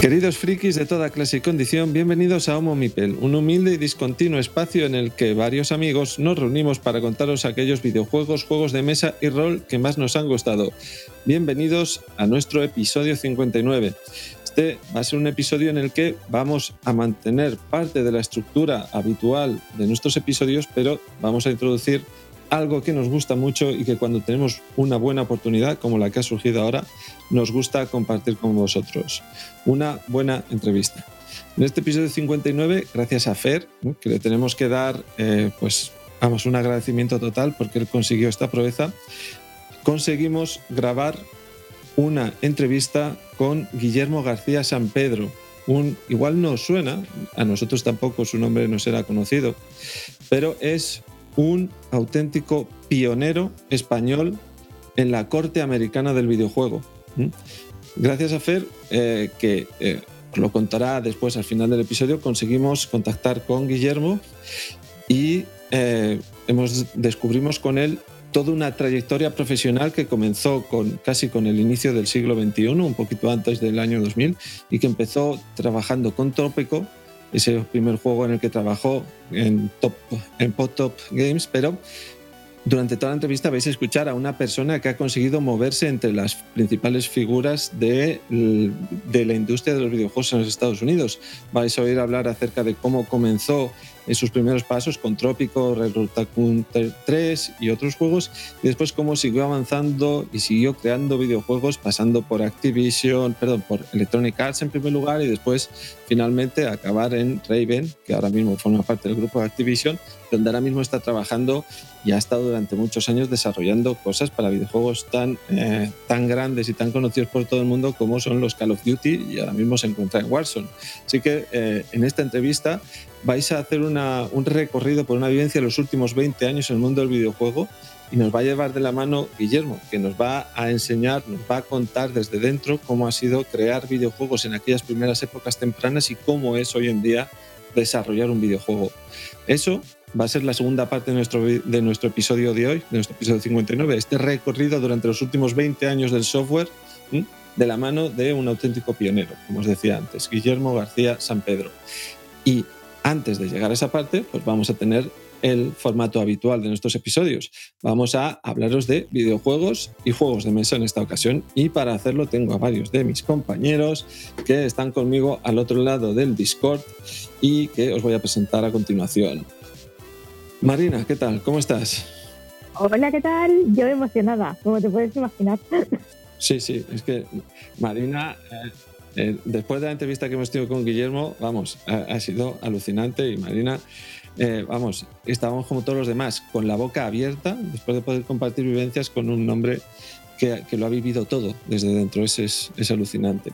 Queridos frikis de toda clase y condición, bienvenidos a Homo Mipel, un humilde y discontinuo espacio en el que varios amigos nos reunimos para contaros aquellos videojuegos, juegos de mesa y rol que más nos han gustado. Bienvenidos a nuestro episodio 59. Este va a ser un episodio en el que vamos a mantener parte de la estructura habitual de nuestros episodios, pero vamos a introducir algo que nos gusta mucho y que cuando tenemos una buena oportunidad, como la que ha surgido ahora, nos gusta compartir con vosotros. Una buena entrevista. En este episodio 59, gracias a Fer, que le tenemos que dar, eh, pues, vamos, un agradecimiento total porque él consiguió esta proeza, conseguimos grabar una entrevista con Guillermo García San Pedro. Un, igual no suena, a nosotros tampoco su nombre no será conocido, pero es un auténtico pionero español en la corte americana del videojuego. Gracias a Fer, eh, que eh, lo contará después al final del episodio, conseguimos contactar con Guillermo y eh, hemos, descubrimos con él toda una trayectoria profesional que comenzó con, casi con el inicio del siglo XXI, un poquito antes del año 2000, y que empezó trabajando con Tópico, ese primer juego en el que trabajó en, top, en Top Games, pero durante toda la entrevista vais a escuchar a una persona que ha conseguido moverse entre las principales figuras de, de, la industria de los videojuegos en los Estados Unidos. Vais a oír hablar acerca de cómo comenzó en sus primeros pasos con Trópico, Red Tycoon 3 y otros juegos, y después cómo siguió avanzando y siguió creando videojuegos pasando por Activision, perdón, por Electronic Arts en primer lugar y después finalmente acabar en Raven, que ahora mismo forma parte del grupo de Activision, donde ahora mismo está trabajando y ha estado durante muchos años desarrollando cosas para videojuegos tan, eh, tan grandes y tan conocidos por todo el mundo como son los Call of Duty y ahora mismo se encuentra en Warzone. Así que eh, en esta entrevista vais a hacer un recorrido por una vivencia de los últimos 20 años en el mundo del videojuego y nos va a llevar de la mano Guillermo, que nos va a enseñar, nos va a contar desde dentro cómo ha sido crear videojuegos en aquellas primeras épocas tempranas y cómo es hoy en día desarrollar un videojuego. Eso va a ser la segunda parte de nuestro, de nuestro episodio de hoy, de nuestro episodio 59, este recorrido durante los últimos 20 años del software de la mano de un auténtico pionero, como os decía antes, Guillermo García San Pedro. Y antes de llegar a esa parte, pues vamos a tener el formato habitual de nuestros episodios. Vamos a hablaros de videojuegos y juegos de mesa en esta ocasión y para hacerlo tengo a varios de mis compañeros que están conmigo al otro lado del Discord y que os voy a presentar a continuación. Marina, ¿qué tal? ¿Cómo estás? Hola, ¿qué tal? Yo emocionada, como te puedes imaginar. Sí, sí, es que Marina, eh, eh, después de la entrevista que hemos tenido con Guillermo, vamos, ha, sido alucinante y Marina, eh, vamos, estábamos como todos los demás, con la boca abierta, después de poder compartir vivencias con un hombre que, lo ha vivido todo desde dentro, es, es alucinante.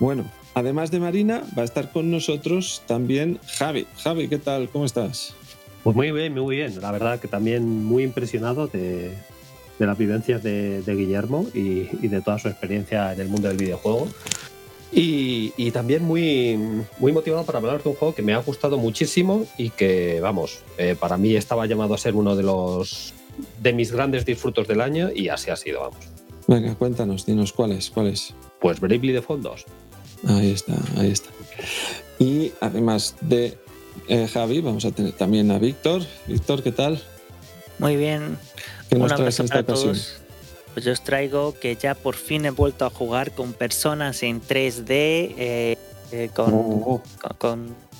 Bueno, además de Marina, va a estar con nosotros también Javi. Javi, ¿qué tal? ¿Cómo estás? Pues muy bien, muy bien. La verdad que también muy impresionado de, las vivencias de, Guillermo y, de toda su experiencia en el mundo del videojuego. Y, también muy, muy motivado para hablar de un juego que me ha gustado muchísimo y que, vamos, eh, para mí estaba llamado a ser uno de los de mis grandes disfrutos del año y así ha sido, vamos. Venga, cuéntanos, dinos cuáles, cuáles. Pues Bravely Default 2. Ahí está, ahí está. Y además de eh, Javi, vamos a tener también a Víctor. Víctor, ¿qué tal? Muy bien. ¿Qué nos traes esta ocasión? Pues yo os traigo que ya por fin he vuelto a jugar con personas en 3D, eh, eh, con, oh.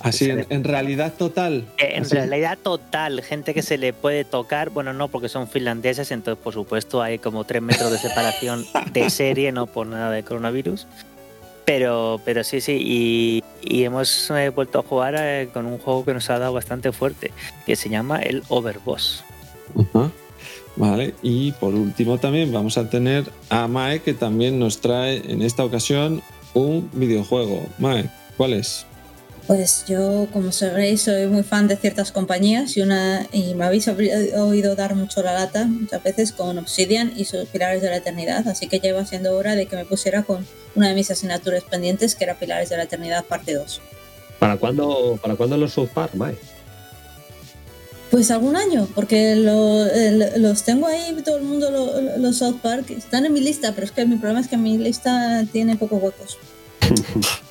Así, en, realidad total. en realidad total, gente que se le puede tocar, bueno, no porque son finlandeses, entonces por supuesto hay como 3 metros de separación de serie, no por nada de coronavirus. Pero, pero sí, sí, y, hemos eh, vuelto a jugar eh, con un juego que nos ha dado bastante fuerte, que se llama el Overboss. Vale, y por último también vamos a tener a Mae, que también nos trae en esta ocasión un videojuego. Mae, ¿cuál es? Pues yo, como sabréis, soy muy fan de ciertas compañías y, una, y me habéis oído dar mucho la lata muchas veces con Obsidian y sus Pilares de la Eternidad, así que lleva siendo hora de que me pusiera con una de mis asignaturas pendientes, que era Pilares de la Eternidad parte 2. ¿Para cuándo, para cuándo los South Park, Mae? Pues algún año, porque los tengo ahí, todo el mundo los South Park están en mi lista, pero es que mi problema es que mi lista tiene pocos huecos.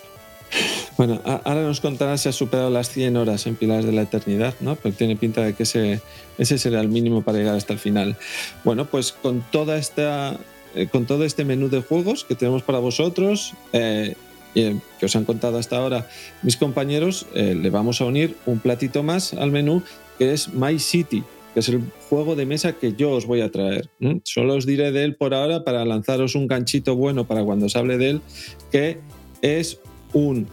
Bueno, ahora nos contará si ha superado las 100 horas en Pilares de la Eternidad, ¿no? Pero tiene pinta de que ese, ese será el mínimo para llegar hasta el final. Bueno, pues con toda esta eh, con todo este menú de juegos que tenemos para vosotros, eh, que os han contado hasta ahora mis compañeros, eh, le vamos a unir un platito más al menú que es My City, que es el juego de mesa que yo os voy a traer. Solo os diré de él por ahora para lanzaros un ganchito bueno para cuando os hable de él, que es un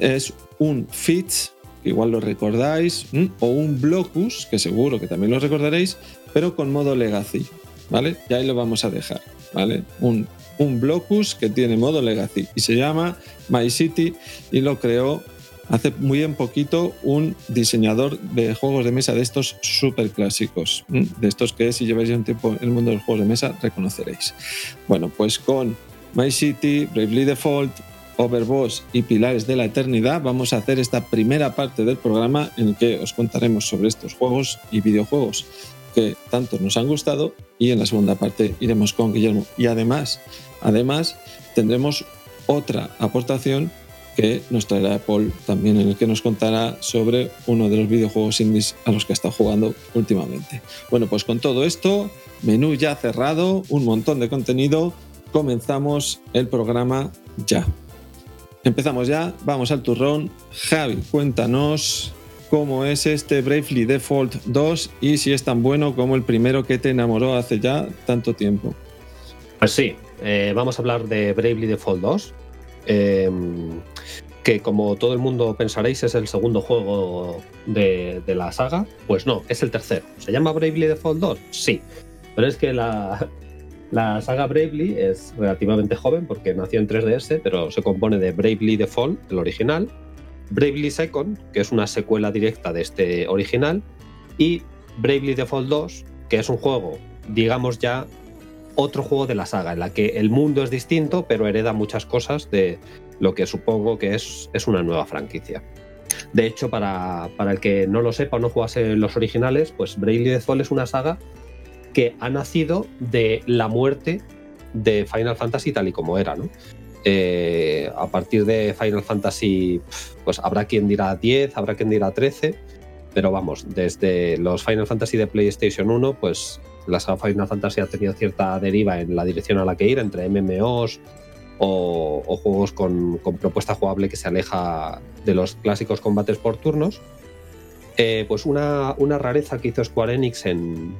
es un Fitz, que igual lo recordáis, o un Blocus, que seguro que también lo recordaréis, pero con modo Legacy, ¿vale? Y ahí lo vamos a dejar, Un, un Blocus que tiene modo Legacy y se llama My City y lo creó hace muy en poquito un diseñador de juegos de mesa de estos súper clásicos, de estos que si lleváis un tiempo en el mundo de los juegos de mesa reconoceréis. Bueno, pues con My City, Bravely Default, Overboss y Pilares de la Eternidad, vamos a hacer esta primera parte del programa en el que os contaremos sobre estos juegos y videojuegos que tanto nos han gustado y en la segunda parte iremos con Guillermo. Y además, además tendremos otra aportación que nos traerá Paul también en el que nos contará sobre uno de los videojuegos indies a los que está jugando últimamente. Bueno, pues con todo esto, menú ya cerrado, un montón de contenido, comenzamos el programa ya. Empezamos ya, vamos al turrón. Javi, cuéntanos cómo es este Bravely Default 2 y si es tan bueno como el primero que te enamoró hace ya tanto tiempo. Pues sí, eh, vamos a hablar de Bravely Default 2, em, que como todo el mundo pensaréis es el segundo juego de, la saga. Pues no, es el tercero. ¿Se llama Bravely Default 2? Sí, pero es que la saga Bravely es relativamente joven porque nació en 3DS, pero se compone de Bravely Default, el original, Bravely Second, que es una secuela directa de este original, y Bravely Default 2, que es un juego, digamos ya, otro juego de la saga, en la que el mundo es distinto, pero hereda muchas cosas de lo que supongo que es, es una nueva franquicia. De hecho, para, para, el que no lo sepa o no jugase los originales, pues Bravely Default es una saga que ha nacido de la muerte de Final Fantasy tal y como era, ¿no? Eh, a partir de Final Fantasy, pues habrá quien dirá 10, habrá quien dirá 13, pero vamos, desde los Final Fantasy de PlayStation 1, pues la saga Final Fantasy ha tenido cierta deriva en la dirección a la que ir, entre MMOs o, juegos con, propuesta jugable que se aleja de los clásicos combates por turnos. Eh, pues una, rareza que hizo Square Enix en,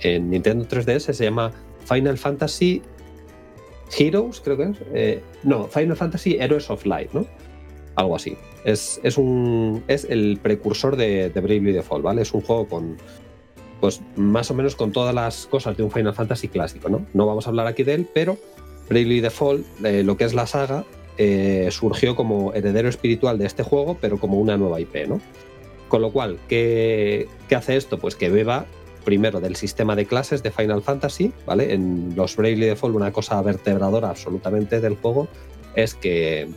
en Nintendo 3DS se llama Final Fantasy Heroes, creo que es. Eh, no, Final Fantasy Heroes of Light, ¿no? Algo así. Es, un, es el precursor de, de, Bravely Default, ¿vale? Es un juego con, pues más o menos con todas las cosas de un Final Fantasy clásico, ¿no? No vamos a hablar aquí de él, pero Bravely Default, eh, lo que es la saga, eh, surgió como heredero espiritual de este juego, pero como una nueva IP, ¿no? Con lo cual, ¿qué, ¿qué, hace esto? Pues que beba primero del sistema de clases de Final Fantasy, ¿vale? En los Bravely Default una cosa vertebradora absolutamente del juego es que,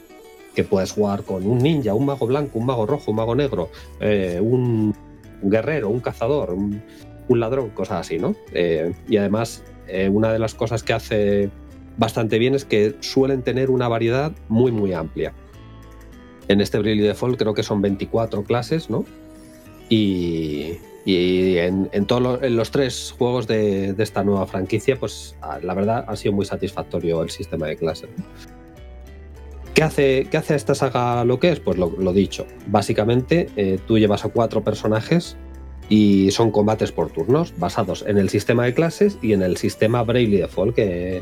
que puedes jugar con un ninja, un mago blanco, un mago rojo, un mago negro, eh, un, guerrero, un cazador, un, ladrón, cosas así, ¿no? Eh, y además, eh, una de las cosas que hace bastante bien es que suelen tener una variedad muy, muy amplia. En este Bravely Default creo que son 24 clases, ¿no? Y, y en, todos los, tres juegos de, esta nueva franquicia, pues ah, la verdad ha sido muy satisfactorio el sistema de clases. ¿Qué hace, ¿Qué hace esta saga lo que es? Pues lo, dicho. Básicamente, eh, tú llevas a cuatro personajes y son combates por turnos, basados en el sistema de clases y en el sistema Bravely Default, que,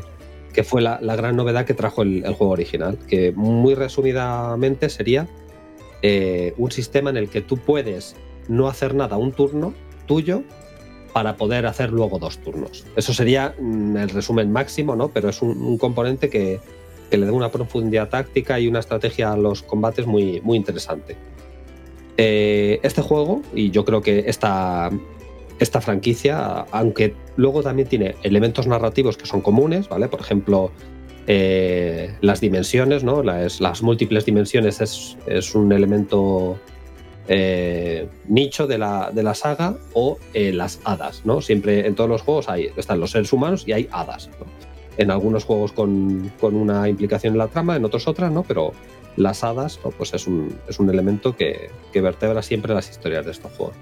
que fue la, gran novedad que trajo el, juego original. Que muy resumidamente sería eh, un sistema en el que tú puedes no hacer nada un turno tuyo para poder hacer luego dos turnos. Eso sería mm, el resumen máximo, ¿no? Pero es un, componente que, le da una profundidad táctica y una estrategia a los combates muy, muy interesante. Eh, este juego, y yo creo que esta, esta franquicia, aunque luego también tiene elementos narrativos que son comunes, ¿vale? Por ejemplo, eh, las dimensiones, ¿no? Las, las múltiples dimensiones es, es un elemento eh, nicho de la, de la, saga o eh, las hadas, ¿no? Siempre en todos los juegos hay, están los seres humanos y hay hadas. En algunos juegos con, una implicación en la trama, en otros otras, ¿no? Pero las hadas, pues es un, es un elemento que, que, vertebra siempre las historias de estos juegos.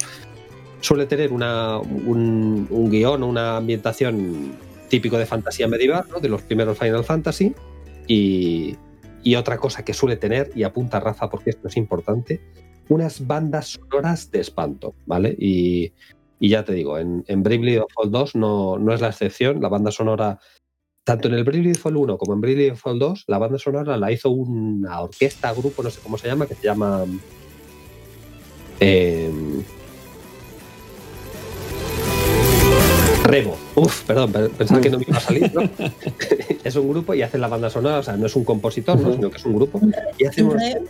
Suele tener una, un, un guion o una ambientación típico de fantasía medieval, ¿no? de los primeros Final Fantasy, y, y, otra cosa que suele tener, y apunta Rafa porque esto es importante, unas bandas sonoras de espanto, ¿vale? Y, y ya te digo, en, en Bravely Default 2 no, no es la excepción, la banda sonora tanto en el Bravely Default 1 como en Bravely Default 2, la banda sonora la hizo una orquesta, grupo, no sé cómo se llama, que se llama. Eh, Remo. Uf, perdón, pensaba que no me iba a salir, ¿no? es un grupo y hacen la banda sonora, o sea, no es un compositor, ¿no? sino que es un grupo. Y hacen en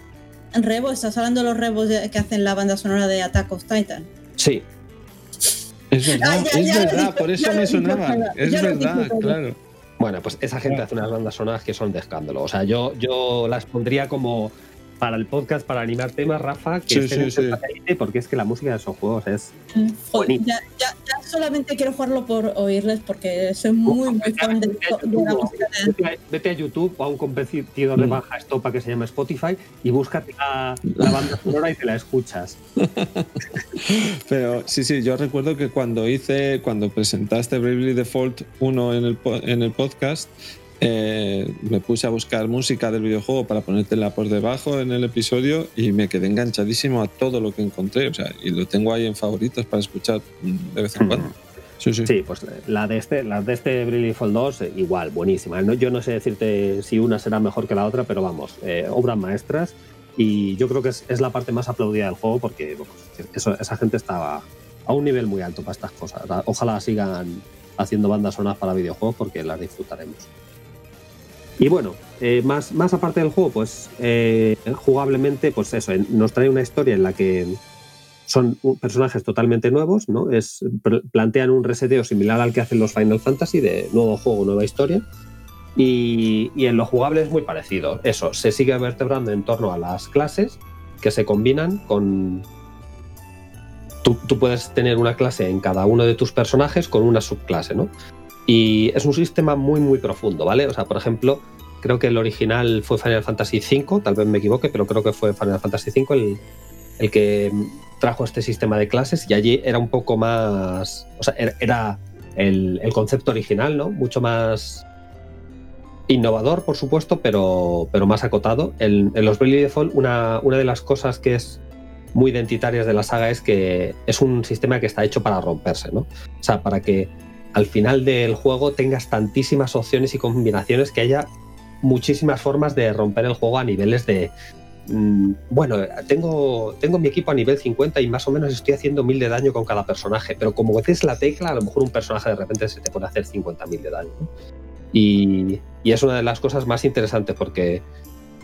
Rebo, ¿estás hablando de los Rebos que hacen la banda sonora de Attack of Titan? Sí. Es verdad, ah, ya, es ya, verdad, por eso me sonaba. Es verdad, claro. Bueno, pues esa gente hace unas bandas sonoras que son de escándalo. O sea, yo, yo las pondría como para el podcast, para animar temas, Rafa, que sí, sí, porque es que la música de esos juegos es. ya, ya, solamente quiero jugarlo por oírles, porque soy muy, muy fan de, la música de. Vete a YouTube o a un competidor de mm. baja estopa que se llama Spotify y búscate la, la banda sonora y te la escuchas. Pero sí, sí, yo recuerdo que cuando hice, cuando presentaste Bravely Default 1 en el, en el podcast, eh, me puse a buscar música del videojuego para ponértela por debajo en el episodio y me quedé enganchadísimo a todo lo que encontré. O sea, y lo tengo ahí en favoritos para escuchar de vez en cuando. Sí, sí. sí, pues la de este, la de este Brilliant Fall 2, eh, igual, buenísima. yo no sé decirte si una será mejor que la otra, pero vamos, eh, obras maestras. Y yo creo que es, es, la parte más aplaudida del juego porque eso, esa gente estaba a un nivel muy alto para estas cosas. Ojalá sigan haciendo bandas sonoras para videojuegos porque las disfrutaremos. Y bueno, eh, más, más aparte del juego, pues eh, jugablemente, pues eso, nos trae una historia en la que son personajes totalmente nuevos, ¿no? Es, plantean un reseteo similar al que hacen los Final Fantasy, de nuevo juego, nueva historia. Y, y, en lo jugable es muy parecido. Eso, se sigue vertebrando en torno a las clases que se combinan con... Tú, tú puedes tener una clase en cada uno de tus personajes con una subclase, ¿no? Y es un sistema muy, muy profundo, ¿vale? O sea, por ejemplo, creo que el original fue Final Fantasy V, tal vez me equivoque, pero creo que fue Final Fantasy V el, el que trajo este sistema de clases y allí era un poco más, o sea, era el, el concepto original, ¿no? Mucho más innovador, por supuesto, pero, pero más acotado. En, en los Bravely Default, una, una de las cosas que es muy identitarias de la saga es que es un sistema que está hecho para romperse, ¿no? O sea, para que al final del juego tengas tantísimas opciones y combinaciones que haya muchísimas formas de romper el juego a niveles de... Mm, bueno, tengo, tengo mi equipo a nivel 50 y más o menos estoy haciendo mil de daño con cada personaje, pero como veces la tecla, a lo mejor un personaje de repente se te puede hacer 50.000 de daño. Y, es una de las cosas más interesantes porque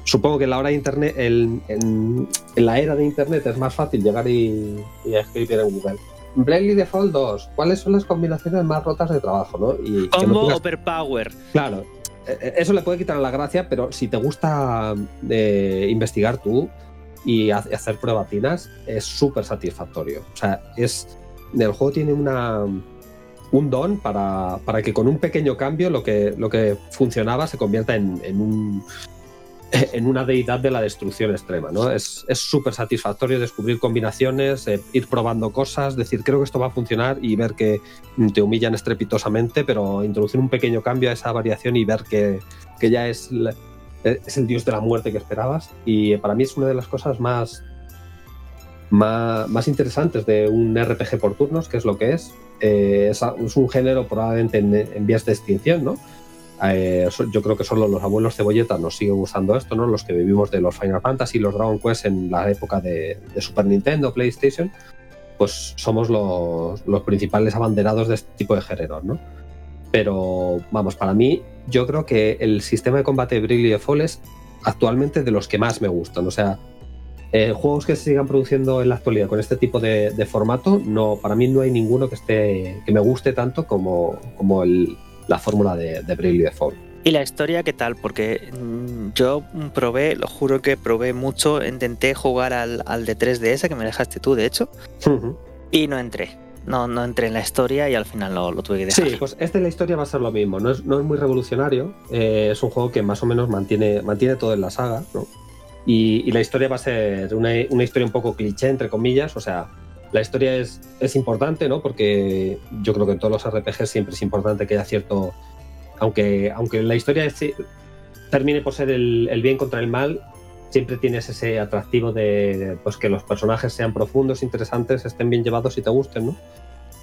supongo que en la hora de internet, en, la era de internet es más fácil llegar y, y escribir en Google Bravely Default 2, ¿cuáles son las combinaciones más rotas de trabajo? ¿no? Y Combo Overpower. Claro, e, e, eso le puede quitar la gracia, pero si te gusta eh, investigar tú y hacer pruebatinas, es súper satisfactorio. O sea, es. El juego tiene una, un don para, para, que con un pequeño cambio lo que, lo que funcionaba se convierta en, en un en una deidad de la destrucción extrema. ¿no? Es súper satisfactorio descubrir combinaciones, eh, ir probando cosas, decir, creo que esto va a funcionar y ver que te humillan estrepitosamente, pero introducir un pequeño cambio a esa variación y ver que, que ya es, es el dios de la muerte que esperabas. Y para mí es una de las cosas más, más, más interesantes de un RPG por turnos, que es lo que es. Eh, es, es, un género probablemente en, en vías de extinción, ¿no? Eh, yo creo que solo los abuelos cebolletas nos siguen usando esto, ¿no? Los que vivimos de los Final Fantasy y los Dragon Quest en la época de, Super Nintendo, PlayStation, pues somos los, los, principales abanderados de este tipo de géneros, ¿no? Pero vamos, para mí, yo creo que el sistema de combate de Bravely Default es actualmente de los que más me gustan. O sea, eh, juegos que se sigan produciendo en la actualidad con este tipo de, de, formato, no, para mí no hay ninguno que esté que me guste tanto como, como el, la fórmula de, de Default. ¿Y la historia qué tal? Porque mm, yo probé, lo juro que probé mucho, intenté jugar al, al de 3DS, que me dejaste tú, de hecho, y no entré. No, no entré en la historia y al final lo, tuve que dejar. Sí, pues este de la historia va a ser lo mismo. No es, no es muy revolucionario. Eh, es un juego que más o menos mantiene, mantiene todo en la saga, ¿no? Y, la historia va a ser una, una, historia un poco cliché, entre comillas. O sea, la historia es, es importante, ¿no? Porque yo creo que en todos los RPG siempre es importante que haya cierto. Aunque, aunque la historia termine por ser el, el bien contra el mal, siempre tienes ese atractivo de pues, que los personajes sean profundos, interesantes, estén bien llevados y te gusten, ¿no?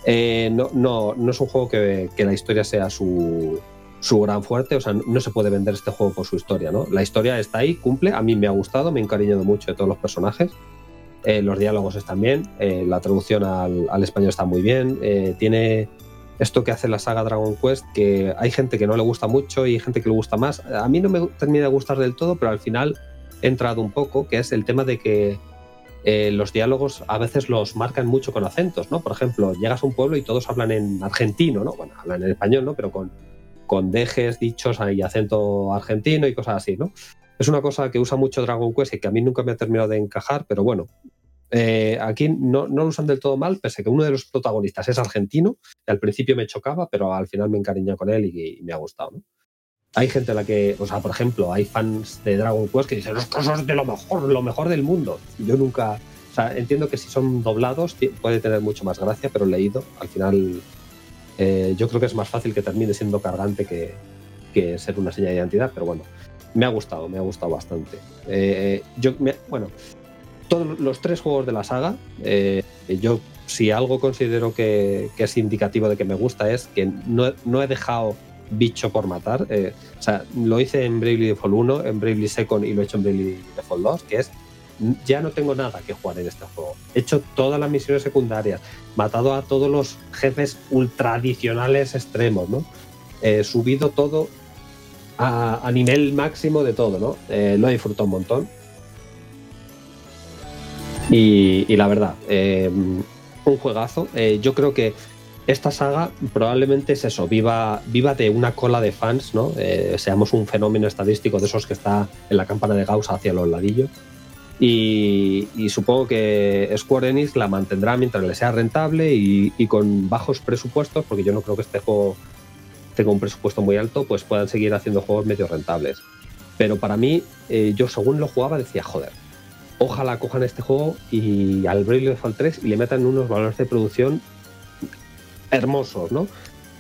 Eh, no, no, no, es un juego que, que la historia sea su, su, gran fuerte, o sea, no se puede vender este juego por su historia, ¿no? La historia está ahí, cumple, a mí me ha gustado, me he encariñado mucho de todos los personajes, eh, los diálogos están bien, eh, la traducción al, español está muy bien, tiene esto que hace la saga Dragon Quest, que hay gente que no le gusta mucho y gente que le gusta más, a mí no me termina de gustar del todo, pero al final he entrado un poco, que es el tema de que eh, los diálogos a veces los marcan mucho con acentos, ¿no? Por ejemplo, llegas a un pueblo y todos hablan en argentino, ¿no? Hablan en español, ¿no? Pero con, con dejes, dichos y acento argentino y cosas así, ¿no? Es una cosa que usa mucho Dragon Quest y que a mí nunca me ha terminado de encajar, pero bueno, eh, aquí no, no, lo usan del todo mal, pese a que uno de los protagonistas es argentino, al principio me chocaba, pero al final me encariñé con él y, me ha gustado, hay gente a la que, o sea, por ejemplo, hay fans de Dragon Quest que dicen, los cosas de lo mejor, lo mejor del mundo. Yo nunca, o sea, entiendo que si son doblados puede tener mucho más gracia, pero leído, al final, eh, yo creo que es más fácil que termine siendo cargante que, que, ser una señal de identidad, pero bueno, me ha gustado, me ha gustado bastante. Eh, yo, bueno, todos los tres juegos de la saga, eh, yo si algo considero que, que, es indicativo de que me gusta es que no, no he dejado bicho por matar. Eh, o sea, lo hice en Bravely Default 1, en Bravely Second y lo he hecho en Bravely Default 2, que es ya no tengo nada que jugar en este juego. He hecho todas las misiones secundarias, matado a todos los jefes ultra adicionales extremos, ¿no? He subido todo a, nivel máximo de todo, ¿no? Eh, lo he disfrutado un montón. Y, la verdad, eh, un juegazo. yo creo que esta saga probablemente es eso, viva, viva de una cola de fans, ¿no? Eh, seamos un fenómeno estadístico de esos que está en la campana de Gauss hacia los ladillos. Y, supongo que Square Enix la mantendrá mientras le sea rentable y, con bajos presupuestos, porque yo no creo que este juego tenga un presupuesto muy alto, pues puedan seguir haciendo juegos medio rentables. Pero para mí, eh, yo según lo jugaba decía, joder, ojalá cojan este juego y al Default 3 y le metan unos valores de producción hermosos, ¿no?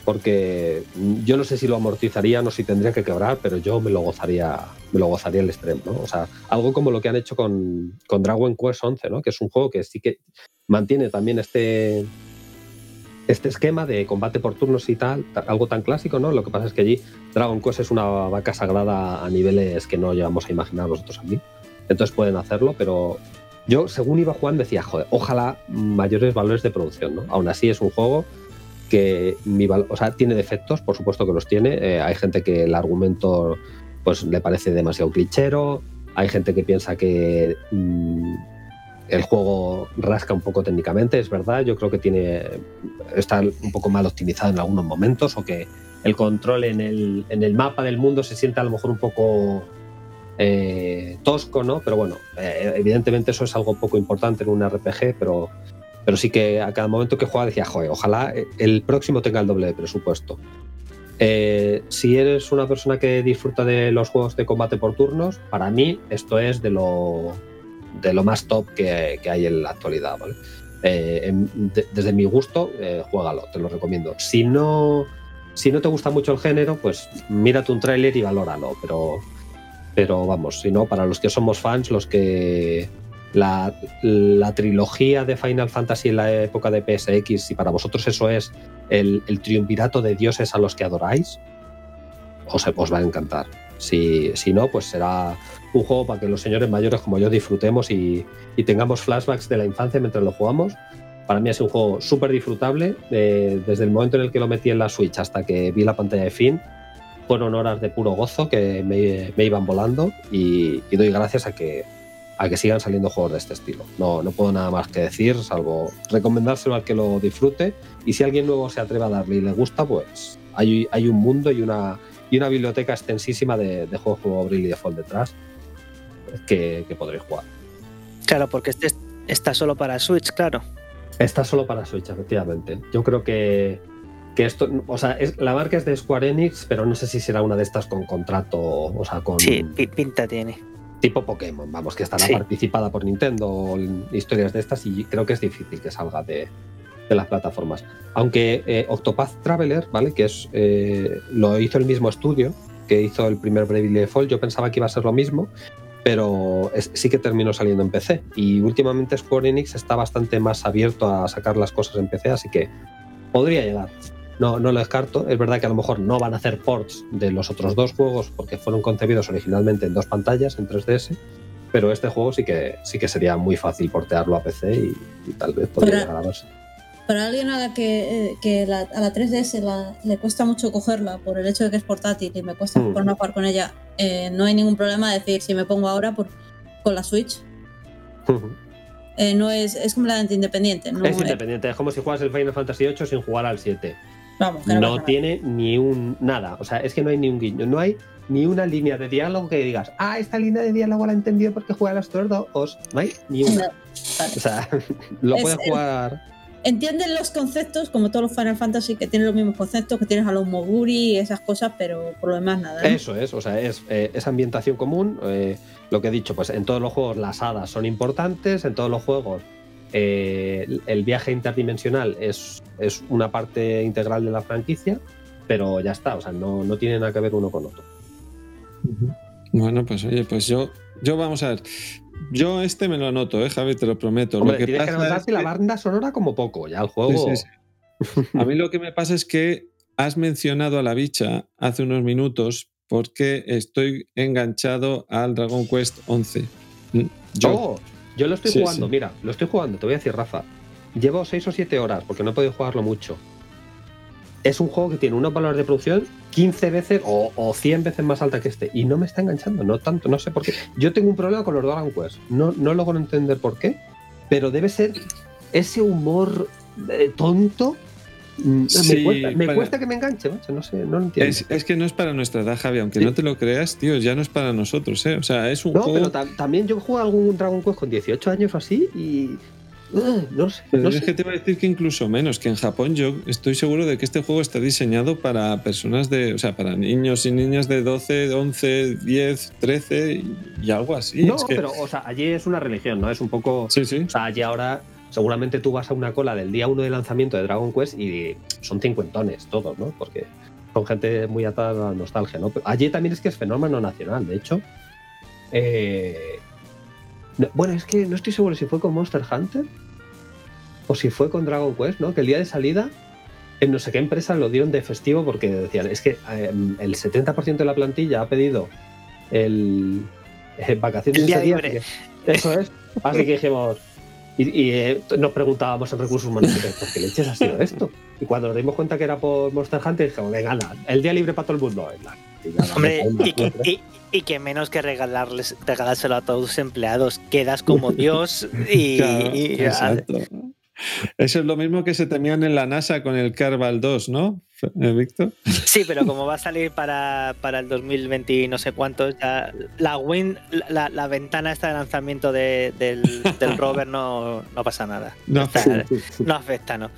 Porque yo no sé si lo amortizarían o si tendría que quebrar, pero yo me lo gozaría, me lo gozaría al extremo, ¿no? O sea, algo como lo que han hecho con, con Dragon Quest 11, ¿no? Que es un juego que sí que mantiene también este, este esquema de combate por turnos y tal, algo tan clásico, ¿no? Lo que pasa es que allí Dragon Quest es una vaca sagrada a niveles que no llegamos a imaginar nosotros aquí. Entonces pueden hacerlo, pero yo, según iba jugando, decía, joder, ojalá mayores valores de producción, ¿no? Aún así es un juego que mi o sea, tiene defectos, por supuesto que los tiene. Eh, hay gente que el argumento pues le parece demasiado clichero, hay gente que piensa que mm, el juego rasca un poco técnicamente, es verdad. Yo creo que tiene está un poco mal optimizado en algunos momentos o que el control en el, en el mapa del mundo se siente a lo mejor un poco eh, tosco, ¿no? Pero bueno, eh, evidentemente eso es algo poco importante en un RPG, pero pero sí que a cada momento que jugaba decía, joder, ojalá el próximo tenga el doble de presupuesto. Eh, si eres una persona que disfruta de los juegos de combate por turnos, para mí esto es de lo, de lo más top que, hay en la actualidad. Eh, desde mi gusto, eh, te lo recomiendo. Si no, si no te gusta mucho el género, pues mírate un tráiler y valóralo. Pero, pero vamos, si no, para los que somos fans, los que la, trilogía de Final Fantasy en la época de PSX, si para vosotros eso es el, triunvirato de dioses a los que adoráis, os, os va a encantar. Si, si, no, pues será un juego para que los señores mayores como yo disfrutemos y, tengamos flashbacks de la infancia mientras lo jugamos. Para mí es un juego súper disfrutable. Eh, desde el momento en el que lo metí en la Switch hasta que vi la pantalla de fin, fueron horas de puro gozo que me, iban volando y doy gracias a que a que sigan saliendo juegos de este estilo. No, no puedo nada más que decir, salvo recomendárselo al que lo disfrute. Y si alguien nuevo se atreve a darle y le gusta, pues hay, hay un mundo y una, y una biblioteca extensísima de, juegos como Bravely Default detrás que, que podréis jugar. Claro, porque este está solo para Switch, claro. Está solo para Switch, efectivamente. Yo creo que, que esto, o sea, es, la marca es de Square Enix, pero no sé si será una de estas con contrato, o sea, con... Sí, pinta tiene tipo Pokémon, vamos, que estará Sí. participada por Nintendo historias de estas y creo que es difícil que salga de, de las plataformas. Aunque eh, Octopath Traveler, ¿vale? Que es eh, lo hizo el mismo estudio que hizo el primer Bravely Default, yo pensaba que iba a ser lo mismo, pero es- sí que terminó saliendo en PC. Y últimamente Square Enix está bastante más abierto a sacar las cosas en PC, así que podría llegar. No, no lo descarto. Es verdad que a lo mejor no van a hacer ports de los otros dos juegos porque fueron concebidos originalmente en dos pantallas, en 3DS. Pero este juego sí que, sí que sería muy fácil portearlo a PC y, y tal vez podría Pero- llegar a verse. Para alguien a la que, eh, que la- a la 3DS la- le cuesta mucho cogerla por el hecho de que es portátil y me cuesta Mm. ponerme a jugar con ella, eh, no hay ningún problema decir si me pongo ahora por, con la Switch. eh, no es, es completamente independiente. No, es independiente, es como si juegas el Final Fantasy VIII sin jugar al 7. vamos, que no, tiene ni un nada, o sea, es que no hay ni un guiño, no hay ni una línea de diálogo que digas, ah, esta línea de diálogo la he entendido porque juega a las dos, no hay ni una. No, vale. O sea, lo Es- puedes jugar. Entienden los conceptos, como todos los Final Fantasy, que tienen los mismos conceptos, que tienes a los Moguri y esas cosas, pero por lo demás nada. ¿no? Eso es, o sea, es, eh, es ambientación común. eh, lo que he dicho, pues en todos los juegos las hadas son importantes, en todos los juegos eh, el viaje interdimensional es, es una parte integral de la franquicia, pero ya está, o sea, no, no tiene nada que ver uno con otro. Bueno, pues oye, pues yo, yo vamos a ver. Yo este me lo anoto, ¿eh, Javi? Te lo prometo. Hombre, lo que tienes que pasa es notarte la banda sonora como poco, ya el juego. Sí, sí, sí. A mí lo que me pasa es que has mencionado a la bicha hace unos minutos porque estoy enganchado al Dragon Quest 11. Mm, Yo, Oh, yo lo estoy jugando, mira, lo estoy jugando, te voy a decir, Rafa. Llevo 6 o 7 horas porque no he podido jugarlo mucho. Es un juego que tiene unos valores de producción 15 veces o, o 100 veces más alta que este y no me está enganchando, no tanto, no sé por qué. Yo tengo un problema con los Dragon Quest, no, no logro entender por qué, pero debe ser ese humor eh, tonto. mm, Sí, me cuesta, me para- cuesta que me enganche, macho, no sé, no lo entiendo. es, es que no es para nuestra edad, Javi, aunque Sí. no te lo creas, tío, ya no es para nosotros, ¿eh? O sea, es un No, juego. pero tam- también yo juego algún Dragon Quest con 18 años o así y. Ugh, no sé. Pero no es sé. que te voy a decir que incluso menos, que en Japón yo estoy seguro de que este juego está diseñado para personas de, o sea, para niños y niñas de 12, 11, 10, 13 y, y algo así. no, Es que- pero, o sea, allí es una religión, ¿no? Es un poco. Sí, sí. O sea, allí ahora. Seguramente tú vas a una cola del día 1 de lanzamiento de Dragon Quest y son cincuentones todos, ¿no? Porque son gente muy atada a la nostalgia, ¿no? Pero allí también es que es fenómeno nacional, de hecho. Eh, no- bueno, es que no estoy seguro si fue con Monster Hunter o si fue con Dragon Quest, ¿no? Que el día de salida en no sé qué empresa lo dieron de festivo porque decían, es que eh, el 70% de la plantilla ha pedido el, eh, vacaciones El día día, libre. que- Eso es. Así que dijimos, y, y, eh, nos preguntábamos en recursos humanos, "¿Pero ¿por qué leches ha sido esto? Y cuando nos dimos cuenta que era por Monster Hunter, dijimos, venga, el día libre para todo el mundo. Hombre, y- y que menos que regalarles, regalárselo a todos tus empleados, quedas como Dios y, Claro, y- exacto. Eso es lo mismo que se temían en la NASA con el Carval 2, ¿no, Eh, Víctor? Sí, pero como va a salir para, para el 2020 y no sé cuántos, ya la win, la, la ventana esta de lanzamiento de- del, del rover no, no pasa nada. No. Está- no afecta, ¿no.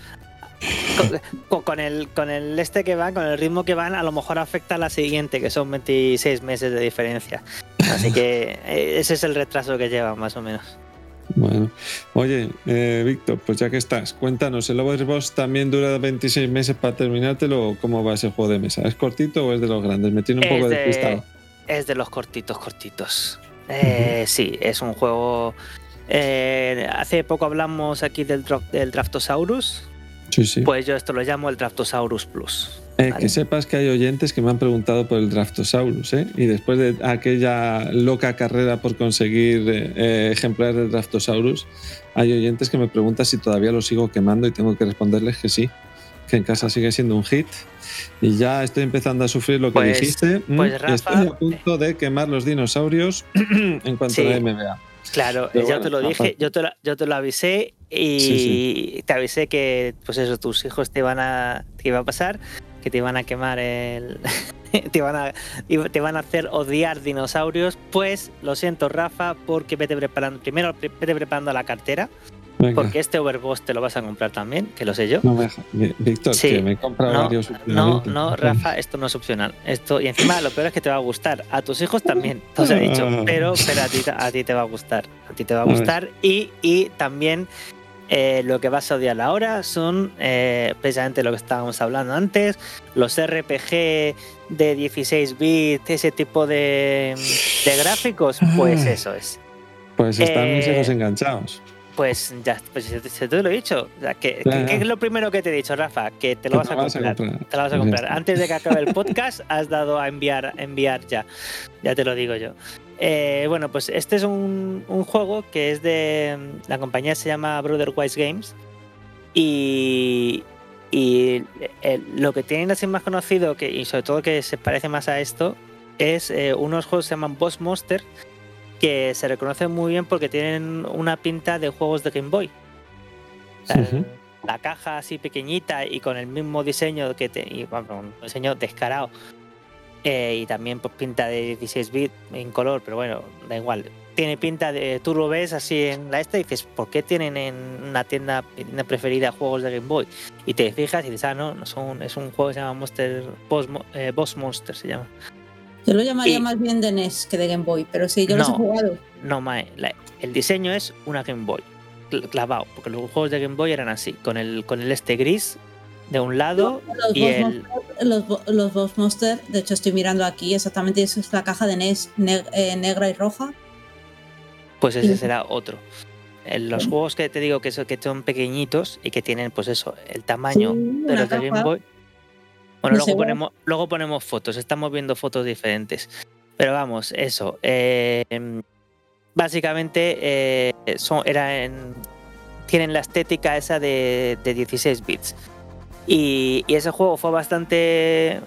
Con, el, con el este que van, con el ritmo que van, a lo mejor afecta a la siguiente, que son 26 meses de diferencia. Así que eh, ese es el retraso que lleva, más o menos. Bueno, oye, eh, Víctor, pues ya que estás, cuéntanos, ¿el Overboss también dura 26 meses para terminártelo o cómo va ese juego de mesa? ¿Es cortito o es de los grandes? Me tiene un poco de, despistado. es de los cortitos, cortitos. Eh, Sí, es un juego. eh, hace poco hablamos aquí del Draftosaurus. Sí, sí. Pues yo esto lo llamo el Draftosaurus Plus. Eh, vale. Que sepas que hay oyentes que me han preguntado por el Draftosaurus, ¿eh? Y después de aquella loca carrera por conseguir eh, eh, ejemplares del Draftosaurus, hay oyentes que me preguntan si todavía lo sigo quemando y tengo que responderles que sí, que en casa sigue siendo un hit. Y ya estoy empezando a sufrir lo que Pues- dijiste. pues, Rafa, estoy a punto de quemar los dinosaurios en cuanto Sí. a la MBA. Claro, Pero ya bueno, te lo dije, yo te lo, yo te lo avisé y Sí, te avisé que, pues eso, tus hijos te iban a, que iba a pasar, que te iban a quemar el, te iban a, te van a hacer odiar dinosaurios. Pues lo siento, Rafa, porque vete preparando, primero vete preparando la cartera, Venga. porque este Overboss te lo vas a comprar también, que lo sé yo. No Víctor, Sí. que me he comprado No, varios no, no, Rafa, esto no es opcional. Esto, y encima lo peor es que te va a gustar. A tus hijos también, te os he dicho. Ah. Pero, pero a, ti, a ti te va a gustar. A ti te va a gustar. Y, y también eh, lo que vas a odiar ahora son eh, precisamente lo que estábamos hablando antes, los RPG de 16 bits, ese tipo de, de gráficos. Pues Ah. eso es. Pues están mis Eh, hijos enganchados. Pues ya, pues te- te lo he dicho. O sea, que, Ya, que- ya. ¿Qué es lo primero que te he dicho, Rafa? Que te lo vas, a, vas a comprar. comprar. Te lo vas a comprar. Antes de que acabe el podcast, has dado a enviar, enviar ya. Ya te lo digo yo. Eh, bueno, pues este es un, un juego que es de. La compañía se llama Brotherwise Games. Y. Y eh, lo que tienen así más conocido, que, y sobre todo que se parece más a esto, es eh, unos juegos que se llaman Boss Monster, que se reconocen muy bien porque tienen una pinta de juegos de Game Boy. O sea, Ujú. La caja así pequeñita y con el mismo diseño que te, y, bueno, un diseño descarado. Eh, y también pues, pinta de 16 bits en color, pero bueno, da igual. Tiene pinta de. Tú lo ves así en la esta y dices, ¿por qué tienen en una tienda, tienda preferida juegos de Game Boy? Y te fijas y dices, ah, no, no son, es un juego que se llama Monster. Boss, eh, Boss Monster se llama. Yo lo llamaría Y- más bien de NES que de Game Boy, pero sí, yo los he No. jugado. No, Mae, la- el diseño es una Game Boy, cl- clavado, porque los juegos de Game Boy eran así, con el, con el este gris de un lado Los y el... Monster, los, los Boss Monster, de hecho estoy mirando aquí, exactamente esa es la caja de NES ne- eh, negra y roja. Pues ese será otro. En los Sí. juegos que te digo que son, que son pequeñitos y que tienen, pues eso, el tamaño Sí, de los de Game. Boy. Bueno, No luego ponemos, luego ponemos fotos, estamos viendo fotos diferentes. Pero vamos, eso. eh, básicamente eh, son, era en- tienen la estética esa de, de 16 bits. Y, y ese juego fue bastante.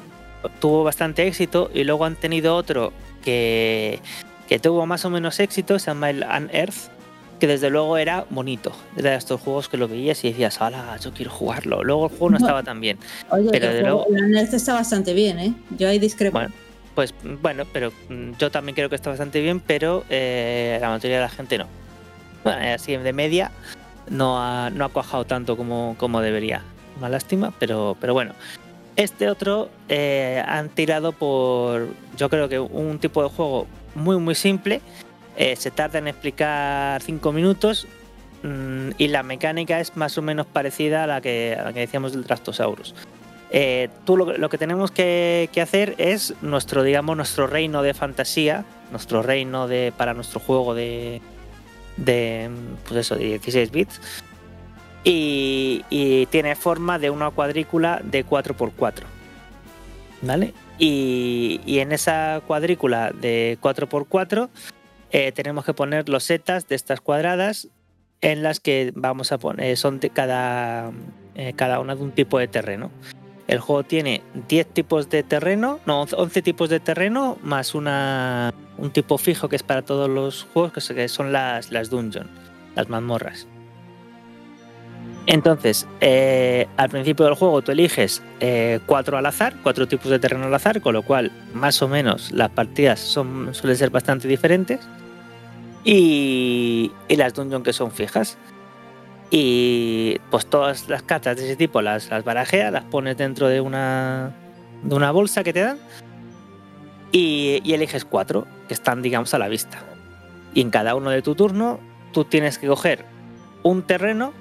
tuvo bastante éxito. Y luego han tenido otro que, que tuvo más o menos éxito, se llama el Unearth. Que desde luego era bonito. Era de estos juegos que lo veías y decías, ¡hala! Yo quiero jugarlo. Luego el juego no estaba tan bien. Oye, Pero el de juego- luego- la NES está bastante bien, ¿eh? Yo ahí discrepo. Bueno, pues bueno, pero mm, yo también creo que está bastante bien, pero eh, la mayoría de la gente no. Bueno, así de media no ha, no ha cuajado tanto como, como debería. Una lástima, pero, pero bueno. Este otro eh, han tirado por, yo creo que un tipo de juego muy muy simple. eh, se tarda en explicar 5 minutos mm, y la mecánica es más o menos parecida a la que, decíamos del Trastosaurus. Eh, tú lo, lo que tenemos que, que hacer es nuestro, digamos, nuestro reino de fantasía, nuestro reino de para nuestro juego de, de pues eso, de 16 bits. Y, tiene forma de una cuadrícula de 4x4. ¿Vale? Y, en esa cuadrícula de 4x4 eh, tenemos que poner los setas de estas cuadradas en las que vamos a poner, son de cada, eh, cada una de un tipo de terreno. El juego tiene 10 tipos de terreno, no, 11 tipos de terreno, más una, un tipo fijo que es para todos los juegos, que son las, las dungeon, las mazmorras. Entonces, eh, al principio del juego tú eliges eh, cuatro al azar, cuatro tipos de terreno al azar, con lo cual más o menos las partidas suelen ser bastante diferentes. Y, y las dungeon que son fijas. Y pues todas las cartas de ese tipo las, las barajeas, las pones dentro de una, de una bolsa que te dan y, y eliges cuatro que están, digamos, a la vista. Y en cada uno de tu turno tú tienes que coger un terreno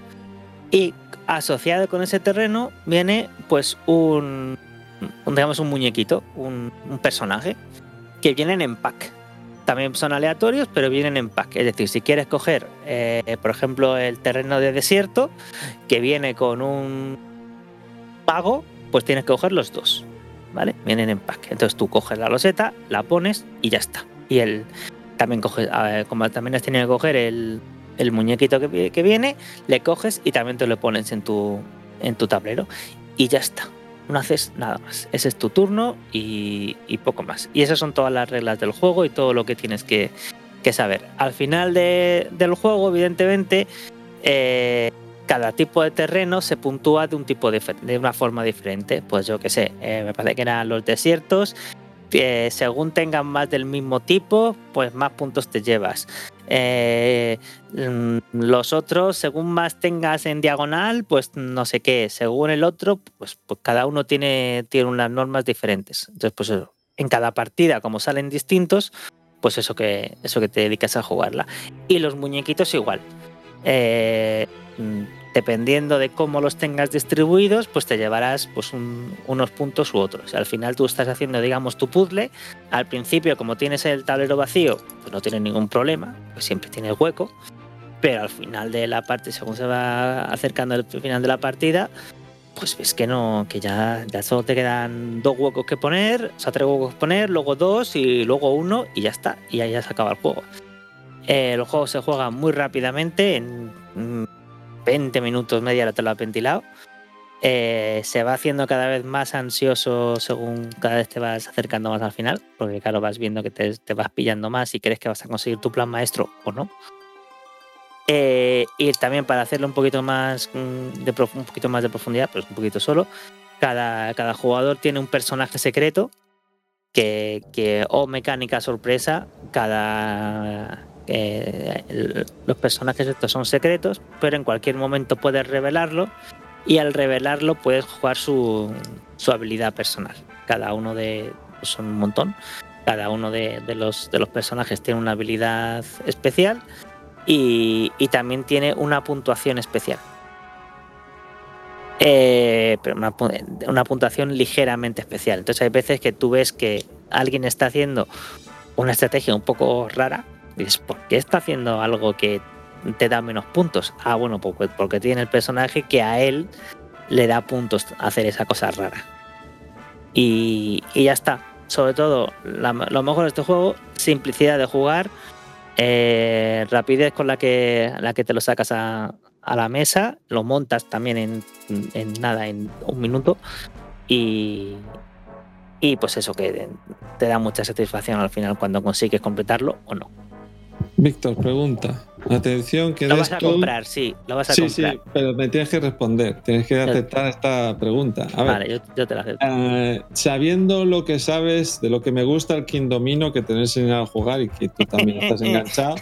y asociado con ese terreno viene pues un, digamos, un muñequito, un, un personaje que vienen en pack. También son aleatorios, pero vienen en pack. Es decir, si quieres coger, eh, por ejemplo, el terreno de desierto, que viene con un pago, pues tienes que coger los dos. ¿Vale? Vienen en pack. Entonces tú coges la loseta, la pones y ya está. Y el también coges, como también has tenido que coger el, el muñequito que, que viene, le coges y también te lo pones en tu, en tu tablero. Y ya está. No haces nada más. Ese es tu turno y, y poco más. Y esas son todas las reglas del juego y todo lo que tienes que, que saber. Al final de- del juego, evidentemente, eh, cada tipo de terreno se puntúa de un tipo de, de una forma diferente. Pues yo qué sé, eh, me parece que eran los desiertos. Eh, según tengan más del mismo tipo, pues más puntos te llevas. Eh, mm, los otros, según más tengas en diagonal, pues no sé qué. Según el otro, pues, pues cada uno tiene, tiene unas normas diferentes. Entonces, pues en cada partida, como salen distintos, pues eso que, eso que te dedicas a jugarla. Y los muñequitos igual. Eh, mm, dependiendo de cómo los tengas distribuidos, pues te llevarás pues unos puntos u otros. Al final tú estás haciendo, digamos, tu puzzle. Al principio, como tienes el tablero vacío, pues no tienes ningún problema, pues siempre tienes hueco. Pero al final de la parte, según se va acercando el final de la partida, pues ves que no, que ya, solo te quedan dos huecos que poner, o sea, tres huecos que poner, luego dos y luego uno y ya está, y ahí ya se acaba el juego. Eh, los juegos se juegan muy rápidamente, en 20 minutos, media hora te lo ha ventilado. Eh, se va haciendo cada vez más ansioso según cada vez te vas acercando más al final, porque claro, vas viendo que te, vas pillando más y crees que vas a conseguir tu plan maestro o no. Eh, y también para hacerlo un poquito más mm, de un poquito más de profundidad, pero un poquito solo, cada, cada jugador tiene un personaje secreto que, que o mecánica sorpresa, cada eh, los personajes estos son secretos, pero en cualquier momento puedes revelarlo y al revelarlo puedes jugar su, su habilidad personal. Cada uno de pues son un montón. Cada uno de, los, de los personajes tiene una habilidad especial y, y también tiene una puntuación especial. Eh, pero una, una, puntuación ligeramente especial. Entonces hay veces que tú ves que alguien está haciendo una estrategia un poco rara. Dices, ¿por qué está haciendo algo que te da menos puntos? Ah, bueno, porque, porque tiene el personaje que a él le da puntos hacer esa cosa rara. Y, ya está. Sobre todo, lo mejor de este juego, simplicidad de jugar eh, rapidez con la que, la que te lo sacas a, la mesa, lo montas también en, en, nada, en un minuto y pues eso que te da mucha satisfacción al final cuando consigues completarlo o no. Víctor, pregunta. Atención, que lo vas a comprar, sí, lo vas a sí, comprar. Sí, pero me tienes que responder, tienes que aceptar esta pregunta. A vale, ver, yo, yo, te la acepto. Eh, sabiendo lo que sabes de lo que me gusta el King Domino que te he enseñado a jugar y que tú también estás enganchado.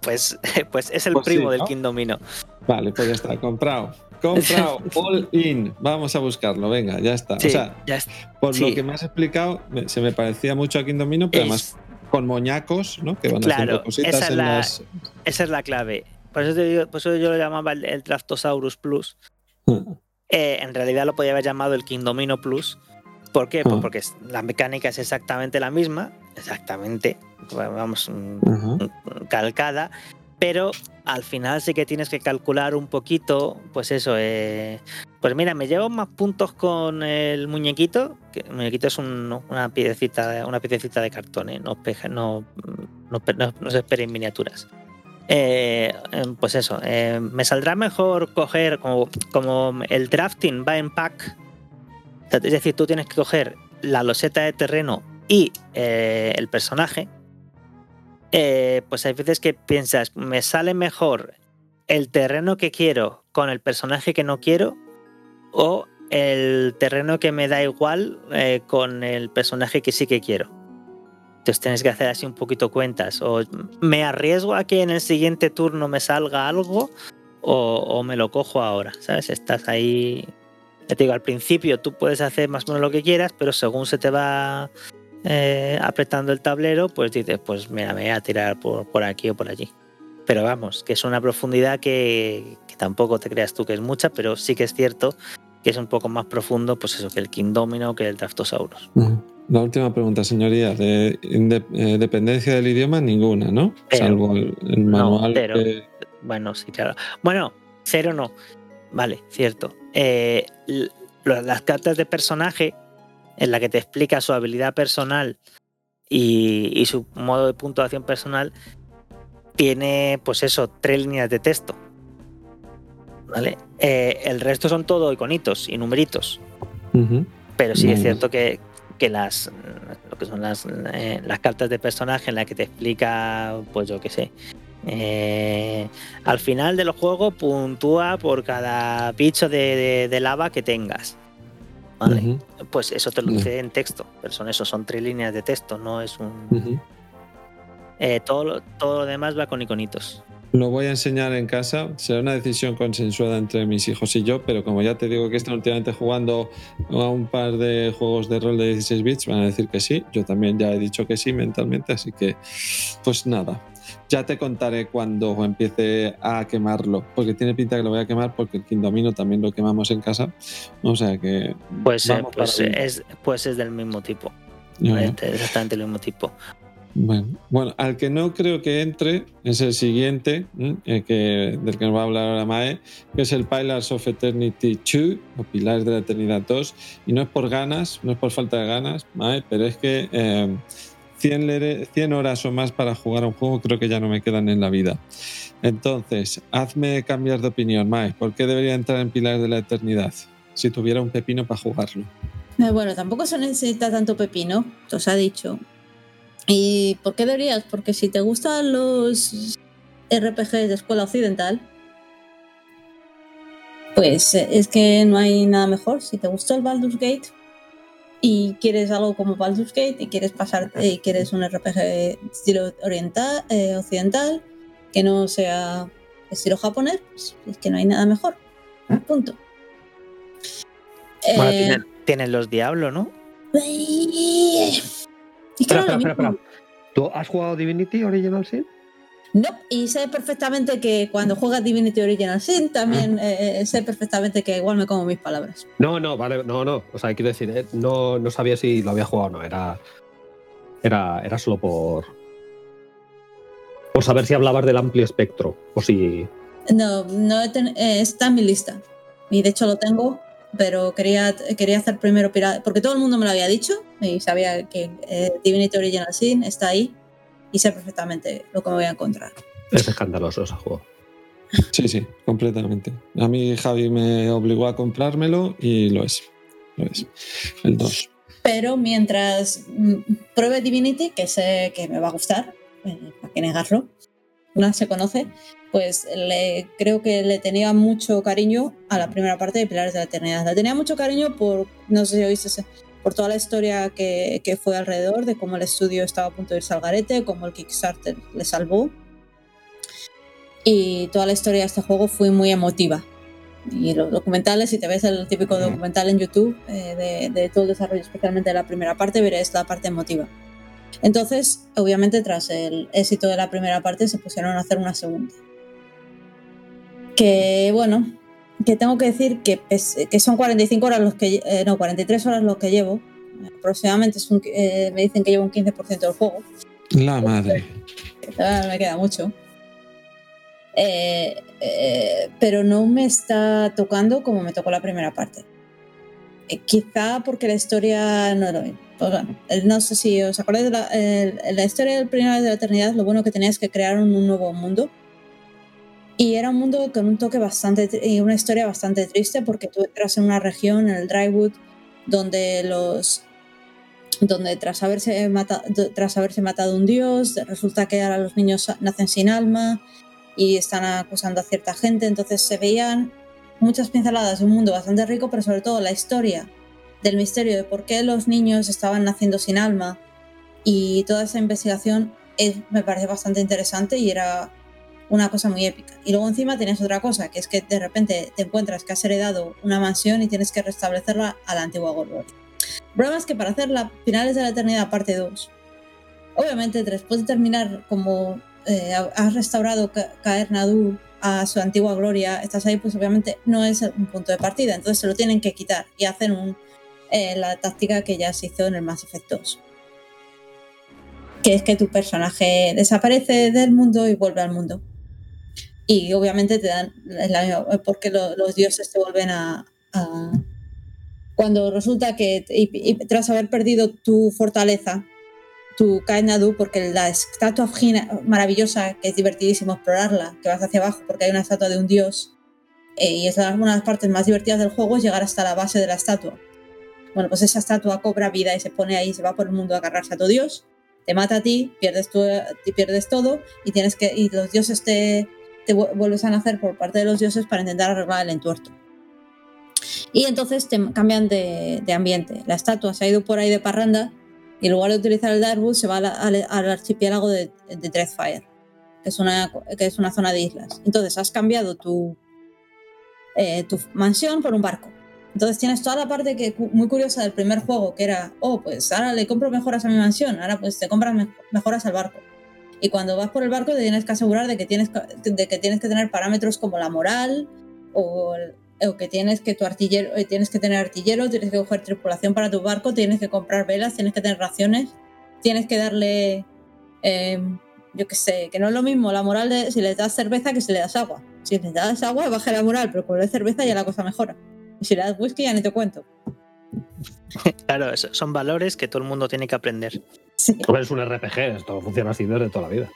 pues, pues es el Pues sí, primo ¿no? del King Domino. Vale, pues ya está, comprado. Comprado, all in. Vamos a buscarlo, venga, ya está. Sí, o sea, ya está. por sí. lo que me has explicado, se me parecía mucho a King Domino, pero Es- además con moñacos, ¿no? Que van Claro, haciendo cositas esa es en la- las. Esa es la clave. Por eso, te digo- por eso yo lo llamaba el, el Draftosaurus Plus. Eh, en realidad lo podía haber llamado el King Domino Plus. ¿Por qué? Pues Ah. porque la mecánica es exactamente la misma, exactamente, vamos, mm, Ajá. calcada, pero al final sí que tienes que calcular un poquito, pues eso, eh, pues mira, me llevo más puntos con el muñequito, el muñequito es un- una piececita, una de cartón, ¿eh? no, no, no, no- se esperen miniaturas. Eh, eh, pues eso, me saldrá mejor coger como, el drafting va en pack, es decir, tú tienes que coger la loseta de terreno y el personaje, eh, pues hay veces que piensas, me sale mejor el terreno que quiero con el personaje que no quiero o el terreno que me da igual eh, con el personaje que sí que quiero. Entonces tienes que hacer así un poquito cuentas. O me arriesgo a que en el siguiente turno me salga algo o, o me lo cojo ahora, ¿sabes? Estás ahí... Ya te digo, al principio tú puedes hacer más o menos lo que quieras, pero según se te va eh, apretando el tablero, pues dices, pues mira, me voy a tirar por, por aquí o por allí. Pero vamos, que es una profundidad que, que, tampoco te creas tú que es mucha, pero sí que es cierto que es un poco más profundo, pues eso, que el King Domino, que el Draftosaurus. La última pregunta, señoría. De, de eh, dependencia del idioma, ninguna, ¿no? Salvo el, el manual. No, cero. que- Bueno, sí, claro. Bueno, cero no. Vale, cierto. Eh, las cartas de personaje, en la que te explica su habilidad personal y, y su modo de puntuación personal, tiene, pues eso, tres líneas de texto. ¿Vale? Eh, el resto son todo iconitos y numeritos. Pero sí es cierto que, que las lo que son las, eh, las cartas de personaje en las que te explica, pues yo qué sé. eh, al final del juego puntúa por cada bicho de, de- de lava que tengas. ¿Vale? Pues eso te lo dice en texto, pero son eso, son tres líneas de texto, no es un... Eh, todo, todo lo demás va con iconitos. Lo voy a enseñar en casa. Será una decisión consensuada entre mis hijos y yo, pero como ya te digo que están últimamente jugando a un par de juegos de rol de 16 bits, van a decir que sí. Yo también ya he dicho que sí mentalmente, así que pues nada. Ya te contaré cuando empiece a quemarlo, porque tiene pinta que lo voy a quemar porque el Kingdomino también lo quemamos en casa. O sea que Pues, eh, pues, bien. es, pues es del mismo tipo. Ya, ya. Es exactamente el mismo tipo. Bueno, bueno, al que no creo que entre es el siguiente, el que, del que nos va a hablar ahora Mae, que es el Pillars of Eternity 2, o Pilares de la Eternidad 2. Y no es por ganas, no es por falta de ganas, Mae, pero es que eh, 100, lere- 100 horas o más para jugar a un juego creo que ya no me quedan en la vida. Entonces, hazme cambiar de opinión, Mae. ¿Por qué debería entrar en Pilares de la Eternidad si tuviera un pepino para jugarlo? Eh, Bueno, tampoco se necesita tanto pepino, os ha dicho. ¿Y por qué deberías? Porque si te gustan los RPGs de escuela occidental, pues eh, es que no hay nada mejor. Si te gustó el Baldur's Gate y quieres algo como Baldur's Gate y quieres pasar y quieres un RPG de estilo oriental, eh, occidental, que no sea estilo japonés, pues es que no hay nada mejor. Punto. Bueno, Eh, tienen, tienen los diablos, ¿no? es que no espera. ¿Tú has jugado Divinity Original Sin? No, y sé perfectamente que cuando juegas Divinity Original Sin también eh, sé perfectamente que igual me como mis palabras. No, no, vale, no, no. O sea, quiero decir, eh, no, no sabía si lo había jugado o no. Era, era, era solo por. Por saber si hablabas del amplio espectro. O si. No, no eh, está en mi lista. Y de hecho lo tengo, pero quería, quería hacer primero pirata. Porque todo el mundo me lo había dicho y sabía que eh, Divinity Original Sin está ahí y sé perfectamente lo que me voy a encontrar. Es escandaloso ese juego. Sí, sí, completamente. A mí Javi me obligó a comprármelo y lo es. Lo es. El 2. Pero mientras mm, pruebe Divinity, que sé que me va a gustar, eh, para qué negarlo, una se conoce, pues le, creo que le tenía mucho cariño a la primera parte de Pilares de la Eternidad. Le tenía mucho cariño por, no sé si oíste, por toda la historia que, que fue alrededor, de cómo el estudio estaba a punto de irse al garete, cómo el Kickstarter le salvó. Y toda la historia de este juego fue muy emotiva. Y los documentales, si te ves el típico documental en YouTube eh, de, de todo el desarrollo, especialmente de la primera parte, verás la parte emotiva. Entonces, obviamente, tras el éxito de la primera parte, se pusieron a hacer una segunda. Que bueno, que tengo que decir que, que son 45 horas los que, eh, no, 43 horas los que llevo. Aproximadamente es un- eh, me dicen que llevo un 15% del juego. La madre. Me queda mucho. Eh, eh, pero no me está tocando como me tocó la primera parte. Eh, quizá porque la historia no es lo mismo. Pues bueno, eh, no sé si os acordáis de la, la historia del Primer de la Eternidad, lo bueno que tenías que crear un, un nuevo mundo. Y era un mundo con un toque bastante, una historia bastante triste porque tú entras en una región, en el Drywood, donde los donde tras haberse, mata- tras haberse matado un dios, resulta que ahora los niños nacen sin alma y están acusando a cierta gente, entonces se veían muchas pinceladas de un mundo bastante rico, pero sobre todo la historia del misterio de por qué los niños estaban naciendo sin alma. Y toda esa investigación es- me parece bastante interesante y era una cosa muy épica. Y luego encima tienes otra cosa, que es que de repente te encuentras que has heredado una mansión y tienes que restablecerla a la antigua problema es que para hacer la Finales de la Eternidad parte 2, obviamente después de terminar como eh, has restaurado Ca- Caer Nadu a su antigua gloria, estás ahí, pues obviamente no es un punto de partida, entonces se lo tienen que quitar y hacen eh, la táctica que ya se hizo en el Mass Effect 2. Que es que tu personaje desaparece del mundo y vuelve al mundo. Y obviamente te dan la misma, porque lo- los dioses te vuelven a, a- cuando resulta que y- y tras haber perdido tu fortaleza, tu Kainadu, porque la estatua gina- maravillosa, que es divertidísimo explorarla, que vas hacia abajo porque hay una estatua de un dios, eh, y es una de las partes más divertidas del juego, es llegar hasta la base de la estatua. Bueno, pues esa estatua cobra vida y se pone ahí, se va por el mundo a agarrarse a tu dios, te mata a ti, pierdes, tu, te pierdes todo, y tienes que y los dioses te, te vu- vuelves a nacer por parte de los dioses para intentar arreglar el entuerto. Y entonces te cambian de, de ambiente. La estatua se ha ido por ahí de parranda y en lugar de utilizar el Darkwood se va al, archipiélago de, de Dreadfire, que es, una, que es una zona de islas. Entonces has cambiado tu, eh, tu mansión por un barco. Entonces tienes toda la parte que muy curiosa del primer juego, que era, oh, pues ahora le compro mejoras a mi mansión, ahora pues te compras me- mejoras al barco. Y cuando vas por el barco te tienes que asegurar de que tienes, ca- de que, tienes que tener parámetros como la moral o que tienes que tu artillero, eh, tienes que tener artillero, tienes que coger tripulación para tu barco, tienes que comprar velas, tienes que tener raciones, tienes que darle, eh, yo qué sé, que no es lo mismo la moral de si le das cerveza que si le das agua. Si le das agua baja la moral, pero con la cerveza ya la cosa mejora. Y si le das whisky ya ni te cuento. Claro, son valores que todo el mundo tiene que aprender. Sí. Es un RPG, esto funciona así desde toda la vida.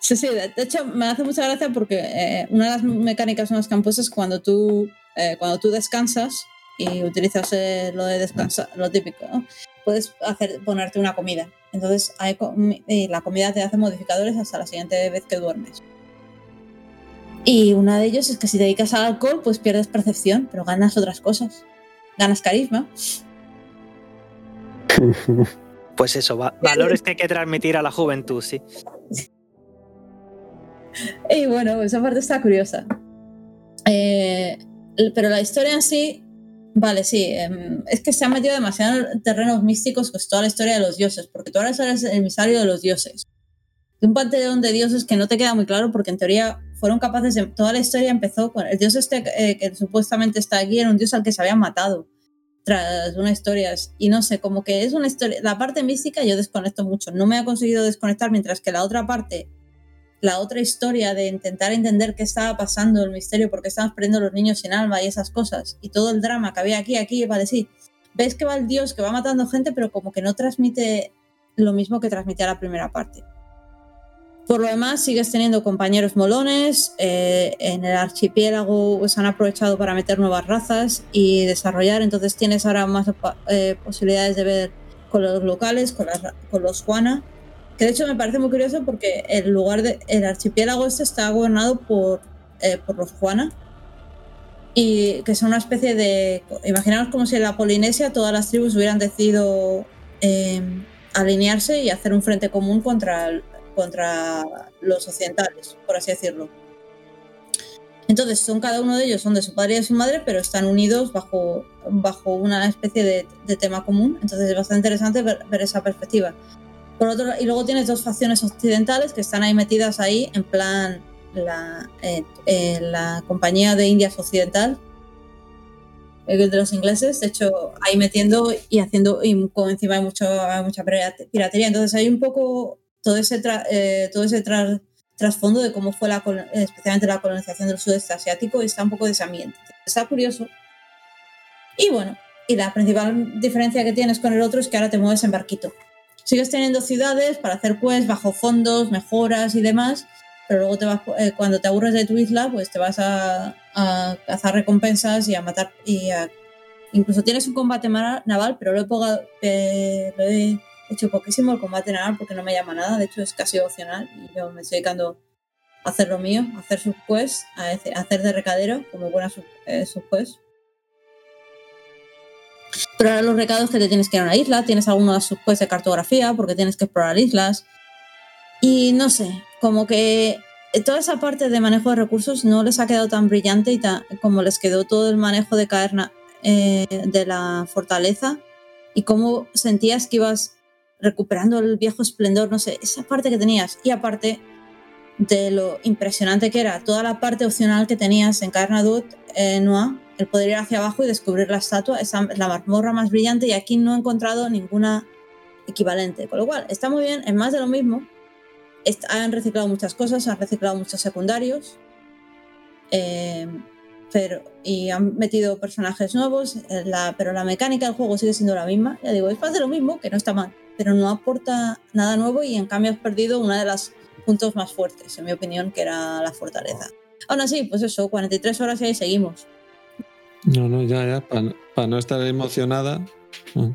Sí, sí, de hecho me hace mucha gracia porque eh, una de las mecánicas que han puesto es cuando tú, eh, cuando tú descansas y utilizas eh, lo de descansar, lo típico, ¿no? puedes hacer, ponerte una comida. Entonces hay comi- y la comida te hace modificadores hasta la siguiente vez que duermes. Y una de ellos es que si te dedicas al alcohol, pues pierdes percepción, pero ganas otras cosas. Ganas carisma. Pues eso, va- valores que hay que transmitir a la juventud, sí. Y bueno, esa parte está curiosa. Eh, pero la historia en sí, vale, sí, em, es que se han metido demasiado en terrenos místicos con toda la historia de los dioses, porque tú ahora eres el emisario de los dioses. De un panteón de dioses que no te queda muy claro, porque en teoría fueron capaces de. Toda la historia empezó con. El dios este eh, que supuestamente está aquí era un dios al que se habían matado tras una historia. Y no sé, como que es una historia. La parte mística yo desconecto mucho. No me ha conseguido desconectar, mientras que la otra parte la otra historia de intentar entender qué estaba pasando, el misterio, por qué estaban los niños sin alma y esas cosas, y todo el drama que había aquí, aquí, vale, sí. Ves que va el dios que va matando gente, pero como que no transmite lo mismo que transmitía la primera parte. Por lo demás, sigues teniendo compañeros molones, eh, en el archipiélago pues, han aprovechado para meter nuevas razas y desarrollar, entonces tienes ahora más eh, posibilidades de ver con los locales, con, las, con los Juana, que de hecho me parece muy curioso porque el lugar de el archipiélago este está gobernado por, eh, por los Juana y que son una especie de imaginaos como si en la Polinesia todas las tribus hubieran decidido eh, alinearse y hacer un frente común contra, contra los occidentales, por así decirlo. Entonces son cada uno de ellos son de su padre y de su madre, pero están unidos bajo, bajo una especie de, tema común. Entonces es bastante interesante ver, esa perspectiva. Por otro, y luego tienes dos facciones occidentales que están ahí metidas ahí, en plan la, eh, eh, la compañía de Indias Occidental, el de los ingleses, de hecho, ahí metiendo y haciendo, y encima hay, mucho, hay mucha piratería. Entonces hay un poco todo ese, tra, eh, todo ese tra, trasfondo de cómo fue la, especialmente la colonización del sudeste asiático está un poco de ese ambiente. Está curioso. Y bueno, y la principal diferencia que tienes con el otro es que ahora te mueves en barquito sigues teniendo ciudades para hacer quests bajo fondos, mejoras y demás, pero luego te vas, eh, cuando te aburres de tu isla, pues te vas a, a cazar recompensas y a matar. y a, Incluso tienes un combate naval, pero lo he, eh, lo he hecho poquísimo el combate naval porque no me llama nada, de hecho es casi opcional y yo me estoy dedicando a hacer lo mío, a hacer sus quests, a hacer de recadero como buenas sub, eh, quests. Pero ahora los recados que te tienes que ir a una isla, tienes algunos subquests de cartografía porque tienes que explorar islas. Y no sé, como que toda esa parte de manejo de recursos no les ha quedado tan brillante y como les quedó todo el manejo de Caerna eh, de la fortaleza y cómo sentías que ibas recuperando el viejo esplendor, no sé, esa parte que tenías. Y aparte de lo impresionante que era toda la parte opcional que tenías en Caernadut, eh, el poder ir hacia abajo y descubrir la estatua, es la mazmorra más brillante y aquí no he encontrado ninguna equivalente. Con lo cual, está muy bien, es más de lo mismo. Han reciclado muchas cosas, han reciclado muchos secundarios, eh, pero, y han metido personajes nuevos, la, pero la mecánica del juego sigue siendo la misma. Ya digo, es más de lo mismo, que no está mal, pero no aporta nada nuevo y en cambio has perdido una de los puntos más fuertes, en mi opinión, que era la fortaleza. Aún así, pues eso, 43 horas y ahí seguimos. No, no, ya, ya, para pa no estar emocionada. No.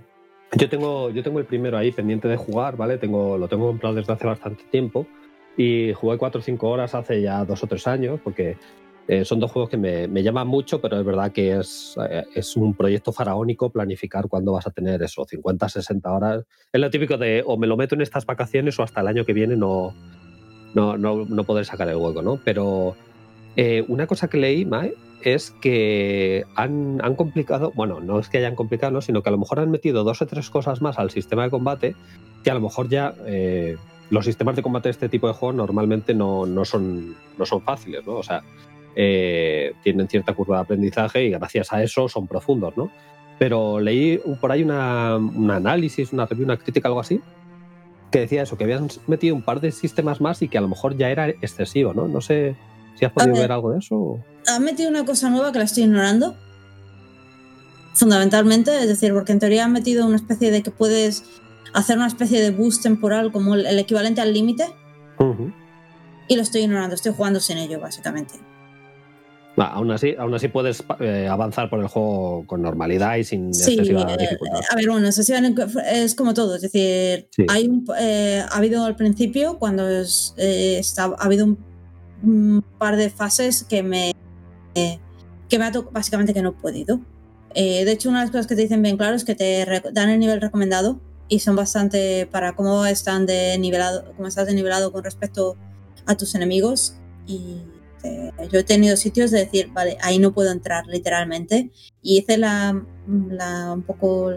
Yo tengo, yo tengo el primero ahí pendiente de jugar, ¿vale? Tengo, lo tengo comprado desde hace bastante tiempo y jugué 4 o 5 horas hace ya dos o tres años porque Eh, son dos juegos que me, me, llaman mucho, pero es verdad que es, eh, es, un proyecto faraónico planificar cuándo vas a tener eso, 50, 60 horas. Es lo típico de o me lo meto en estas vacaciones o hasta el año que viene no, no, no, no poder sacar el hueco, ¿no? Pero eh, una cosa que leí, Mae, es que han, han, complicado, bueno, no es que hayan complicado, sino que a lo mejor han metido dos o tres cosas más al sistema de combate que a lo mejor ya eh, los sistemas de combate de este tipo de juegos normalmente no, no, son, no son fáciles, ¿no? O sea, eh, tienen cierta curva de aprendizaje y gracias a eso son profundos, ¿no? Pero leí por ahí una, un análisis, una review, una crítica, algo así, que decía eso, que habían metido un par de sistemas más y que a lo mejor ya era excesivo, ¿no? No sé si has podido ver, ver algo de eso. Han metido una cosa nueva que la estoy ignorando. Fundamentalmente, es decir, porque en teoría han metido una especie de que puedes hacer una especie de boost temporal como el, el equivalente al límite. Uh -huh. Y lo estoy ignorando, estoy jugando sin ello, básicamente. Aún, así, aún así puedes eh, avanzar por el juego con normalidad y sin sí, excesiva eh, dificultad. A ver, bueno, excesiva es como todo, es decir, sí. hay un, eh, ha habido al principio, cuando es, está, ha habido un, un, par de fases que me, que me ha tocado, básicamente que no he podido. de hecho, una de las cosas que te dicen bien claro es que te dan el nivel recomendado y son bastante para cómo están de nivelado, cómo estás de nivelado con respecto a tus enemigos y eh, yo he tenido sitios de decir, vale, ahí no puedo entrar literalmente. Y hice la, la un poco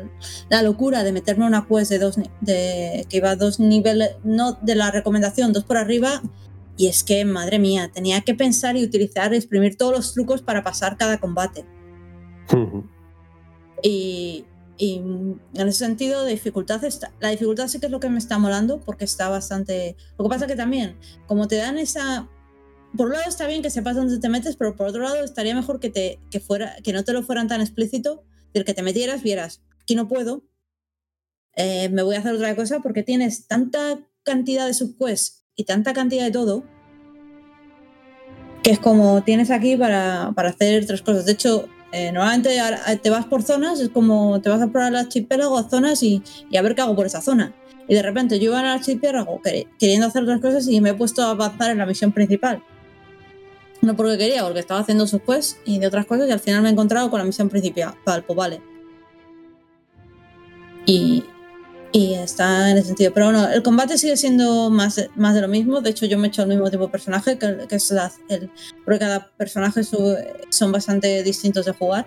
la locura de meterme una quest de dos de, que iba a dos niveles, no de la recomendación, dos por arriba. Y es que, madre mía, tenía que pensar y utilizar, exprimir todos los trucos para pasar cada combate. Uh -huh. y, y, en ese sentido, de dificultad está, la dificultad sí que es lo que me está molando porque está bastante. Lo que pasa que también, como te dan esa por un lado está bien que sepas dónde te metes, pero por otro lado estaría mejor que, te, que, fuera, que no te lo fueran tan explícito, del que te metieras, vieras, aquí no puedo, eh, me voy a hacer otra cosa porque tienes tanta cantidad de subquests y tanta cantidad de todo, que es como tienes aquí para, para hacer tres cosas. De hecho, eh, normalmente te vas por zonas, es como te vas a probar el archipiélago a zonas y, y a ver qué hago por esa zona. Y de repente yo iba al archipiélago queriendo hacer otras cosas y me he puesto a avanzar en la misión principal no porque quería, porque estaba haciendo sus quests y de otras cosas y al final me he encontrado con la misión principal, pues vale. Y, y está en ese sentido. Pero bueno, el combate sigue siendo más, más de lo mismo. De hecho, yo me he hecho el mismo tipo de personaje, que, es la, el, porque cada personaje son bastante distintos de jugar.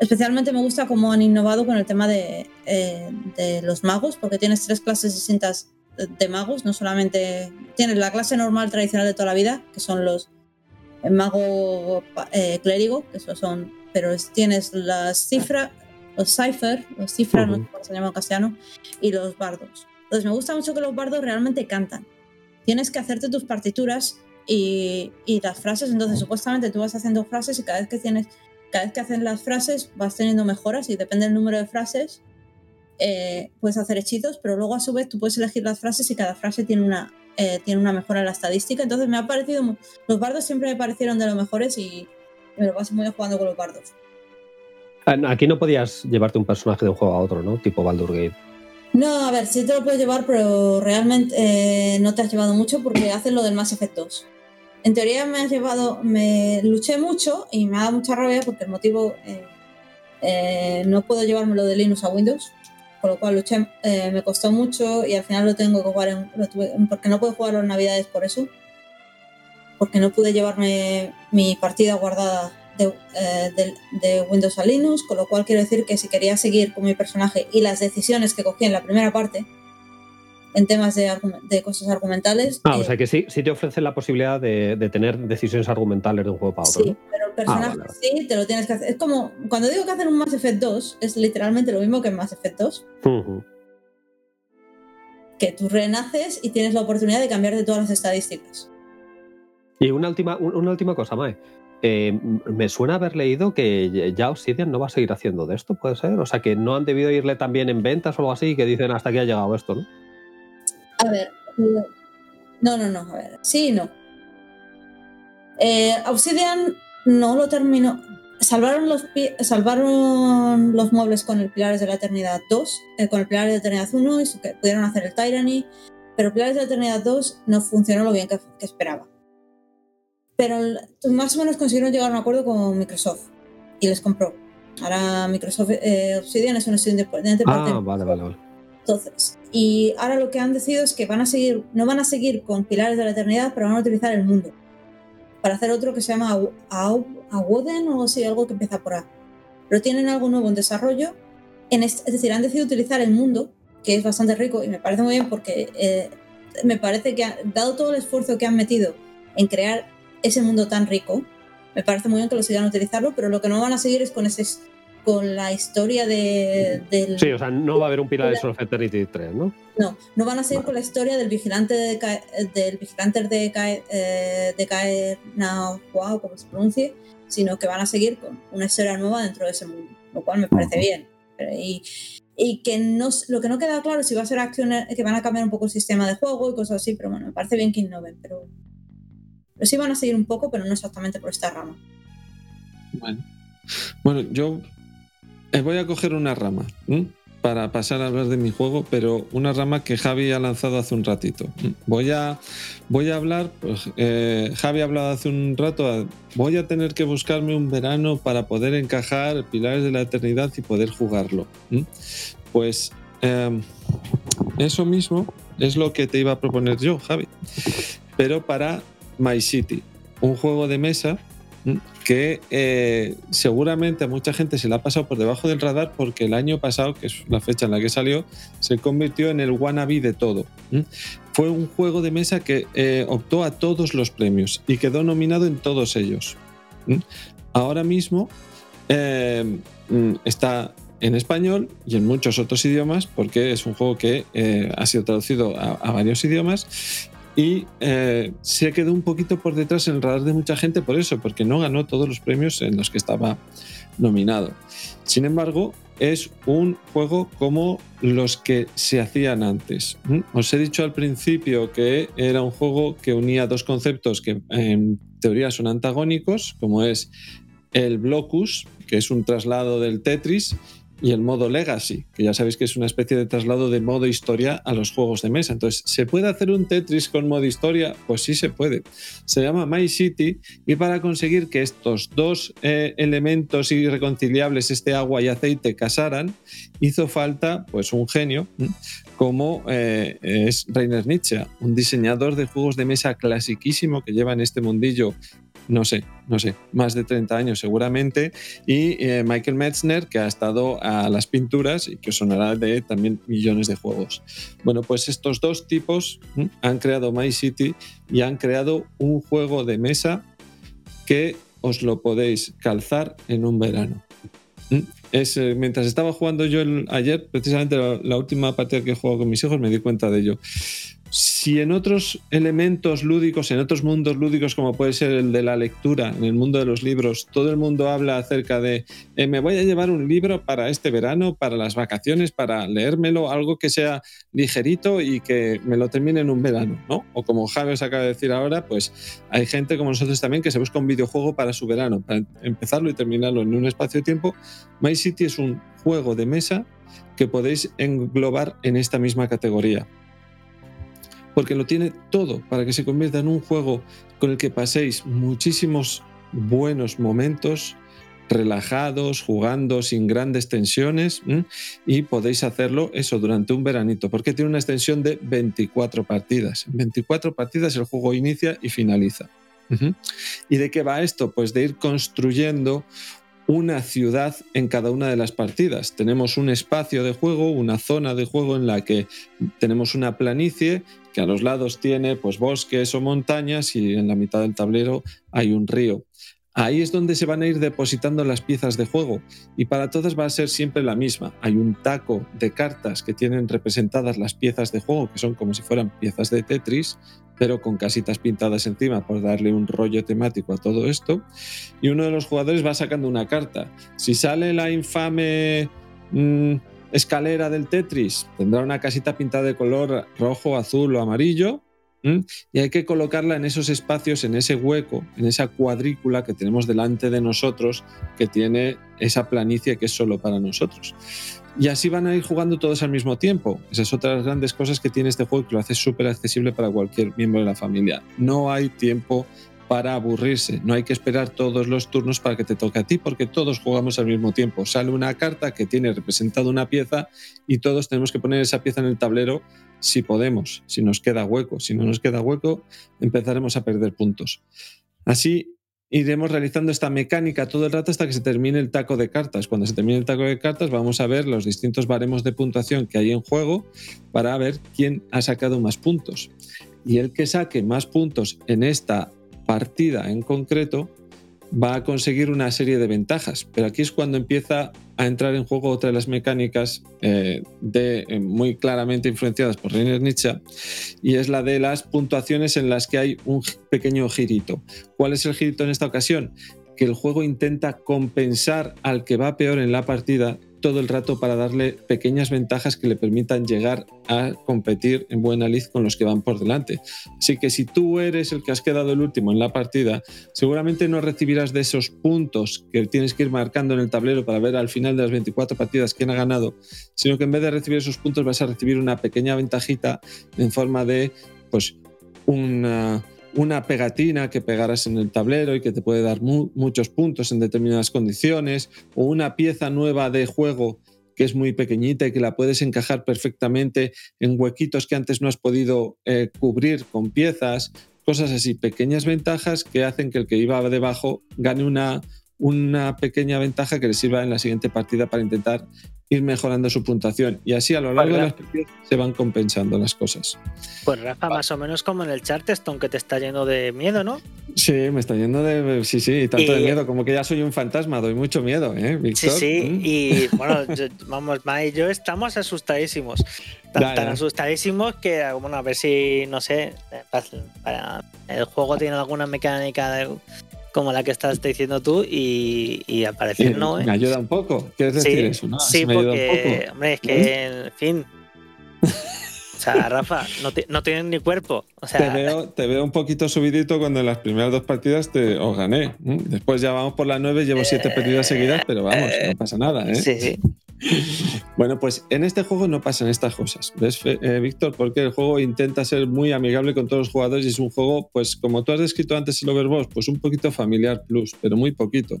Especialmente me gusta cómo han innovado con el tema de, eh, de los magos, porque tienes tres clases distintas de magos, no solamente tienes la clase normal tradicional de toda la vida, que son los mago eh, clérigo, que eso son, pero es, tienes las cifras, los cipher, los cifras, uh -huh. no sé cómo se llama en castellano, y los bardos. Entonces me gusta mucho que los bardos realmente cantan. Tienes que hacerte tus partituras y, y las frases, entonces supuestamente tú vas haciendo frases y cada vez que tienes, cada vez que hacen las frases vas teniendo mejoras y depende del número de frases eh, puedes hacer hechizos, pero luego a su vez tú puedes elegir las frases y cada frase tiene una, eh, tiene una mejora en la estadística. Entonces me ha parecido. Muy... Los bardos siempre me parecieron de los mejores y me lo paso muy bien jugando con los bardos. Aquí no podías llevarte un personaje de un juego a otro, ¿no? Tipo Baldur Gate. No, a ver, sí te lo puedes llevar, pero realmente eh, no te has llevado mucho porque haces lo del Mass Effect 2. En teoría me has llevado, me luché mucho y me ha dado mucha rabia porque el motivo eh, eh, no puedo llevármelo de Linux a Windows, con lo cual luché, eh, me costó mucho y al final lo tengo que jugar en, lo porque no puedo jugarlo en Navidades por eso, porque no pude llevarme mi partida guardada de, eh, de, Windows a Linux, con lo cual quiero decir que si quería seguir con mi personaje y las decisiones que cogí en la primera parte, en temas de, de cosas argumentales. Ah, eh, o sea que sí, sí te ofrecen la posibilidad de, de, tener decisiones argumentales de un juego para otro. Sí, ¿no? pero el personaje ah, vale. sí te lo tienes que hacer. Es como cuando digo que hacer un Mass Effect 2, es literalmente lo mismo que en Mass Effect 2. Uh -huh. Que tú renaces y tienes la oportunidad de cambiar de todas las estadísticas. Y una última, una última cosa, Mae. Eh, me suena haber leído que ya Obsidian no va a seguir haciendo de esto, ¿puede ser? O sea, que no han debido irle también en ventas o algo así, que dicen hasta aquí ha llegado esto, ¿no? A ver, no, no, no, a ver, sí y no. Eh, Obsidian no lo terminó. Salvaron los, salvaron los muebles con el Pilares de la Eternidad 2, eh, con el Pilares de la Eternidad 1 y pudieron hacer el Tyranny, pero Pilares de la Eternidad 2 no funcionó lo bien que, que esperaba. Pero más o menos consiguieron llegar a un acuerdo con Microsoft y les compró. Ahora Microsoft eh, Obsidian es un estudio independiente. Ah, vale, vale, vale. Entonces, y ahora lo que han decidido es que van a seguir, no van a seguir con Pilares de la Eternidad, pero van a utilizar el mundo. Para hacer otro que se llama Awoden o así, algo que empieza por A. Pero tienen algo nuevo en desarrollo. En es decir, han decidido utilizar el mundo, que es bastante rico y me parece muy bien porque eh, me parece que, dado todo el esfuerzo que han metido en crear ese mundo tan rico, me parece muy bien que lo sigan utilizarlo, pero lo que no van a seguir es con ese con la historia de, del... Sí, o sea, no va a haber un Pilar de of Eternity 3, ¿no? No, no van a seguir con la historia del vigilante de del vigilante de Caer, eh, de Caer Now, wow, como se pronuncie, sino que van a seguir con una historia nueva dentro de ese mundo, lo cual me parece bien. Y, y que no, lo que no queda claro es si va a ser acción, que van a cambiar un poco el sistema de juego y cosas así, pero bueno, me parece bien que innoven, pero, pero sí van a seguir un poco, pero no exactamente por esta rama. Bueno, bueno yo voy a coger una rama para pasar a hablar de mi juego, pero una rama que Javi ha lanzado hace un ratito. Voy a, voy a hablar, pues, eh, Javi ha hablado hace un rato, voy a tener que buscarme un verano para poder encajar Pilares de la Eternidad y poder jugarlo. Pues em, eso mismo es lo que te iba a proponer yo, Javi, pero para My City, un juego de mesa que eh, seguramente a mucha gente se le ha pasado por debajo del radar porque el año pasado, que es la fecha en la que salió, se convirtió en el wannabe de todo. Fue un juego de mesa que eh, optó a todos los premios y quedó nominado en todos ellos. Ahora mismo eh, mm, está en español y en muchos otros idiomas porque es un juego que ha sido traducido a, varios idiomas y eh, se quedó un poquito por detrás en el radar de mucha gente por eso, porque no ganó todos los premios en los que estaba nominado. Sin embargo, es un juego como los que se hacían antes. Os he dicho al principio que era un juego que unía dos conceptos que en teoría son antagónicos, como es el blocus, que es un traslado del Tetris, y el modo Legacy, que ya sabéis que es una especie de traslado de modo historia a los juegos de mesa. Entonces, ¿se puede hacer un Tetris con modo historia? Pues sí se puede. Se llama My City y para conseguir que estos dos eh, elementos irreconciliables, este agua y aceite, casaran, hizo falta pues un genio como eh, es Rainer Nietzsche, un diseñador de juegos de mesa clasiquísimo que lleva en este mundillo no sé, no sé, más de 30 años seguramente, y eh, Michael Metzner, que ha estado a las pinturas y que sonará de también millones de juegos. Bueno, pues estos dos tipos han creado My City y han creado un juego de mesa que os lo podéis calzar en un verano. Es, eh, mientras estaba jugando yo ayer, precisamente la, última partida que jugado con mis hijos, me di cuenta de ello si en otros elementos lúdicos, en otros mundos lúdicos como puede ser el de la lectura, en el mundo de los libros, todo el mundo habla acerca de eh, me voy a llevar un libro para este verano, para las vacaciones, para leérmelo, algo que sea ligerito y que me lo termine en un verano, ¿no? O como Javi os acaba de decir ahora, pues hay gente como nosotros también que se busca un videojuego para su verano, para empezarlo y terminarlo en un espacio de tiempo. My City es un juego de mesa que podéis englobar en esta misma categoría porque lo tiene todo para que se convierta en un juego con el que paséis muchísimos buenos momentos, relajados, jugando sin grandes tensiones y podéis hacerlo eso durante un veranito, porque tiene una extensión de 24 partidas. En 24 partidas el juego inicia y finaliza. ¿Y de qué va esto? Pues de ir construyendo una ciudad en cada una de las partidas. Tenemos un espacio de juego, una zona de juego en la que tenemos una planicie que a los lados tiene pues bosques o montañas y en la mitad del tablero hay un río. Ahí es donde se van a ir depositando las piezas de juego y para todas va a ser siempre la misma. Hay un taco de cartas que tienen representadas las piezas de juego, que son como si fueran piezas de Tetris, pero con casitas pintadas encima por darle un rollo temático a todo esto. Y uno de los jugadores va sacando una carta. Si sale la infame mm, escalera del Tetris, tendrá una casita pintada de color rojo, azul o amarillo y hay que colocarla en esos espacios, en ese hueco, en esa cuadrícula que tenemos delante de nosotros, que tiene esa planicie que es solo para nosotros. Y así van a ir jugando todos al mismo tiempo. Esa es otra de las grandes cosas que tiene este juego que lo hace súper accesible para cualquier miembro de la familia. No hay tiempo para aburrirse. No hay que esperar todos los turnos para que te toque a ti, porque todos jugamos al mismo tiempo. Sale una carta que tiene representada una pieza y todos tenemos que poner esa pieza en el tablero si podemos, si nos queda hueco. Si no nos queda hueco, empezaremos a perder puntos. Así iremos realizando esta mecánica todo el rato hasta que se termine el taco de cartas. Cuando se termine el taco de cartas vamos a ver los distintos baremos de puntuación que hay en juego para ver quién ha sacado más puntos. Y el que saque más puntos en esta partida en concreto va a conseguir una serie de ventajas. Pero aquí es cuando empieza a entrar en juego otra de las mecánicas eh, de, eh, muy claramente influenciadas por Reiner Nietzsche y es la de las puntuaciones en las que hay un pequeño girito. ¿Cuál es el girito en esta ocasión? Que el juego intenta compensar al que va peor en la partida todo el rato para darle pequeñas ventajas que le permitan llegar a competir en buena lid con los que van por delante. Así que si tú eres el que has quedado el último en la partida, seguramente no recibirás de esos puntos que tienes que ir marcando en el tablero para ver al final de las 24 partidas quién ha ganado, sino que en vez de recibir esos puntos vas a recibir una pequeña ventajita en forma de pues una una pegatina que pegarás en el tablero y que te puede dar muchos puntos en determinadas condiciones, o una pieza nueva de juego que es muy pequeñita y que la puedes encajar perfectamente en huequitos que antes no has podido eh, cubrir con piezas, cosas así, pequeñas ventajas que hacen que el que iba debajo gane una, una pequeña ventaja que le sirva en la siguiente partida para intentar ir mejorando su puntuación. Y así a lo largo de las partidas se van compensando las cosas. Pues Rafa, más o menos como en el Charterstone, que te está lleno de miedo, ¿no? Sí, me está yendo de. Sí, sí, tanto de miedo, como que ya soy un fantasma, doy mucho miedo, ¿eh, Víctor? Sí, sí, mm. y bueno, vamos, Ma y yo estamos asustadísimos. Tan, asustadísimos que, bueno, a ver si, no sé, para, el juego tiene alguna mecánica de como la que estás diciendo tú y, y al parecer no. ¿eh? Me ayuda un poco. ¿Quieres decir eso? ¿no? Sí, porque, hombre, es que, en fin. O sea, Rafa, no, no tienen ni cuerpo. O sea, te, veo, te veo un poquito subidito cuando en las primeras dos partidas te os gané. Después ya vamos por las nueve, llevo siete partidas seguidas, pero vamos, no pasa nada. ¿eh? Sí, sí. Bueno, pues en este juego no pasan estas cosas, ¿ves, eh, Víctor? Porque el juego intenta ser muy amigable con todos los jugadores y es un juego, pues como tú has descrito antes el Overboss, pues un poquito familiar plus, pero muy poquito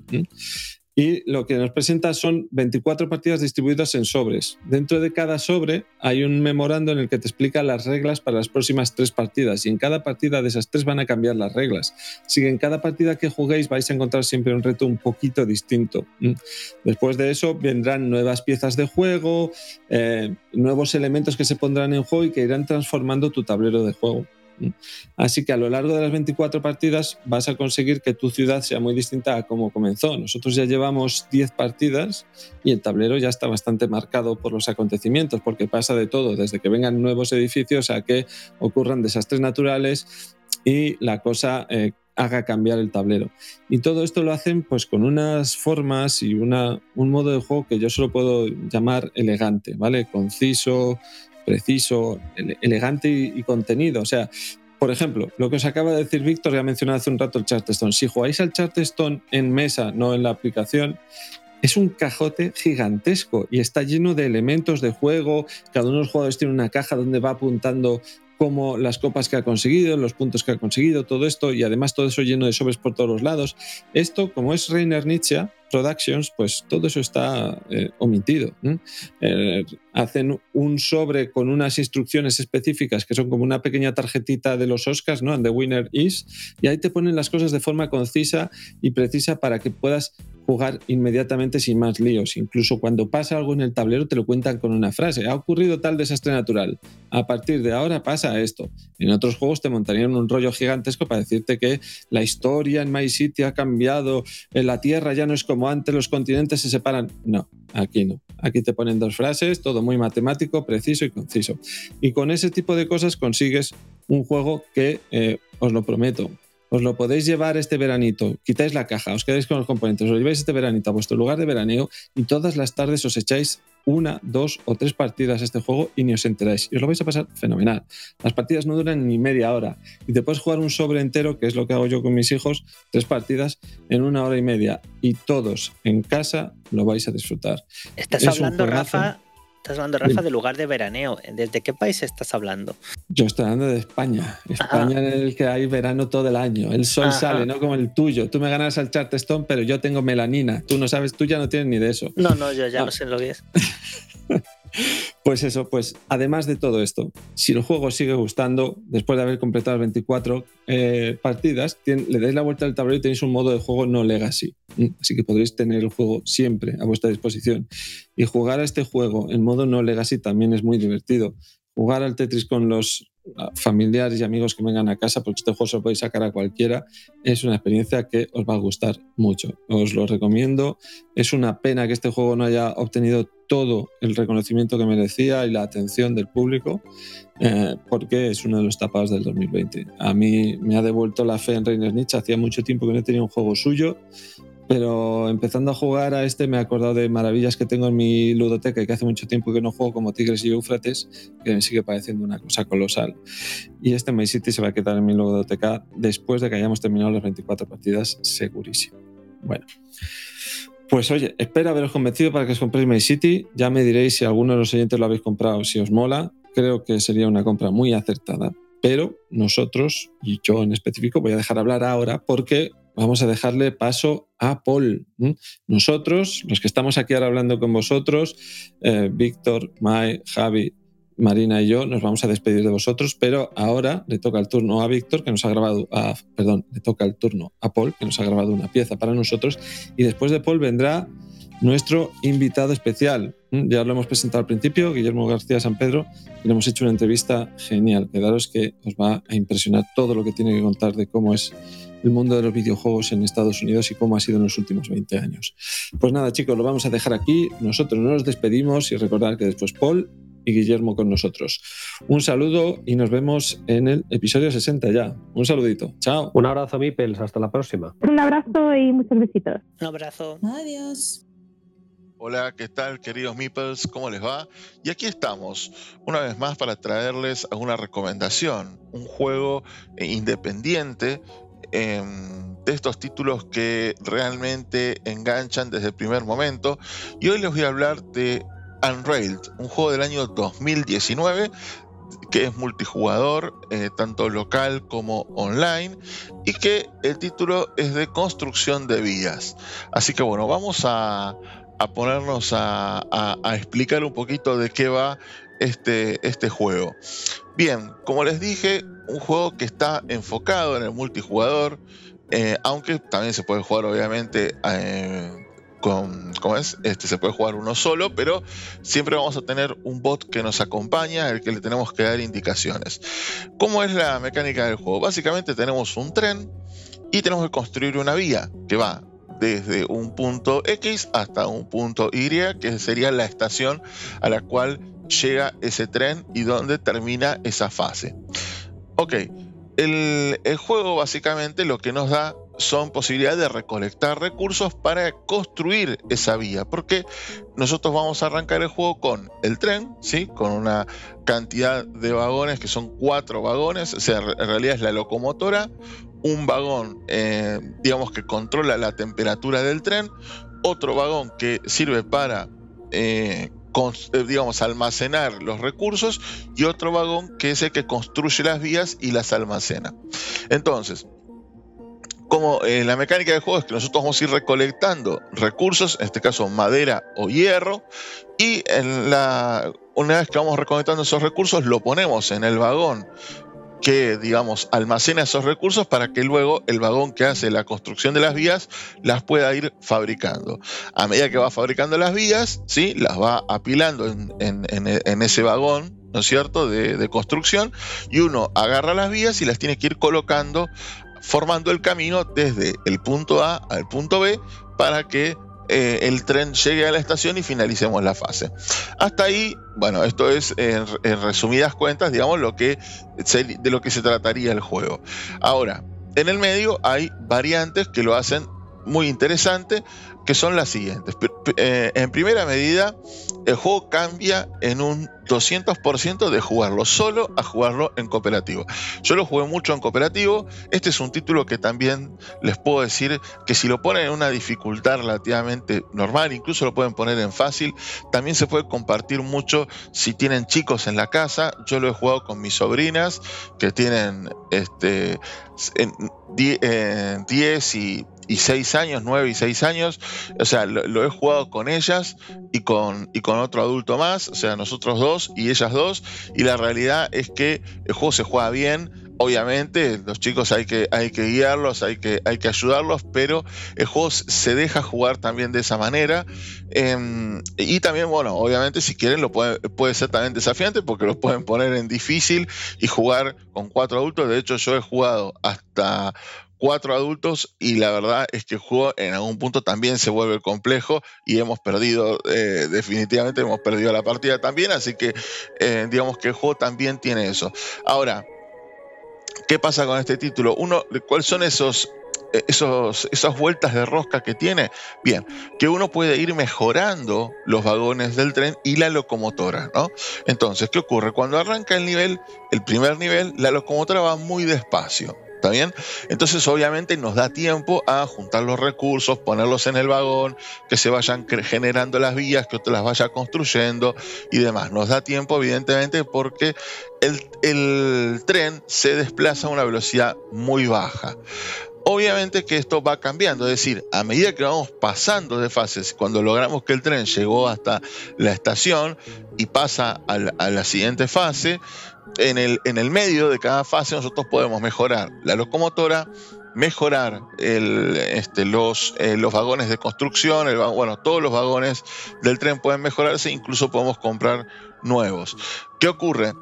y lo que nos presenta son 24 partidas distribuidas en sobres. Dentro de cada sobre hay un memorando en el que te explica las reglas para las próximas tres partidas y en cada partida de esas tres van a cambiar las reglas. Así que en cada partida que juguéis vais a encontrar siempre un reto un poquito distinto. Después de eso vendrán nuevas piezas de juego, eh, nuevos elementos que se pondrán en juego y que irán transformando tu tablero de juego. Así que a lo largo de las 24 partidas vas a conseguir que tu ciudad sea muy distinta a como comenzó. Nosotros ya llevamos 10 partidas y el tablero ya está bastante marcado por los acontecimientos, porque pasa de todo, desde que vengan nuevos edificios a que ocurran desastres naturales y la cosa eh, haga cambiar el tablero. Y todo esto lo hacen pues con unas formas y una, un modo de juego que yo solo puedo llamar elegante, ¿vale? Conciso, preciso, elegante y, contenido. O sea, por ejemplo, lo que os acaba de decir Víctor, ya mencionado hace un rato el Charterstone. Si jugáis al Charterstone en mesa, no en la aplicación, es un cajote gigantesco y está lleno de elementos de juego. Cada uno de los jugadores tiene una caja donde va apuntando como las copas que ha conseguido, los puntos que ha conseguido, todo esto, y además todo eso lleno de sobres por todos los lados. Esto, como es Reiner Nietzsche Productions, pues todo eso está eh, omitido. Eh, hacen un sobre con unas instrucciones específicas que son como una pequeña tarjetita de los Oscars, ¿no? And the winner is, y ahí te ponen las cosas de forma concisa y precisa para que puedas jugar inmediatamente sin más líos. Incluso cuando pasa algo en el tablero te lo cuentan con una frase. Ha ocurrido tal desastre natural. A partir de ahora pasa esto. En otros juegos te montarían un rollo gigantesco para decirte que la historia en My City ha cambiado, la Tierra ya no es antes, los continentes se separan. No, aquí no. Aquí te ponen dos frases, todo muy matemático, preciso y conciso. Y con ese tipo de cosas consigues un juego que, eh, os lo prometo, os lo podéis llevar este veranito, quitáis la caja, os quedáis con los componentes, os lo lleváis este veranito a vuestro lugar de veraneo y todas las tardes os echáis una, dos o tres partidas a este juego y ni os enteráis. Y os lo vais a pasar fenomenal. Las partidas no duran ni media hora y te puedes jugar un sobre entero, que es lo que hago yo con mis hijos, tres partidas en una hora y media y todos en casa lo vais a disfrutar. Estás hablando, Rafa, Estás hablando, Rafa, del lugar de veraneo. ¿Desde qué país estás hablando? Yo estoy hablando de España. España en el que hay verano todo el año. El sol sale, no como el tuyo. Tú me ganas al Charterstone, pero yo tengo melanina. Tú no sabes, tú ya no tienes ni de eso. No, no, yo ya no sé lo que es. Pues eso, pues además de todo esto, si el juego sigue gustando, después de haber completado 24 eh, partidas, le dais la vuelta al tablero y tenéis un modo de juego no legacy. Así que podréis tener el juego siempre a vuestra disposición. Y jugar a este juego en modo no legacy también es muy divertido. Jugar al Tetris con los familiares y amigos que vengan a casa, porque este juego se lo podéis sacar a cualquiera, es una experiencia que os va a gustar mucho. Os lo recomiendo. Es una pena que este juego no haya obtenido todo el reconocimiento que merecía y la atención del público, eh, porque es uno de los tapados del 2020. A mí me ha devuelto la fe en Reiner Nietzsche. Hacía mucho tiempo que no tenía un juego suyo pero empezando a jugar a este me he acordado de maravillas que tengo en mi ludoteca y que hace mucho tiempo que no juego como Tigres y Eufrates, que me sigue pareciendo una cosa colosal. Y este My City se va a quedar en mi ludoteca después de que hayamos terminado las 24 partidas, segurísimo. Bueno. Pues oye, espero haberos convencido para que os compréis My City. Ya me diréis si alguno de los oyentes lo habéis comprado, si os mola. Creo que sería una compra muy acertada. Pero nosotros, y yo en específico, voy a dejar hablar ahora porque vamos a dejarle paso a Paul. Nosotros, los que estamos aquí ahora hablando con vosotros, eh, Víctor, Mai, Javi, Marina y yo, nos vamos a despedir de vosotros, pero ahora le toca el turno a Víctor, que nos ha grabado, perdón, le toca el turno a Paul, que nos ha grabado una pieza para nosotros, y después de Paul vendrá nuestro invitado especial. Ya lo hemos presentado al principio, Guillermo García San Pedro, y le hemos hecho una entrevista genial. Quedaros que os va a impresionar todo lo que tiene que contar de cómo es el mundo de los videojuegos en Estados Unidos y cómo ha sido en los últimos 20 años. Pues nada, chicos, lo vamos a dejar aquí. Nosotros nos despedimos y recordar que después Paul y Guillermo con nosotros. Un saludo y nos vemos en el episodio 60 ya. Un saludito. Chao. Un abrazo, Mipels. Hasta la próxima. Un abrazo y muchos besitos. Un abrazo. Adiós. Hola, ¿qué tal queridos Meeples? ¿Cómo les va? Y aquí estamos, una vez más para traerles alguna recomendación, un juego independiente Em, de estos títulos que realmente enganchan desde el primer momento. Y hoy les voy a hablar de Unrailed, un juego del año 2019 que es multijugador, eh, tanto local como online, y que el título es de construcción de vías. Así que bueno, vamos a, ponernos a, explicar un poquito de qué va este, este juego. Bien, como les dije, un juego que está enfocado en el multijugador, eh, aunque también se puede jugar obviamente eh, con, ¿cómo es? Este, se puede jugar uno solo, pero siempre vamos a tener un bot que nos acompaña, al que le tenemos que dar indicaciones. ¿Cómo es la mecánica del juego? Básicamente tenemos un tren y tenemos que construir una vía que va desde un punto X hasta un punto Y, que sería la estación a la cual llega ese tren y dónde termina esa fase. Ok, el, juego básicamente lo que nos da son posibilidades de recolectar recursos para construir esa vía, porque nosotros vamos a arrancar el juego con el tren, ¿sí? con una cantidad de vagones que son cuatro vagones, o sea, en realidad es la locomotora, un vagón, eh, digamos que controla la temperatura del tren, otro vagón que sirve para eh, eh, digamos, almacenar los recursos y otro vagón que es el que construye las vías y las almacena. Entonces, como eh, la mecánica del juego es que nosotros vamos a ir recolectando recursos, en este caso madera o hierro, y en la, una vez que vamos recolectando esos recursos, lo ponemos en el vagón que, digamos, almacena esos recursos para que luego el vagón que hace la construcción de las vías las pueda ir fabricando. A medida que va fabricando las vías, ¿sí? las va apilando en, ese vagón, ¿no es cierto?, de, de construcción, y uno agarra las vías y las tiene que ir colocando formando el camino desde el punto A al punto B para que eh, el tren llegue a la estación y finalicemos la fase. Hasta ahí, bueno, esto es en, resumidas cuentas, digamos, lo que de lo que se trataría el juego. Ahora, en el medio hay variantes que lo hacen muy interesante, que son las siguientes. Eh, en primera medida, el juego cambia en un 200% de jugarlo solo a jugarlo en cooperativo. Yo lo jugué mucho en cooperativo. Este es un título que también les puedo decir que si lo ponen en una dificultad relativamente normal, incluso lo pueden poner en fácil, también se puede compartir mucho si tienen chicos en la casa. Yo lo he jugado con mis sobrinas que tienen este, 10 y y 6 años, 9 y 6 años. O sea, lo, he jugado con ellas y con, y con otro adulto más, o sea, nosotros dos y ellas dos. Y la realidad es que el juego se juega bien. Obviamente, los chicos hay que, hay que guiarlos, hay que, hay que ayudarlos, pero el juego se deja jugar también de esa manera. Em, y también, bueno, obviamente, si quieren, lo puede, puede ser también desafiante porque lo pueden poner en difícil y jugar con cuatro adultos. De hecho, yo he jugado hasta cuatro adultos y la verdad es que el juego en algún punto también se vuelve complejo y hemos perdido, eh, definitivamente hemos perdido la partida también, así que eh, digamos que el juego también tiene eso. Ahora, ¿qué pasa con este título? Uno, ¿cuáles son esos eh, esos, esas vueltas de rosca que tiene, bien, que uno puede ir mejorando los vagones del tren y la locomotora, ¿no? Entonces, ¿qué ocurre? Cuando arranca el nivel, el primer nivel, la locomotora va muy despacio. ¿Está bien? Entonces, obviamente, nos da tiempo a juntar los recursos, ponerlos en el vagón, que se vayan generando las vías, que otro las vaya construyendo y demás. Nos da tiempo, evidentemente, porque el, el tren se desplaza a una velocidad muy baja. Obviamente que esto va cambiando, es decir, a medida que vamos pasando de fases, cuando logramos que el tren llegó hasta la estación y pasa a la, siguiente fase, en el, medio de cada fase nosotros podemos mejorar la locomotora, mejorar este, eh, los vagones de construcción, bueno, todos los vagones del tren pueden mejorarse, incluso podemos comprar nuevos. ¿Qué ocurre?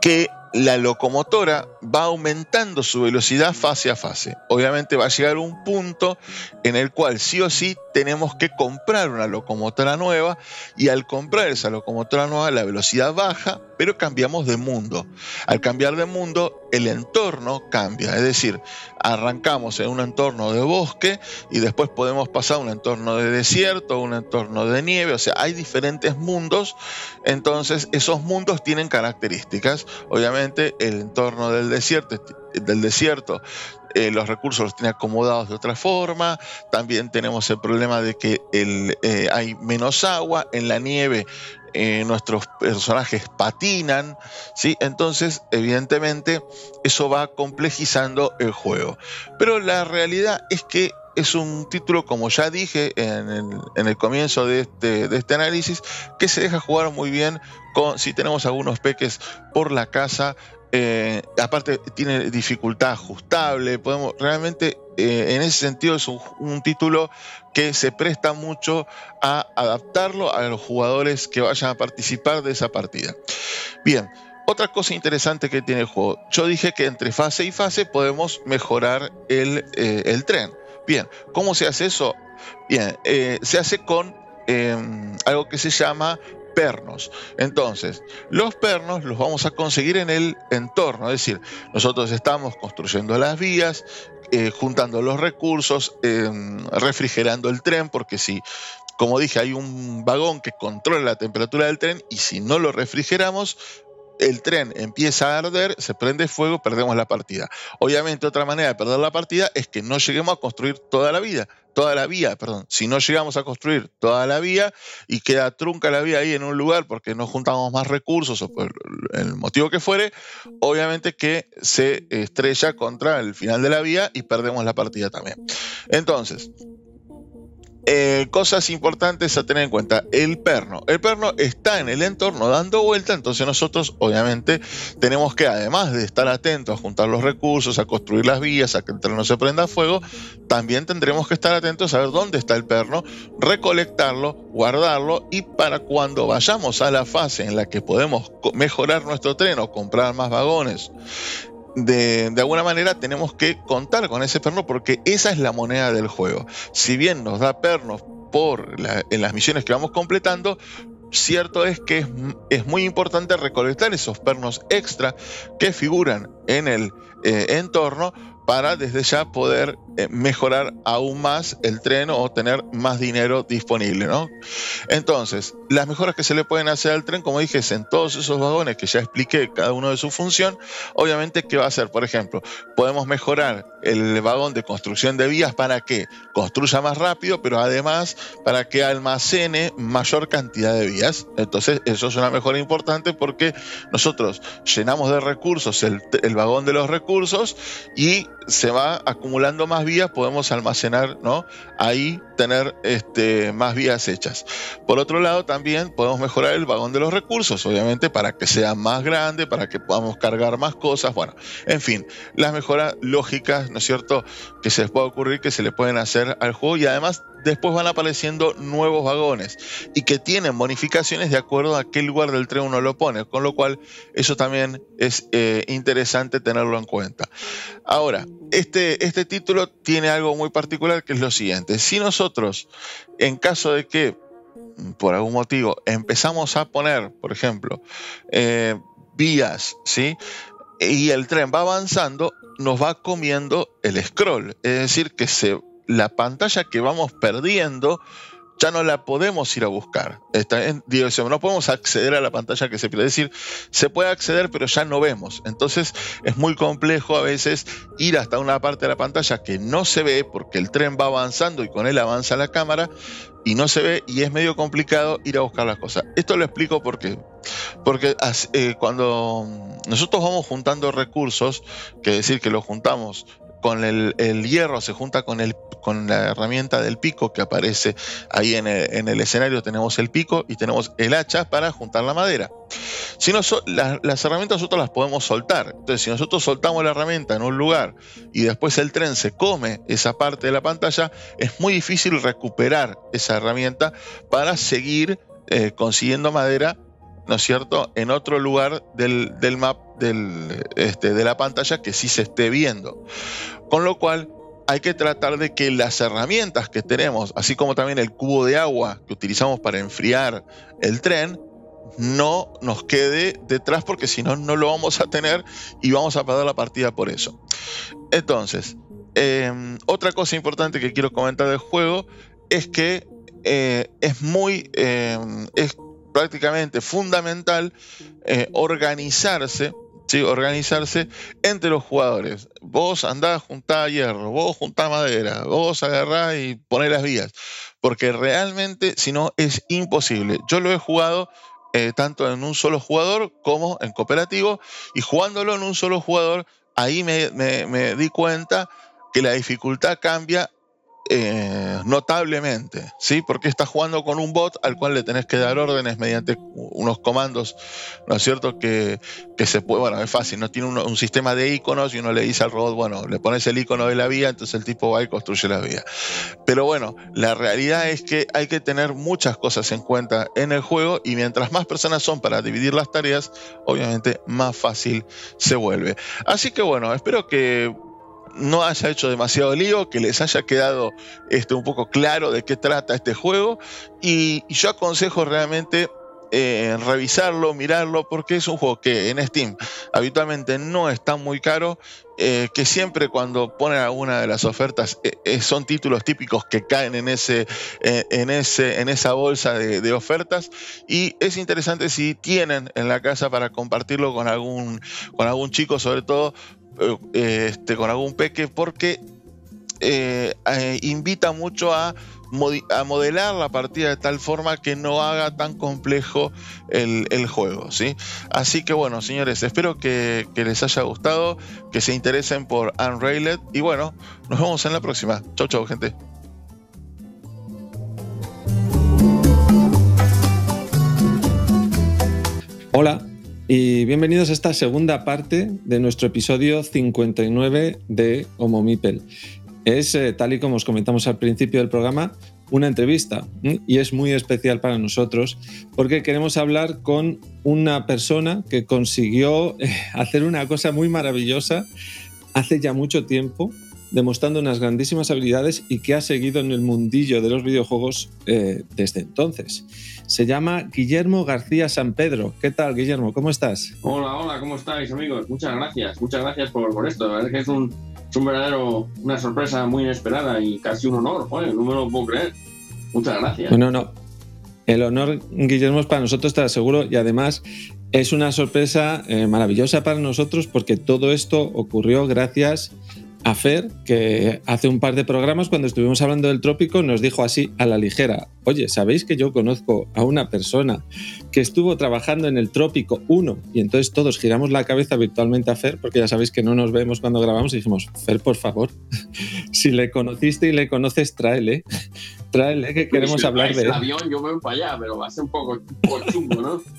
Que la locomotora va aumentando su velocidad fase a fase. Obviamente va a llegar un punto en el cual sí o sí tenemos que comprar una locomotora nueva y al comprar esa locomotora nueva la velocidad baja, pero cambiamos de mundo. Al cambiar de mundo el entorno cambia, es decir, arrancamos en un entorno de bosque y después podemos pasar a un entorno de desierto, un entorno de nieve, o sea, hay diferentes mundos, entonces esos mundos tienen características. Obviamente el entorno del desierto, del desierto eh, los recursos los tiene acomodados de otra forma, también tenemos el problema de que eh, hay menos agua, en la nieve eh, nuestros personajes patinan, ¿sí? Entonces, evidentemente, eso va complejizando el juego. Pero la realidad es que es un título, como ya dije en el, comienzo de este, de este, análisis, que se deja jugar muy bien con, si tenemos algunos peques por la casa, eh, aparte tiene dificultad ajustable, podemos realmente eh, en ese sentido es un, título que se presta mucho a adaptarlo a los jugadores que vayan a participar de esa partida. Bien, otra cosa interesante que tiene el juego, yo dije que entre fase y fase podemos mejorar el, eh, tren. Bien, ¿cómo se hace eso? Bien, se hace con em, algo que se llama pernos. Entonces, los pernos los vamos a conseguir en el entorno, es decir, nosotros estamos construyendo las vías, eh, juntando los recursos, em, refrigerando el tren, porque si, como dije, hay un vagón que controla la temperatura del tren y si no lo refrigeramos, el tren empieza a arder, se prende fuego, perdemos la partida. Obviamente otra manera de perder la partida es que no lleguemos a construir toda la vida, toda la vía, perdón. Si no llegamos a construir toda la vía y queda trunca la vía ahí en un lugar porque no juntamos más recursos o por el motivo que fuere, obviamente que se estrella contra el final de la vía y perdemos la partida también. Entonces, eh, cosas importantes a tener en cuenta. El perno. El perno está en el entorno dando vuelta, entonces nosotros obviamente tenemos que, además de estar atentos a juntar los recursos, a construir las vías, a que el tren no se prenda fuego, también tendremos que estar atentos a ver dónde está el perno, recolectarlo, guardarlo y para cuando vayamos a la fase en la que podemos mejorar nuestro tren o comprar más vagones de, alguna manera tenemos que contar con ese perno porque esa es la moneda del juego. Si bien nos da pernos por en las misiones que vamos completando, cierto es que es, muy importante recolectar esos pernos extra que figuran en el eh, entorno para desde ya poder eh, mejorar aún más el tren o tener más dinero disponible. ¿no? Entonces, las mejoras que se le pueden hacer al tren, como dije, es en todos esos vagones que ya expliqué cada uno de su función, obviamente, ¿qué va a hacer? Por ejemplo, podemos mejorar el vagón de construcción de vías para que construya más rápido, pero además para que almacene mayor cantidad de vías. Entonces, eso es una mejora importante porque nosotros llenamos de recursos el, el vagón de los recursos y se va acumulando más vías, podemos almacenar, ¿no? Ahí tener este, más vías hechas. Por otro lado, también podemos mejorar el vagón de los recursos, obviamente, para que sea más grande, para que podamos cargar más cosas. Bueno, en fin, las mejoras lógicas, ¿no es cierto?, que se les puede ocurrir que se le pueden hacer al juego y además después van apareciendo nuevos vagones y que tienen bonificaciones de acuerdo a qué lugar del tren uno lo pone, con lo cual eso también es eh, interesante tenerlo en cuenta. Ahora, este, este título tiene algo muy particular que es lo siguiente, si nosotros, en caso de que por algún motivo empezamos a poner, por ejemplo, eh, vías, ¿sí? Y el tren va avanzando, nos va comiendo el scroll, es decir, que se la pantalla que vamos perdiendo ya no la podemos ir a buscar. Está en dirección, no podemos acceder a la pantalla que se pierde. Es decir, se puede acceder, pero ya no vemos. Entonces es muy complejo a veces ir hasta una parte de la pantalla que no se ve porque el tren va avanzando y con él avanza la cámara y no se ve y es medio complicado ir a buscar las cosas. Esto lo explico porque, porque eh, cuando nosotros vamos juntando recursos, que decir que los juntamos con el, hierro se junta con, el, con la herramienta del pico que aparece ahí en el, escenario. Tenemos el pico y tenemos el hacha para juntar la madera. Si no, las herramientas nosotros las podemos soltar. Entonces, si nosotros soltamos la herramienta en un lugar y después el tren se come esa parte de la pantalla, es muy difícil recuperar esa herramienta para seguir eh, consiguiendo madera ¿no es cierto?, en otro lugar del, map del, este, de la pantalla que sí se esté viendo. Con lo cual, hay que tratar de que las herramientas que tenemos, así como también el cubo de agua que utilizamos para enfriar el tren, no nos quede detrás porque si no, no lo vamos a tener y vamos a perder la partida por eso. Entonces, em, otra cosa importante que quiero comentar del juego es que eh, es muy, em, prácticamente fundamental eh, organizarse ¿sí? organizarse entre los jugadores. Vos andás, juntá hierro, vos juntá madera, vos agarrás y ponés las vías. Porque realmente, si no, es imposible. Yo lo he jugado eh, tanto en un solo jugador como en cooperativo. Y jugándolo en un solo jugador, ahí me di cuenta que la dificultad cambia eh, notablemente, ¿sí? Porque estás jugando con un bot al cual le tenés que dar órdenes mediante unos comandos, ¿no es cierto? Que, se puede, bueno, es fácil, no tiene un, sistema de iconos y uno le dice al robot, bueno, le pones el icono de la vía, entonces el tipo va y construye la vía. Pero bueno, la realidad es que hay que tener muchas cosas en cuenta en el juego y mientras más personas son para dividir las tareas, obviamente más fácil se vuelve. Así que bueno, espero que no haya hecho demasiado lío, que les haya quedado este, un poco claro de qué trata este juego. Y, yo aconsejo realmente eh, revisarlo, mirarlo, porque es un juego que en Steam habitualmente no está muy caro, eh, que siempre cuando ponen alguna de las ofertas eh, son títulos típicos que caen en, ese, en, ese, en esa bolsa de, de, ofertas y es interesante si tienen en la casa para compartirlo con algún, con algún chico, sobre todo este, con algún peque porque eh, eh, invita mucho a, modelar la partida de tal forma que no haga tan complejo el, juego. ¿sí? Así que bueno, señores, espero que, que, les haya gustado, que se interesen por Unrailed y bueno, nos vemos en la próxima. Chau, chau, gente. Hola, y bienvenidos a esta segunda parte de nuestro episodio 59 de Homo Mipel. Es, eh, tal y como os comentamos al principio del programa, una entrevista y es muy especial para nosotros porque queremos hablar con una persona que consiguió eh, hacer una cosa muy maravillosa hace ya mucho tiempo demostrando unas grandísimas habilidades y que ha seguido en el mundillo de los videojuegos eh, desde entonces. Se llama Guillermo García San Pedro. ¿Qué tal, Guillermo? ¿Cómo estás? Hola, hola, ¿cómo estáis, amigos? Muchas gracias, muchas gracias por, por esto. La verdad es que es un, es un verdadero, una sorpresa muy inesperada y casi un honor. Joder, no me lo puedo creer. Muchas gracias. No, no, no. El honor, Guillermo, es para nosotros, te aseguro, y además es una sorpresa eh, maravillosa para nosotros porque todo esto ocurrió gracias a Fer, que hace un par de programas, cuando estuvimos hablando del trópico, nos dijo así a la ligera, oye, ¿sabéis que yo conozco a una persona que estuvo trabajando en el trópico 1? Y entonces todos giramos la cabeza virtualmente a Fer, porque ya sabéis que no nos vemos cuando grabamos, y dijimos, Fer, por favor, si le conociste y le conoces, tráele, tráele, que queremos Si hablar de él. avión, yo voy para allá, pero va a ser un poco, un poco chungo, ¿no?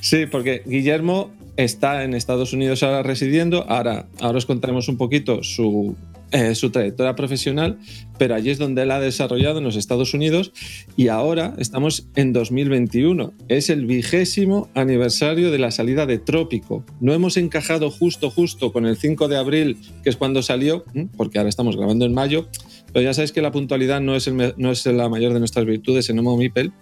Sí, porque Guillermo está en Estados Unidos ahora residiendo. Ahora, ahora os contaremos un poquito su, eh, su trayectoria profesional, pero allí es donde él ha desarrollado en los Estados Unidos y ahora estamos en 2021. Es el vigésimo aniversario de la salida de Trópico. No hemos encajado justo, justo con el 5 de abril, que es cuando salió, porque ahora estamos grabando en mayo. Pero ya sabéis que la puntualidad no es, el me- no es la mayor de nuestras virtudes en Homo Mipel.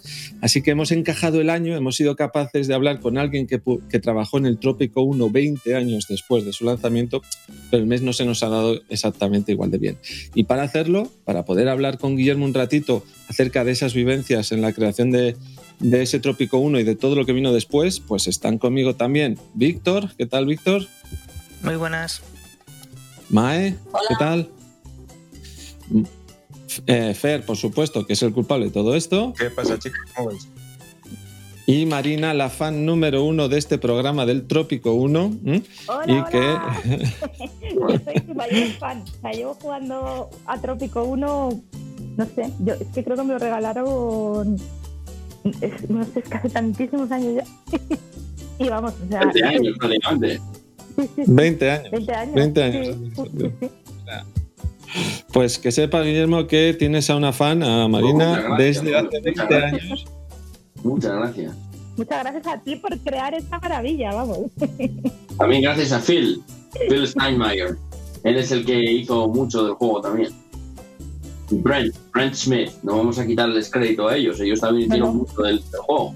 Así que hemos encajado el año, hemos sido capaces de hablar con alguien que, trabajó en el Trópico 1 20 años después de su lanzamiento, pero el mes no se nos ha dado exactamente igual de bien. Y para hacerlo, para poder hablar con Guillermo un ratito acerca de esas vivencias en la creación de, de ese Trópico 1 y de todo lo que vino después, pues están conmigo también Víctor. ¿Qué tal, Víctor? Muy buenas. Mae, Hola. ¿qué tal? Eh, Fer, por supuesto, que es el culpable de todo esto. ¿Qué pasa, chicos? ¿Cómo vais? Y Marina, la fan número uno de este programa del Trópico 1. ¿m? Hola, y hola. que Yo soy su mayor fan. O sea, llevo jugando a Trópico 1, no sé, yo es que creo que me lo regalaron, es- no sé, es que hace tantísimos años ya. y vamos, o sea, 20 años prácticamente. sí, sí, sí, 20 años. 20 años. 20 años. Sí, sí, sí, sí. Pues que sepa, Guillermo, que tienes a una fan, a Marina, Muchas gracias, desde hace muchas 20 gracias. años. Muchas gracias. Muchas gracias a ti por crear esta maravilla, vamos. También gracias a Phil, Phil Steinmeier. Él es el que hizo mucho del juego también. Brent, Brent Smith. No vamos a quitarles crédito a ellos. Ellos también hicieron Bueno. mucho del, del juego.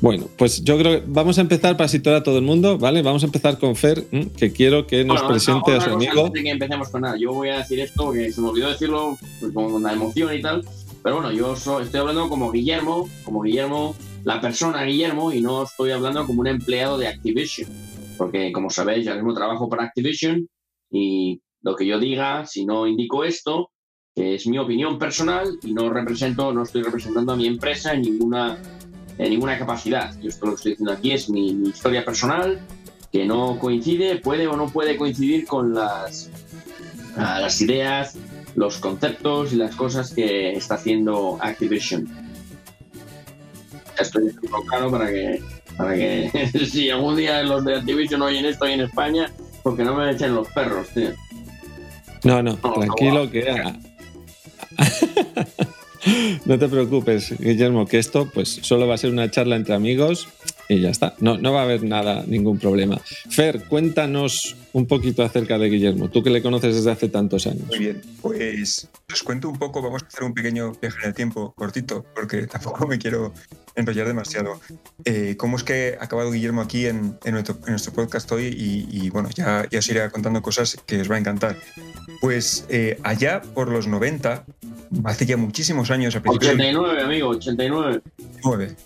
Bueno, pues yo creo que vamos a empezar para situar a todo el mundo, ¿vale? Vamos a empezar con Fer, que quiero que nos Bueno, presente a su amigo. Antes de que empecemos con nada, yo voy a decir esto porque se me olvidó decirlo pues, con la emoción y tal. Pero bueno, yo estoy hablando como Guillermo, como Guillermo, la persona Guillermo, y no estoy hablando como un empleado de Activision. Porque como sabéis, yo mismo trabajo para Activision y lo que yo diga, si no indico esto, que es mi opinión personal y no represento, no estoy representando a mi empresa en ninguna, en ninguna capacidad. Yo esto lo que estoy diciendo aquí es mi, mi historia personal, que no coincide, puede o no puede coincidir con las, ah, las ideas, los conceptos y las cosas que está haciendo Activision. Esto es claro para que, para que si algún día los de Activision oyen esto ahí en España, porque no me echen los perros, tío. No, no, No, tranquilo no, que... no te preocupes, Guillermo, que esto pues solo va a ser una charla entre amigos y ya está. No, no va a haber nada, ningún problema. Fer, cuéntanos un poquito acerca de Guillermo, tú que le conoces desde hace tantos años. Muy bien, pues os cuento un poco, vamos a hacer un pequeño viaje en el tiempo, cortito, porque tampoco me quiero enrollar demasiado. Eh, ¿Cómo es que ha acabado Guillermo aquí en, nuestro, podcast hoy? Y, y, bueno, ya, ya os iré contando cosas que os va a encantar. Pues eh, allá por los 90, hace ya muchísimos años, a principios del 89, amigo, 89. 9.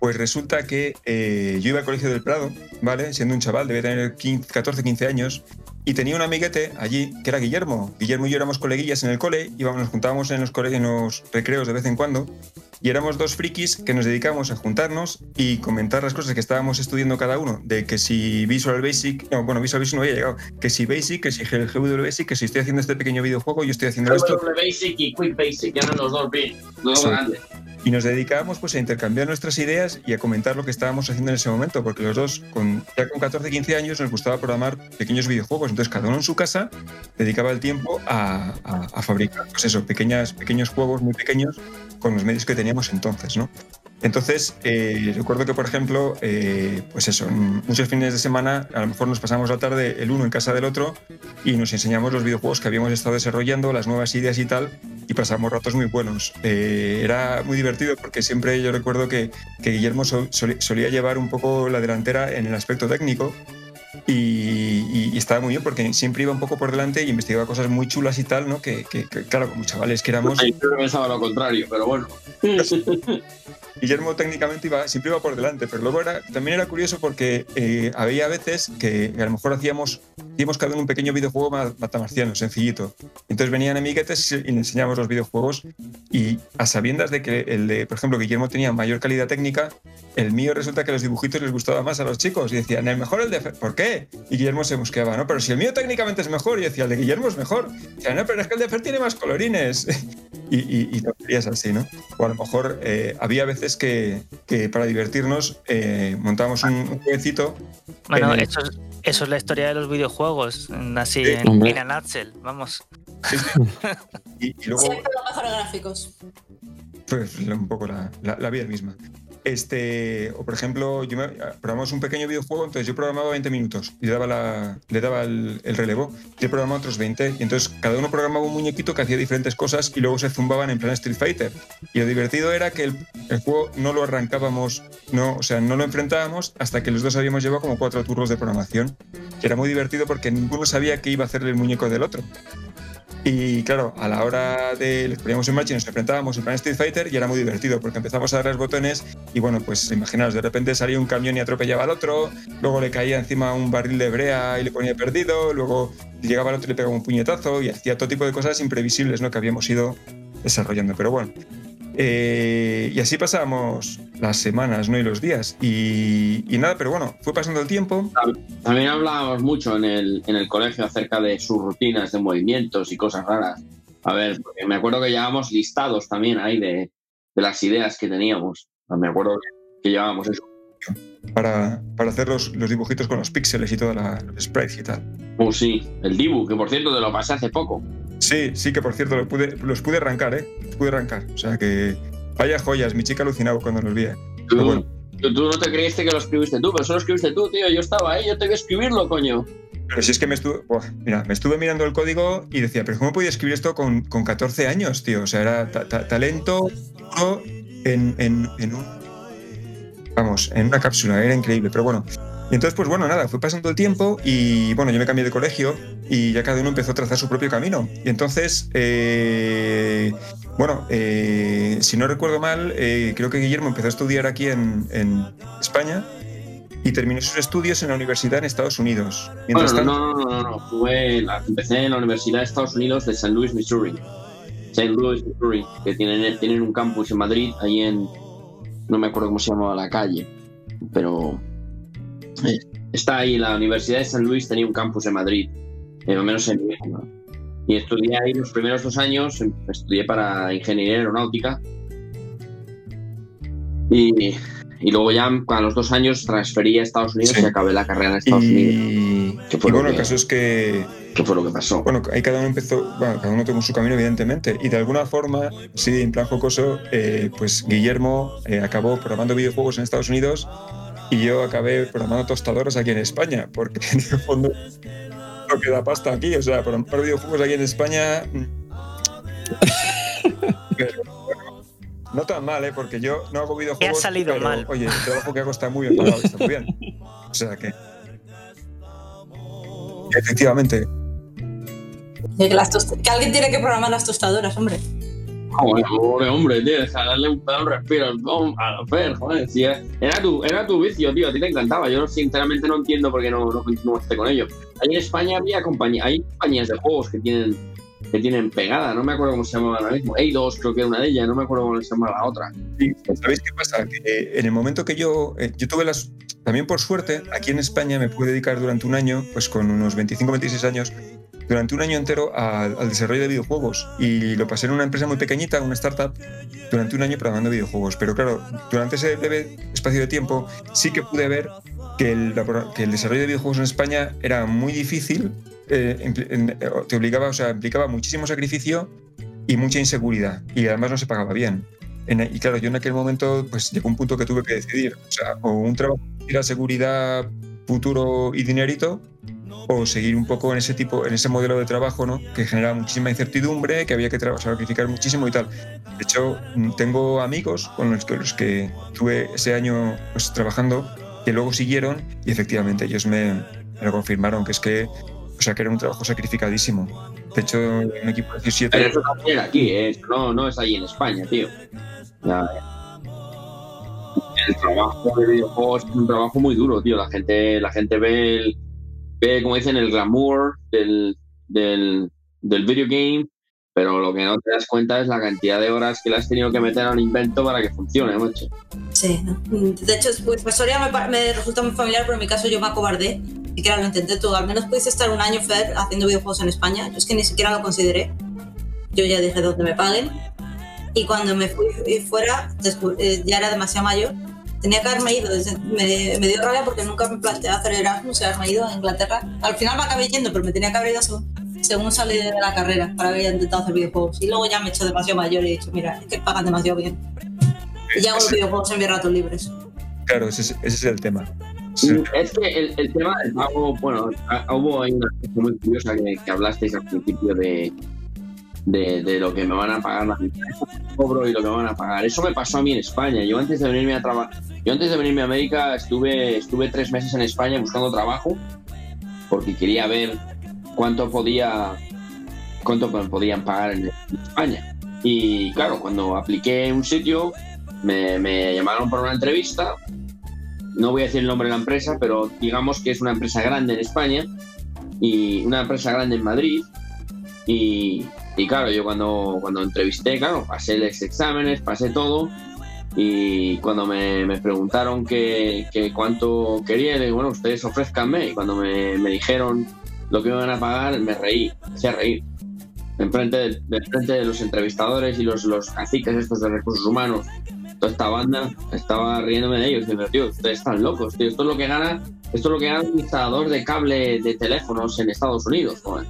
Pues resulta que eh, yo iba al colegio del Prado, ¿vale? Siendo un chaval, debía tener 15, 14, 15 años, y tenía un amiguete allí que era Guillermo. Guillermo y yo éramos coleguillas en el cole, íbamos, nos juntábamos en los, en los recreos de vez en cuando, y éramos dos frikis que nos dedicábamos a juntarnos y comentar las cosas que estábamos estudiando cada uno, de que si Visual Basic, no, bueno, Visual Basic no había llegado, que si Basic, que si GW Basic, que si estoy haciendo este pequeño videojuego, yo estoy haciendo esto. GW Basic y Quick Basic, eran los dos, bien, los dos Sí. grandes. Y nos dedicábamos pues a intercambiar nuestras ideas y a comentar lo que estábamos haciendo en ese momento, porque los dos, con, ya con 14, 15 años, nos gustaba programar pequeños videojuegos. Entonces, cada uno en su casa dedicaba el tiempo a, fabricar, pues eso, pequeñas, pequeños juegos muy pequeños con los medios que teníamos entonces, ¿no? Entonces, eh, recuerdo que, por ejemplo, eh, pues eso, en muchos fines de semana a lo mejor nos pasamos la tarde el uno en casa del otro y nos enseñamos los videojuegos que habíamos estado desarrollando, las nuevas ideas y tal, y pasamos ratos muy buenos. Eh, era muy divertido porque siempre yo recuerdo que, Guillermo solía llevar un poco la delantera en el aspecto técnico y, y- y estaba muy bien porque siempre iba un poco por delante y investigaba cosas muy chulas y tal, ¿no? Que, que- que, claro, como chavales que éramos, Yo pensaba lo contrario, pero bueno. Guillermo técnicamente iba, siempre iba por delante, pero luego era, también era curioso porque eh, había veces que a lo mejor hacíamos, hacíamos cada uno un pequeño videojuego ma- matamarciano, sencillito. Entonces venían amiguetes y le enseñábamos los videojuegos y a sabiendas de que el de, por ejemplo, Guillermo tenía mayor calidad técnica, el mío resulta que los dibujitos les gustaba más a los chicos y decían, el mejor el de... Fer". ¿Por qué? Y Guillermo se buscaba, ¿no? Pero si el mío técnicamente es mejor, y decía, el de Guillermo es mejor. Y decía, no, pero es que el de Fer tiene más colorines. y, y, y tonterías así, ¿no? O a lo mejor eh, había veces que, que para divertirnos eh, montábamos un, un jueguecito. Bueno, en el- eso es, eso es la historia de los videojuegos, en- así Sí, en, hombre. in a nutshell, vamos. y, y luego Siempre los mejores gráficos. pues un poco la, la- la vida misma. Este, o por ejemplo, yo me, programamos un pequeño videojuego, entonces yo programaba 20 minutos y le daba, le daba el, el relevo. Yo programaba otros 20 y entonces cada uno programaba un muñequito que hacía diferentes cosas y luego se zumbaban en plan Street Fighter. Y lo divertido era que el, juego no lo arrancábamos, no, o sea, no lo enfrentábamos hasta que los dos habíamos llevado como cuatro turnos de programación. Y era muy divertido porque ninguno sabía qué iba a hacerle el muñeco del otro. Y claro, a la hora de les poníamos en marcha y nos enfrentábamos en plan Street Fighter y era muy divertido porque empezamos a dar los botones y bueno, pues imaginaos, de repente salía un camión y atropellaba al otro, luego le caía encima un barril de brea y le ponía perdido, luego llegaba al otro y le pegaba un puñetazo y hacía todo tipo de cosas imprevisibles ¿no? que habíamos ido desarrollando. Pero bueno, eh, y así pasábamos las semanas ¿no? y los días. Y, y nada, pero bueno, fue pasando el tiempo. También hablábamos mucho en el, en el colegio acerca de sus rutinas de movimientos y cosas raras. A ver, porque me acuerdo que llevábamos listados también ahí de, de las ideas que teníamos. Me acuerdo que llevábamos eso. Para, para hacer los, los dibujitos con los píxeles y todos los sprites y tal. Oh, sí, el Dibu, que por cierto te lo pasé hace poco. Sí, sí, que por cierto lo pude- los pude arrancar, ¿eh? Los pude arrancar. O sea que. Vaya joyas, mi chica alucinaba cuando los vi. ¿eh? Pero bueno. tú- tú no te creíste que lo escribiste tú, pero eso lo escribiste tú, tío. Yo estaba ahí, yo te a escribirlo, coño. Pero si es que me estuve. mira, me estuve mirando el código y decía, pero ¿cómo podía escribir esto con, con 14 años, tío? O sea, era ta- ta- talento puro en, en- en un. Vamos, en una cápsula, era increíble, pero bueno. Y entonces, pues bueno, nada, fue pasando el tiempo y bueno, yo me cambié de colegio y ya cada uno empezó a trazar su propio camino. Y entonces, eh, bueno, eh, si no recuerdo mal, eh, creo que Guillermo empezó a estudiar aquí en, en España y terminó sus estudios en la universidad en Estados Unidos. Mientras Bueno, tanto- no, no, no, no, no. Fue la- empecé en la Universidad de Estados Unidos de St. Louis, Missouri. St. Louis, Missouri, que tienen, tienen un campus en Madrid, ahí en. No me acuerdo cómo se llamaba la calle, pero. Está ahí, la Universidad de St. Louis tenía un campus en Madrid, eh, o menos en época. Y estudié ahí los primeros dos años, em, estudié para ingeniería aeronáutica. Y, y luego ya a los dos años transferí a Estados Unidos Sí. y acabé la carrera en Estados Unidos. y, ¿Qué fue y bueno, el que- caso es que ¿Qué fue lo que pasó? Bueno, ahí cada uno empezó, bueno, cada uno tomó su camino, evidentemente, y de alguna forma, sí, en plan jocoso, eh, pues Guillermo eh, acabó programando videojuegos en Estados Unidos y yo acabé programando tostadoras aquí en España, porque en el fondo no queda pasta aquí, o sea, programar videojuegos aquí en España. mm, pero, bueno, no tan mal, ¿eh? porque yo no hago videojuegos. salido pero, mal. Oye, el trabajo que hago está muy bien pagado, está muy bien. O sea que. Efectivamente, que, las que alguien tiene que programar las tostadoras, hombre. Joder, pobre hombre, tío, deja darle un, dar un respiro a Fer, joder. Si era, era tu, era tu vicio, tío, a ti te encantaba. Yo sinceramente no entiendo por qué no, no continuaste con ello. Ahí en España había compañía, hay compañías de juegos que tienen que tienen pegada, no me acuerdo cómo se llamaba ahora mismo. Eidos creo que era una de ellas, no me acuerdo cómo se llamaba la otra. Sí, ¿Sabéis qué pasa? Que en el momento que yo, eh, yo tuve las... También por suerte, aquí en España me pude dedicar durante un año, pues con unos 25, 26 años, durante un año entero al, al desarrollo de videojuegos. Y lo pasé en una empresa muy pequeñita, una startup, durante un año programando videojuegos. Pero claro, durante ese breve espacio de tiempo sí que pude ver que el, que el desarrollo de videojuegos en España era muy difícil, eh, eh, te obligaba, o sea, implicaba muchísimo sacrificio y mucha inseguridad. Y además no se pagaba bien. En- y claro, yo en aquel momento pues llegó un punto que tuve que decidir, o sea, o un trabajo que seguridad, futuro y dinerito, o seguir un poco en ese tipo, en ese modelo de trabajo, ¿no? Que generaba muchísima incertidumbre, que había que sacrificar muchísimo y tal. De hecho, mm, tengo amigos con los que, los que tuve ese año pues, trabajando que luego siguieron y efectivamente ellos me, lo confirmaron, que es que, o sea, que era un trabajo sacrificadísimo. De hecho, un equipo de Pero 17 eso también aquí, ¿eh? No, no es ahí en España, tío. El trabajo de videojuegos es un trabajo muy duro, tío. La gente, la gente ve, el, ve, como dicen, el glamour del, del, del video game, pero lo que no te das cuenta es la cantidad de horas que le has tenido que meter a un invento para que funcione, macho. Sí, ¿no? De hecho, pues, la historia me, me resulta muy familiar, pero en mi caso yo me acobardé. Ni siquiera lo intenté tú. Al menos pudiste estar un año, Fer, haciendo videojuegos en España. Yo es que ni siquiera lo consideré. Yo ya dije donde me paguen. Y cuando me fui fuera, eh, ya era demasiado mayor. Tenía que haberme ido. Desde- Me, me dio rabia porque nunca me planteé hacer Erasmus y haberme ido a Inglaterra. Al final me acabé yendo, pero me tenía que haber ido según, según salí de la carrera para haber intentado hacer videojuegos. Y luego ya me he hecho demasiado mayor y he dicho, mira, es que pagan demasiado bien. Y ya hago los videojuegos en mis ratos libres. Claro, ese es, ese es el tema. Ese es que el, el tema del pago, bueno, hubo ahí una cosa muy curiosa que, que hablasteis al principio de, de, de lo que me van a pagar las empresas, y lo que me van a pagar. Eso me pasó a mí en España. Yo antes de venirme a trabajar, yo antes de venirme a América estuve, estuve tres meses en España buscando trabajo porque quería ver cuánto podía, cuánto me podían pagar en, España. Y claro, cuando apliqué un sitio, me, me llamaron para una entrevista no voy a decir el nombre de la empresa, pero digamos que es una empresa grande en España y una empresa grande en Madrid. Y, y claro, yo cuando, cuando entrevisté, claro, pasé los exámenes, pasé todo. Y cuando me, me preguntaron que, que cuánto quería, bueno, ustedes ofrezcanme. Y cuando me, me dijeron lo que me iban a pagar, me reí, me hacía reír. Enfrente de, de, frente de los entrevistadores y los, los caciques estos de recursos humanos toda esta banda estaba riéndome de ellos diciendo, tío, ustedes están locos, tío, esto es lo que gana, esto es lo que gana un instalador de cable de teléfonos en Estados Unidos, joder.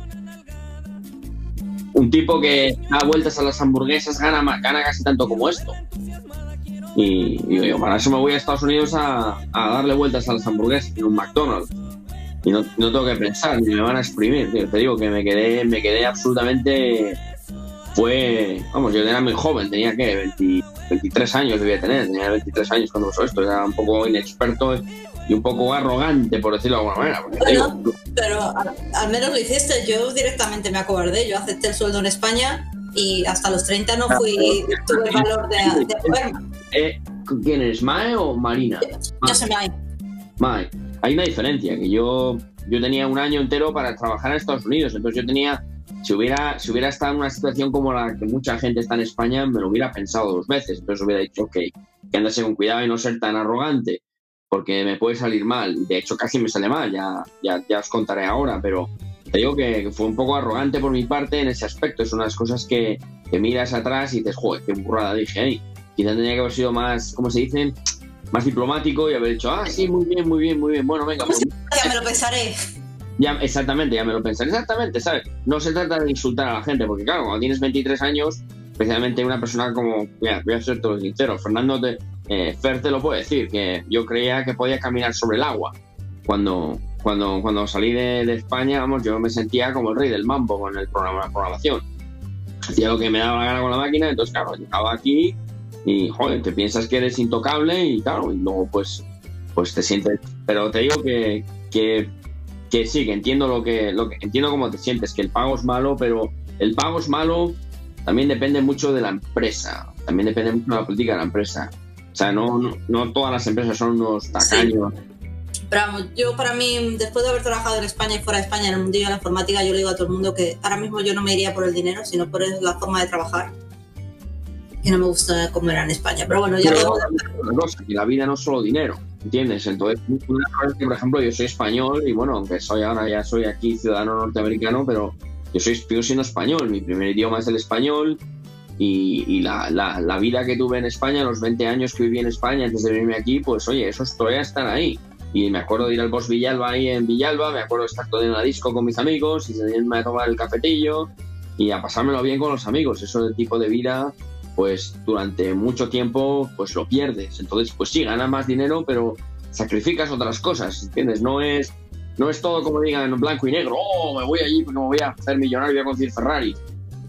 Un tipo que da vueltas a las hamburguesas gana, gana casi tanto como esto. Y digo yo, para eso me voy a Estados Unidos a, a darle vueltas a las hamburguesas en un McDonald's. Y no, no tengo que pensar, ni me van a exprimir, tío. Te digo que me quedé, me quedé absolutamente fue, vamos, yo era muy joven, tenía que 20 23 años debía tener, tenía 23 años cuando pasó esto, era un poco inexperto y un poco arrogante, por decirlo de alguna manera. Bueno, digo, pero al, al menos lo hiciste. Yo directamente me acobardé. Yo acepté el sueldo en España y hasta los 30 no fui, tuve el valor de, de moverme. eh, ¿Quién eres, Mae o Marina? Yo me ha ido. Mae, hay una diferencia, que yo, yo tenía un año entero para trabajar en Estados Unidos, entonces yo tenía, si hubiera, si hubiera estado en una situación como la que mucha gente está en España, me lo hubiera pensado dos veces, entonces hubiera dicho, ok, que andase con cuidado y no ser tan arrogante, porque me puede salir mal, de hecho casi me sale mal, ya, ya, ya os contaré ahora, pero te digo que, fue un poco arrogante por mi parte en ese aspecto, es unas cosas que, que miras atrás y dices, joder, qué burrada dije ahí, quizá tenía que haber sido más, ¿cómo se dice? Más diplomático y haber dicho, ah, sí, muy bien, muy bien, muy bien, bueno, venga, pues Ya me lo pensaré. ya, exactamente, ya me lo pensé. Exactamente, ¿sabes? No se trata de insultar a la gente, porque claro, cuando tienes 23 años, especialmente una persona como, mira, voy a ser todo sincero, Fernando te, eh, Fer te lo puede decir, que yo creía que podía caminar sobre el agua. Cuando, cuando, cuando salí de, de España, vamos, yo me sentía como el rey del mambo con el programa, la programación. Hacía lo que me daba la gana con la máquina, entonces claro, llegaba aquí y, joder, te piensas que eres intocable y claro, y luego pues, pues te sientes... Pero te digo que, que que sí, que entiendo lo que, lo que entiendo cómo te sientes, que el pago es malo, pero el pago es malo también depende mucho de la empresa, también depende mucho de la política de la empresa. O sea, no, no, no todas las empresas son unos tacaños. Pero vamos, yo para mí, después de haber trabajado en España y fuera de España en el mundillo de la informática, yo le digo a todo el mundo que ahora mismo yo no me iría por el dinero, sino por la forma de trabajar. Que no me gusta cómo era en España. Pero bueno, ya Pero luego- una cosa, que la vida no es solo dinero, ¿entiendes? Entonces, una cosa es que, por ejemplo, yo soy español y bueno, aunque soy ahora ya soy aquí ciudadano norteamericano, pero yo soy sigo siendo español, mi primer idioma es el español y, y la, la, la vida que tuve en España, los 20 años que viví en España antes de venirme aquí, pues oye, esos todavía están ahí. Y me acuerdo de ir al Boss Villalba ahí en Villalba, me acuerdo de estar todo en la disco con mis amigos y salirme a tomar el cafetillo y a pasármelo bien con los amigos. Eso del tipo de vida pues durante mucho tiempo pues lo pierdes. Entonces, pues sí, ganas más dinero, pero sacrificas otras cosas, ¿entiendes? No es, no es todo como digan en blanco y negro, oh, me voy allí porque me voy a hacer millonario y voy a conseguir Ferrari.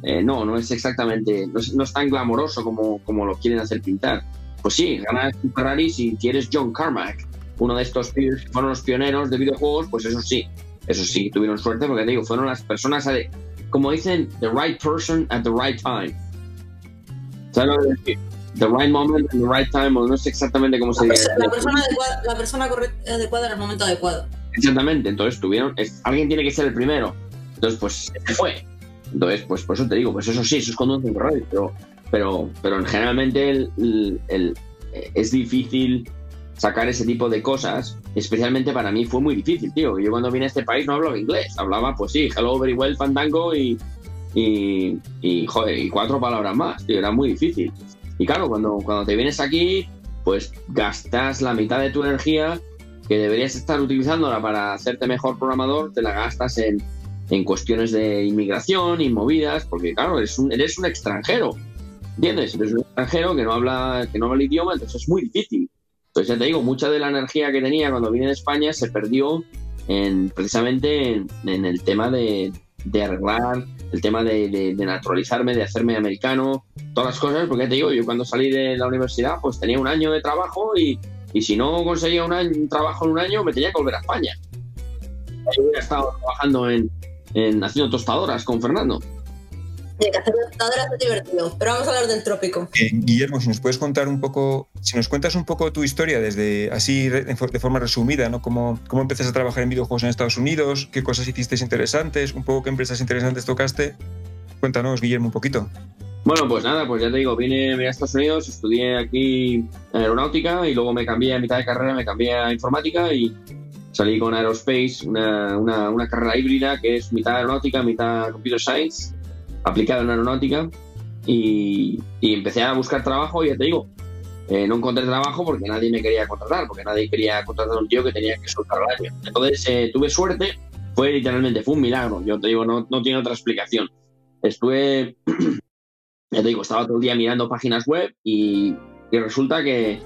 Eh, no, no es exactamente, no es, no es tan glamoroso como, como lo quieren hacer pintar. Pues sí, ganas un Ferrari si eres John Carmack, uno de estos pibes que fueron los pioneros de videojuegos, pues eso sí, eso sí, tuvieron suerte porque te digo, fueron las personas, como dicen, the right person at the right time. ¿Sabes lo que decir? The right moment and the right time, o no sé exactamente cómo se dice. la persona adecuada, la persona adecuada en el momento adecuado. Exactamente, entonces tuvieron, es- alguien tiene que ser el primero. Entonces, pues se fue. Entonces, pues por eso te digo, pues eso sí, eso es conducen Ferrari, pero, pero, pero generalmente eh, es difícil sacar ese tipo de cosas. Especialmente para mí fue muy difícil, tío. Yo cuando vine a este país no hablaba inglés, hablaba, pues sí, hello, very well, fandango y, y, y, joder, y cuatro palabras más, tío, era muy difícil. Y claro, cuando, cuando te vienes aquí, pues gastas la mitad de tu energía que deberías estar utilizándola para hacerte mejor programador, te la gastas en, en cuestiones de inmigración y movidas, porque claro, eres un, eres un extranjero, ¿entiendes? Eres un extranjero que no habla, que no habla el idioma, entonces es muy difícil. Entonces ya te digo, mucha de la energía que tenía cuando vine a España se perdió en, precisamente en, en el tema de, de arreglar, el tema de, de- de naturalizarme, de hacerme americano, todas las cosas, porque ya te digo, yo cuando salí de la universidad pues tenía un año de trabajo y, y si no conseguía un, año- un trabajo en un año me tenía que volver a España. Yo hubiera estado trabajando en, en haciendo tostadoras con Fernando. Oye, que hacer computadoras es divertido. Pero vamos a hablar del trópico. Eh, Guillermo, si nos puedes contar un poco, si nos cuentas un poco tu historia desde así de for- de forma resumida, ¿no? Cómo, cómo empezaste a trabajar en videojuegos en Estados Unidos, qué cosas hiciste interesantes, un poco qué empresas interesantes tocaste. Cuéntanos, Guillermo, un poquito. Bueno, pues nada, pues ya te digo, vine, vine a Estados Unidos, estudié aquí aeronáutica y luego me cambié a mitad de carrera, me cambié a informática y salí con Aerospace, una, una, una carrera híbrida que es mitad aeronáutica, mitad computer science, aplicada en aeronáutica y, y empecé a buscar trabajo y ya te digo, eh, no encontré trabajo porque nadie me quería contratar, porque nadie quería contratar a un tío que tenía que soltar el año. Entonces eh, tuve suerte, fue literalmente, fue un milagro, yo te digo, no, no tiene otra explicación. Estuve ya te digo, estaba todo el día mirando páginas web y, y resulta que,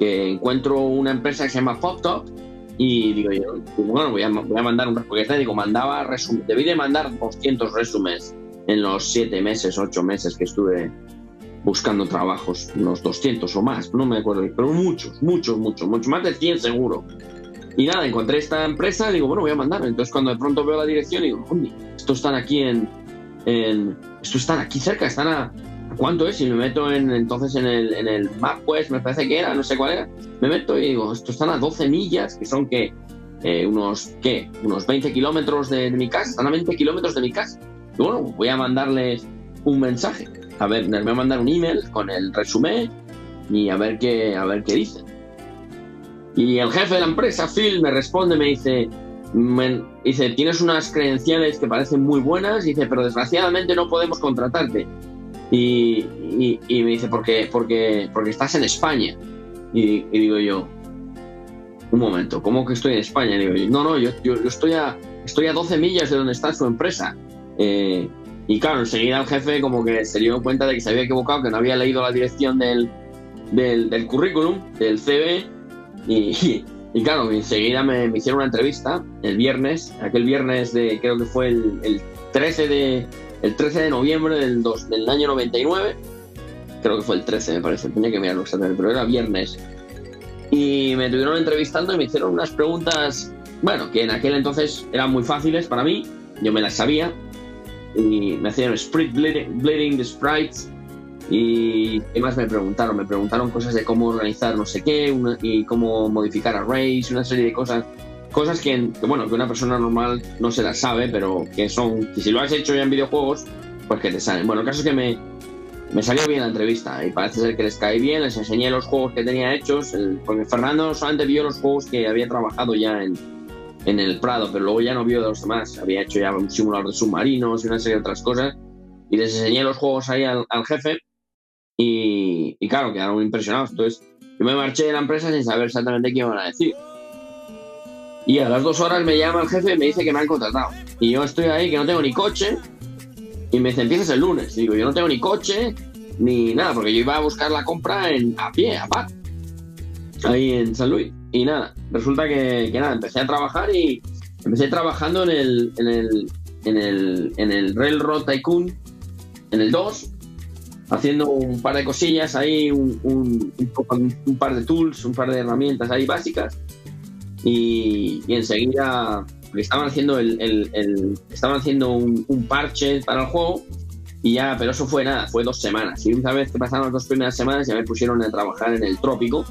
que encuentro una empresa que se llama PopTop y digo yo, bueno, voy a, voy a mandar un porque te digo, mandaba resumen, debí de mandar 200 resúmenes en los 7 meses, 8 meses que estuve buscando trabajos, unos 200 o más, no me acuerdo, pero muchos, muchos, muchos, muchos, más de 100 seguro. Y nada, encontré esta empresa digo, bueno, voy a mandar. Entonces cuando de pronto veo la dirección digo, "Coño, estos están aquí en, en estos están aquí cerca, están ¿a cuánto es? Y me meto en, entonces en el, en el MapQuest, me parece que era, no sé cuál era, me meto y digo, estos están a 12 millas, que son que unos, ¿qué? Unos 20 kilómetros de, de mi casa, están a 20 kilómetros de mi casa. Y bueno, voy a mandarles un mensaje. A ver, les voy a mandar un email con el resumen y a ver qué, a ver qué dicen. Y el jefe de la empresa, Phil, me responde, me dice, me- dice, tienes unas credenciales que parecen muy buenas, dice, pero desgraciadamente no podemos contratarte. Y, me dice, ¿por qué? Porque, porque estás en España. Y, digo yo, un momento, ¿cómo que estoy en España? Digo yo, no, no, yo, yo, yo estoy, a, estoy a 12 millas de donde está su empresa. Eh, y claro, enseguida el jefe como que se dio cuenta de que se había equivocado, que no había leído la dirección del, del, currículum, del CV, y, y claro, enseguida me, me hicieron una entrevista el viernes, aquel viernes de, creo que fue el, el 13 de el 13 de noviembre del, dos- del año 99, creo que fue el 13 me parece, tenía que mirarlo exactamente, pero era viernes. Y me estuvieron entrevistando y me hicieron unas preguntas, bueno, que en aquel entonces eran muy fáciles para mí, yo me las sabía, y me hacían sprite bleeding, bleeding the sprites, y ¿qué más me preguntaron? Me preguntaron cosas de cómo organizar no sé qué una- y cómo modificar arrays, una serie de cosas. Cosas que, que, bueno, que una persona normal no se las sabe, pero que son, que si lo has hecho ya en videojuegos, pues que te salen. Bueno, el caso es que me, me salió bien la entrevista y parece ser que les caí bien, les enseñé los juegos que tenía hechos, el- porque Fernando solamente vio los juegos que había trabajado ya en, en el Prado, pero luego ya no vio de los demás. Había hecho ya un simulador de submarinos y una serie de otras cosas. Y les enseñé los juegos ahí al, al jefe y, y claro, quedaron impresionados. Entonces yo me marché de la empresa sin saber exactamente qué iban a decir. Y a las dos horas me llama el jefe y me dice que me han contratado. Y yo estoy ahí que no tengo ni coche. Y me dice, empiezas el lunes. Y digo, yo no tengo ni coche, ni nada, porque yo iba a buscar la compra en, a pie, a par, ahí en San Luis. Y nada, resulta que, que nada, empecé a trabajar y empecé trabajando en el, en el, en el, en el Railroad Tycoon, en el 2, haciendo un par de cosillas ahí, un, un- un un par de tools, un par de herramientas ahí básicas. Y, y enseguida estaban haciendo el- estaban haciendo un, un parche para el juego y ya, pero eso fue nada, fue dos semanas. Y una vez que pasaron las dos primeras semanas ya me pusieron a trabajar en el trópico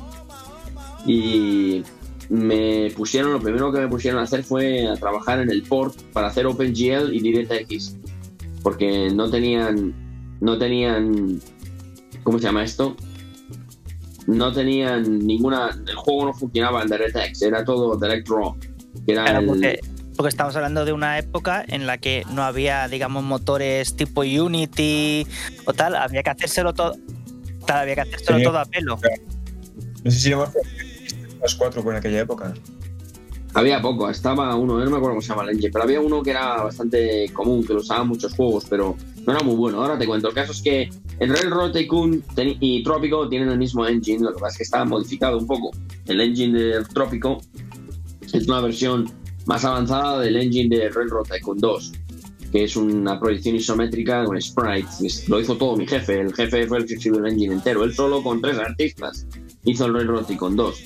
y me pusieron, lo primero que me pusieron a hacer fue a trabajar en el port para hacer OpenGL y DirectX porque no tenían no tenían ¿cómo se llama esto? No tenían ninguna el juego no funcionaba en DirectX, era todo Direct Raw, que era Claro, el- porque, porque estamos hablando de una época en la que no había, digamos, motores tipo Unity o tal, había que hacérselo todo. tal, había que hacérselo Tenía- todo a pelo. No sé si llevamos las cuatro por aquella época. Había poco, estaba uno, no me acuerdo cómo se llama el engine, pero había uno que era bastante común, que lo usaban muchos juegos, pero no era muy bueno. Ahora te cuento, el caso es que el Railroad Tycoon y Trópico tienen el mismo engine, lo que pasa es que está modificado un poco. El engine de Trópico es una versión más avanzada del engine de Railroad Tycoon 2, que es una proyección isométrica con sprites. Es- Lo hizo todo mi jefe, el jefe fue el que escribió el engine entero, él solo con tres artistas hizo el Railroad Tycoon 2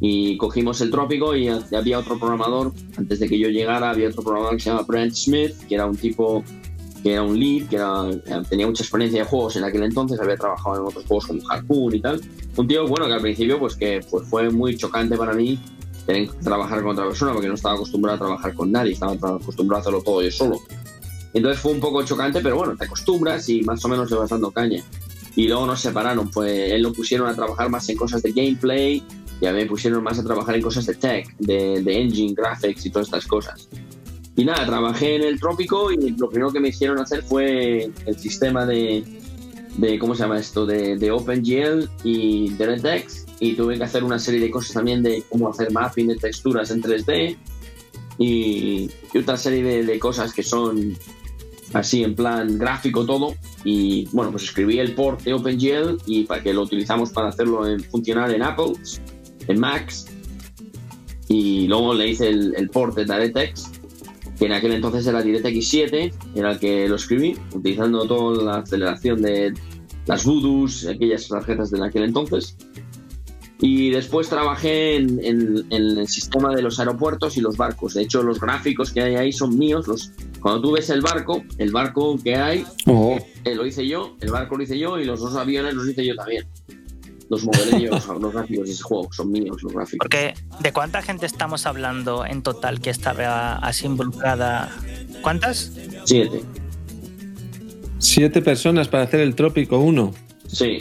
y cogimos el trópico y ha- había otro programador, antes de que yo llegara, había otro programador que se llama Brent Smith, que era un tipo que era un lead, que era- tenía mucha experiencia de juegos en aquel entonces, había trabajado en otros juegos como Harpoon y tal. Un tío, bueno, que al principio pues que pues, fue muy chocante para mí tener que trabajar con otra persona, porque no estaba acostumbrado a trabajar con nadie, estaba acostumbrado a hacerlo todo yo solo. Entonces fue un poco chocante, pero bueno, te acostumbras y más o menos le vas dando caña. Y luego nos separaron, pues él lo pusieron a trabajar más en cosas de gameplay y a mí me pusieron más a trabajar en cosas de tech, de, de engine, graphics y todas estas cosas. Y nada, trabajé en el trópico y lo primero que me hicieron hacer fue el sistema de, de ¿cómo se llama esto? De, de OpenGL y DirectX y tuve que hacer una serie de cosas también de cómo hacer mapping de texturas en 3D y, y otra serie de, de cosas que son así en plan gráfico todo. Y bueno pues escribí el port de OpenGL y para que lo utilizamos para hacerlo en, funcionar en Apple en Macs. Y luego le hice el, el port de DirectX que en aquel entonces era DirectX 7 era el que lo escribí utilizando toda la aceleración de las voodoos aquellas tarjetas de aquel entonces y después trabajé en, en- en el sistema de los aeropuertos y los barcos. De hecho, los gráficos que hay ahí son míos. Los, cuando tú ves el barco, el barco que hay, Oh, eh, lo hice yo, el barco lo hice yo y los dos aviones los hice yo también. Los modelé yo, los, los gráficos de ese juego, son míos los gráficos. Porque, ¿de cuánta gente estamos hablando en total que estaba así involucrada? ¿Cuántas? Siete, siete personas para hacer el Trópico 1. sí.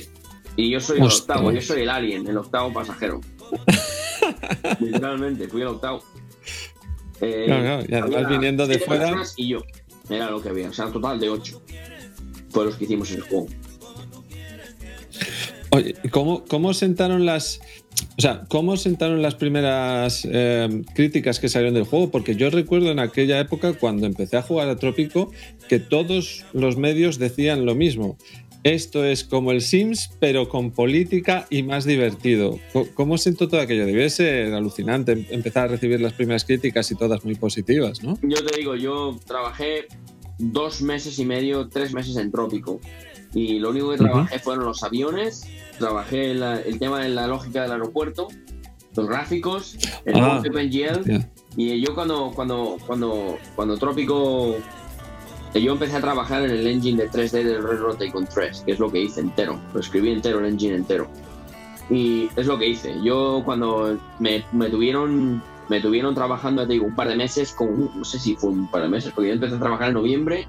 Y yo soy el octavo, yo soy el alien, el octavo pasajero. Literalmente, fui el octavo. Eh, Claro, claro, y además había viniendo de fuera. Y yo, era lo que había, o sea, un total de ocho. Fue los que hicimos el juego. Oye, ¿y ¿cómo, ¿cómo sentaron las. O sea, ¿cómo sentaron las primeras eh, críticas que salieron del juego? Porque yo recuerdo en aquella época, cuando empecé a jugar a Trópico, que todos los medios decían lo mismo. Esto es como el Sims, pero con política y más divertido. ¿Cómo sentó todo aquello? Debió ser alucinante em- empezar a recibir las primeras críticas y todas muy positivas, ¿no? Yo te digo, yo trabajé dos meses y medio, tres meses en Trópico. Y lo único que trabajé fueron los aviones, trabajé la- el tema de la lógica del aeropuerto, los gráficos, el Ah, OpenGL. hostia. Y yo cuando, cuando, cuando, cuando Trópico... Yo empecé a trabajar en el engine de 3D del Railroad Tycoon 3, que es lo que hice entero. Lo escribí entero, el engine entero. Y es lo que hice. Yo cuando me, me tuvieron me tuvieron trabajando, te digo, un par de meses, con, no sé si fue un par de meses, porque yo empecé a trabajar en noviembre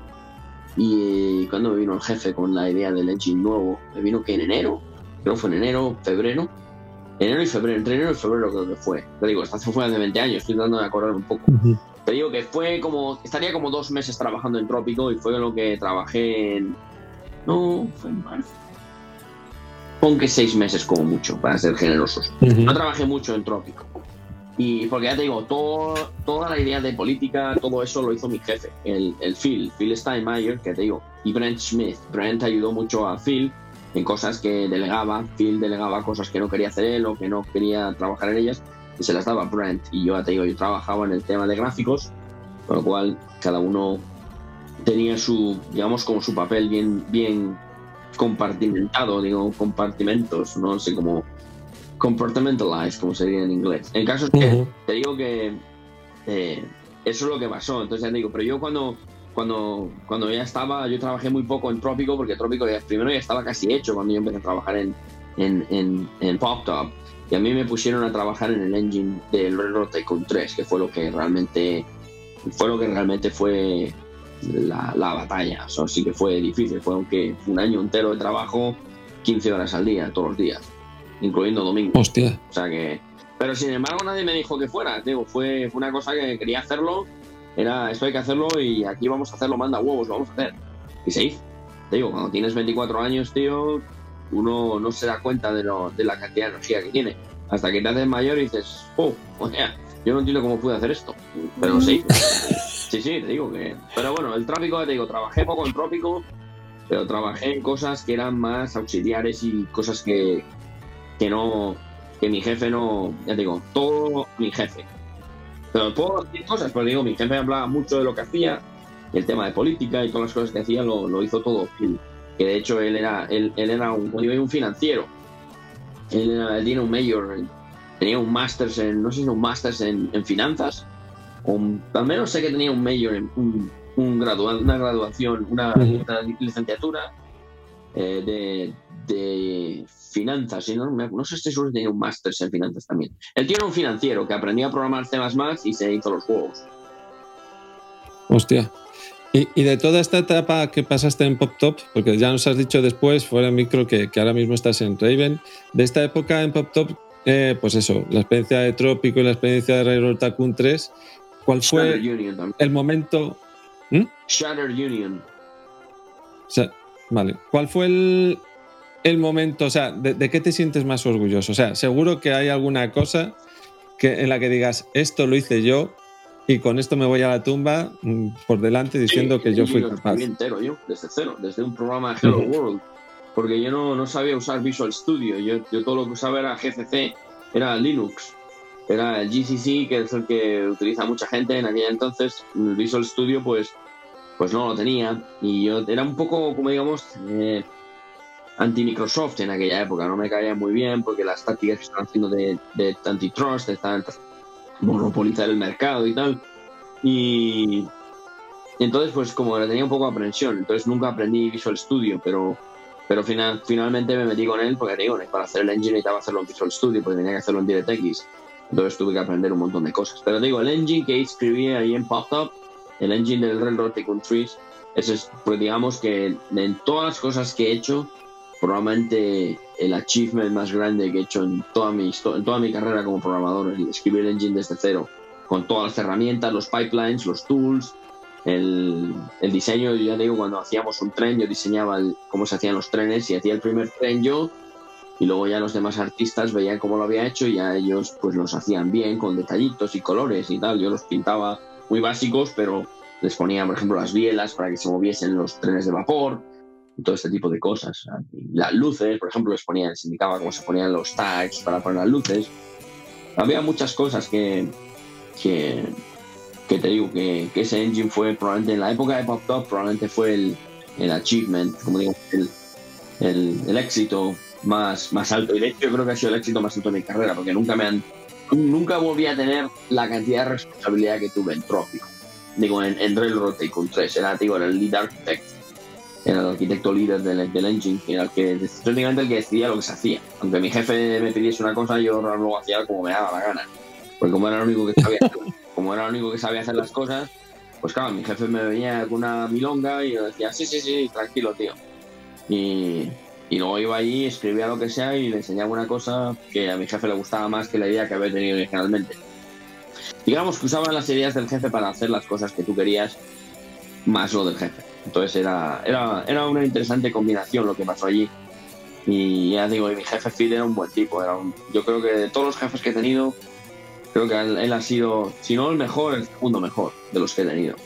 y cuando me vino el jefe con la idea del engine nuevo, me vino que en enero, creo que fue en enero, febrero, enero y febrero, entre enero y febrero creo que fue. Te digo, esta fue hace 20 años, estoy tratando de acordar un poco. Te digo que fue como, estaría como dos meses trabajando en Trópico y fue lo que trabajé en, no, fue en marzo. Pon que seis meses como mucho, para ser generosos. No trabajé mucho en Trópico. Y porque ya te digo, todo, toda la idea de política, todo eso lo hizo mi jefe, el, el Phil, Phil Steinmeier, que te digo, y Brent Smith. Brent ayudó mucho a Phil en cosas que delegaba, Phil delegaba cosas que no quería hacer él o que no quería trabajar en ellas y se las daba Brent. Y yo ya te digo, yo trabajaba en el tema de gráficos, con lo cual cada uno tenía su, digamos, como su papel bien, bien compartimentado, digo, compartimentos, no sé cómo compartmentalized, como se diría en inglés. El caso es que Ujú. te digo que eh, eso es lo que pasó. Entonces ya te digo, pero yo cuando, cuando, cuando ya estaba, yo trabajé muy poco en Trópico, porque Trópico ya, primero ya estaba casi hecho cuando yo empecé a trabajar en, en, en, en Pop Top. Y a mí me pusieron a trabajar en el engine del Railroad Tycoon 3, que fue lo que realmente fue lo que realmente fue la, la batalla. Eso sí que fue difícil. Fue aunque un año entero de trabajo, 15 horas al día, todos los días, incluyendo domingos. Hostia. O sea que. Pero sin embargo, nadie me dijo que fuera. Digo, fue, fue una cosa que quería hacerlo. Era esto hay que hacerlo y aquí vamos a hacerlo, manda huevos, lo vamos a hacer. Y se hizo. Te digo, cuando tienes 24 años, tío, uno no se da cuenta de, lo, de la cantidad de energía que tiene. Hasta que te haces mayor y dices, oh, o sea, yo no entiendo cómo pude hacer esto. Pero sí. Sí, sí, te digo que. Pero bueno, el trópico, te digo, trabajé poco en trópico, pero trabajé en cosas que eran más auxiliares y cosas que, que no. que mi jefe no. Ya te digo, todo mi jefe. Pero puedo decir cosas, pero digo, mi jefe hablaba mucho de lo que hacía, el tema de política y todas las cosas que hacía lo, lo hizo todo. Que de hecho él era, él, él era un, un financiero. Él, era, él tiene un mayor, tenía un máster en, no sé si un máster en, en finanzas, o un- al menos sé que tenía un mayor, en, un, un gradua- una graduación, una licenciatura eh, de, de finanzas, no, sé si seguro tenía un máster en finanzas también. Él tiene un financiero que aprendió a programar C++ y se hizo los juegos. Hostia. Y, y de toda esta etapa que pasaste en Pop Top, porque ya nos has dicho después, fuera micro, que, que ahora mismo estás en Raven, de esta época en Pop Top, eh, pues eso, la experiencia de Trópico y la experiencia de Railroad Tycoon 3, ¿cuál fue el momento? Shattered Union. O sea, vale, ¿cuál fue el, el momento? O sea, de, de qué te sientes más orgulloso? O sea, seguro que hay alguna cosa que, en la que digas, esto lo hice yo y con esto me voy a la tumba mm, por delante diciendo Sí, que yo fui lo capaz. entero yo, desde cero, desde un programa de Hello. World. Porque yo no, no sabía usar Visual Studio. Yo, yo todo lo que usaba era GCC, era Linux. Era el GCC, que es el que utiliza mucha gente en aquella entonces. El Visual Studio, pues, pues no lo tenía. Y yo era un poco, como digamos, eh, anti-Microsoft en aquella época. No me caía muy bien porque las tácticas que están haciendo de, de antitrust, de estar- monopolizar el mercado y tal. Y, entonces, pues como tenía un poco de aprensión, entonces nunca aprendí Visual Studio, pero, pero final, finalmente me metí con él porque digo, para hacer el engine necesitaba hacerlo en Visual Studio, porque tenía que hacerlo en DirectX. Entonces tuve que aprender un montón de cosas. Pero digo, el engine que escribí ahí en PopTop, el engine del Railroad Tycoon Trees, ese es, pues digamos que en todas las cosas que he hecho, probablemente el achievement más grande que he hecho en toda mi, en toda mi carrera como programador, el escribir el engine desde cero, con todas las herramientas, los pipelines, los tools, el, el diseño, yo ya digo, cuando hacíamos un tren, yo diseñaba el- cómo se hacían los trenes y hacía el primer tren yo, y luego ya los demás artistas veían cómo lo había hecho y ya ellos pues los hacían bien, con detallitos y colores y tal. Yo los pintaba muy básicos, pero les ponía, por ejemplo, las bielas para que se moviesen los trenes de vapor, todo este tipo de cosas. Las luces, por ejemplo, les ponía, les indicaba cómo se ponían los tags para poner las luces. Había muchas cosas que, que, que te digo que, que ese engine fue probablemente en la época de Pop Top, probablemente fue el, el achievement, como digo, el, el, el éxito más, más alto. Y de hecho, yo creo que ha sido el éxito más alto de mi carrera, porque nunca me han. Nunca volví a tener la cantidad de responsabilidad que tuve en Trópico. Digo, en, en Railroad Tycoon 3. Era, digo, era el lead architect. Era el arquitecto líder del, del engine. Era el que, prácticamente el que decidía lo que se hacía. Aunque mi jefe me pidiese una cosa, yo luego hacía como me daba la gana. Porque como era el único que sabía, como era el único que sabía hacer las cosas, pues claro, mi jefe me venía con una milonga y yo decía, sí, sí, sí, tranquilo, tío. Y, y luego iba allí, escribía lo que sea y le enseñaba una cosa que a mi jefe le gustaba más que la idea que había tenido originalmente. Digamos que usaban las ideas del jefe para hacer las cosas que tú querías, más lo del jefe. Entonces era, era, era una interesante combinación lo que pasó allí. Y ya digo, y mi jefe Phil era un buen tipo. Era un- yo creo que de todos los jefes que he tenido, creo que él, él ha sido, si no el mejor, el segundo mejor de los que he tenido.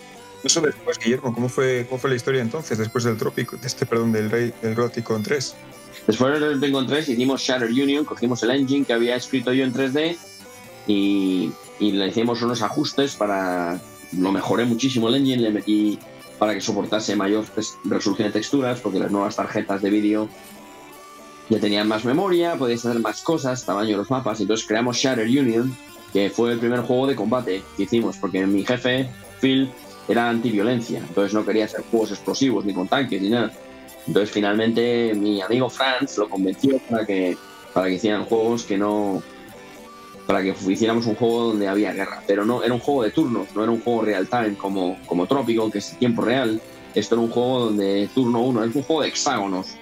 Eso después, Guillermo, ¿cómo fue, cómo fue la historia entonces, después del Trópico, de este, perdón, del Rey del Roticon 3? Después del Roticon 3 hicimos Shatter Union, cogimos el engine que había escrito yo en 3D y, y le hicimos unos ajustes para... Lo mejoré muchísimo el engine, le metí para que soportase mayor tes- resolución de texturas, porque las nuevas tarjetas de vídeo ya tenían más memoria, podías hacer más cosas, tamaño de los mapas. Entonces creamos Shatter Union, que fue el primer juego de combate que hicimos, porque mi jefe, Phil, era antiviolencia, entonces no quería hacer juegos explosivos, ni con tanques, ni nada. Entonces finalmente mi amigo Franz lo convenció para que, para que hicieran juegos que no... Para que hiciéramos un juego donde había guerra, pero no era un juego de turnos, no era un juego real time como, como Trópico, que es tiempo real. Esto era un juego donde turno uno, es un juego de hexágonos,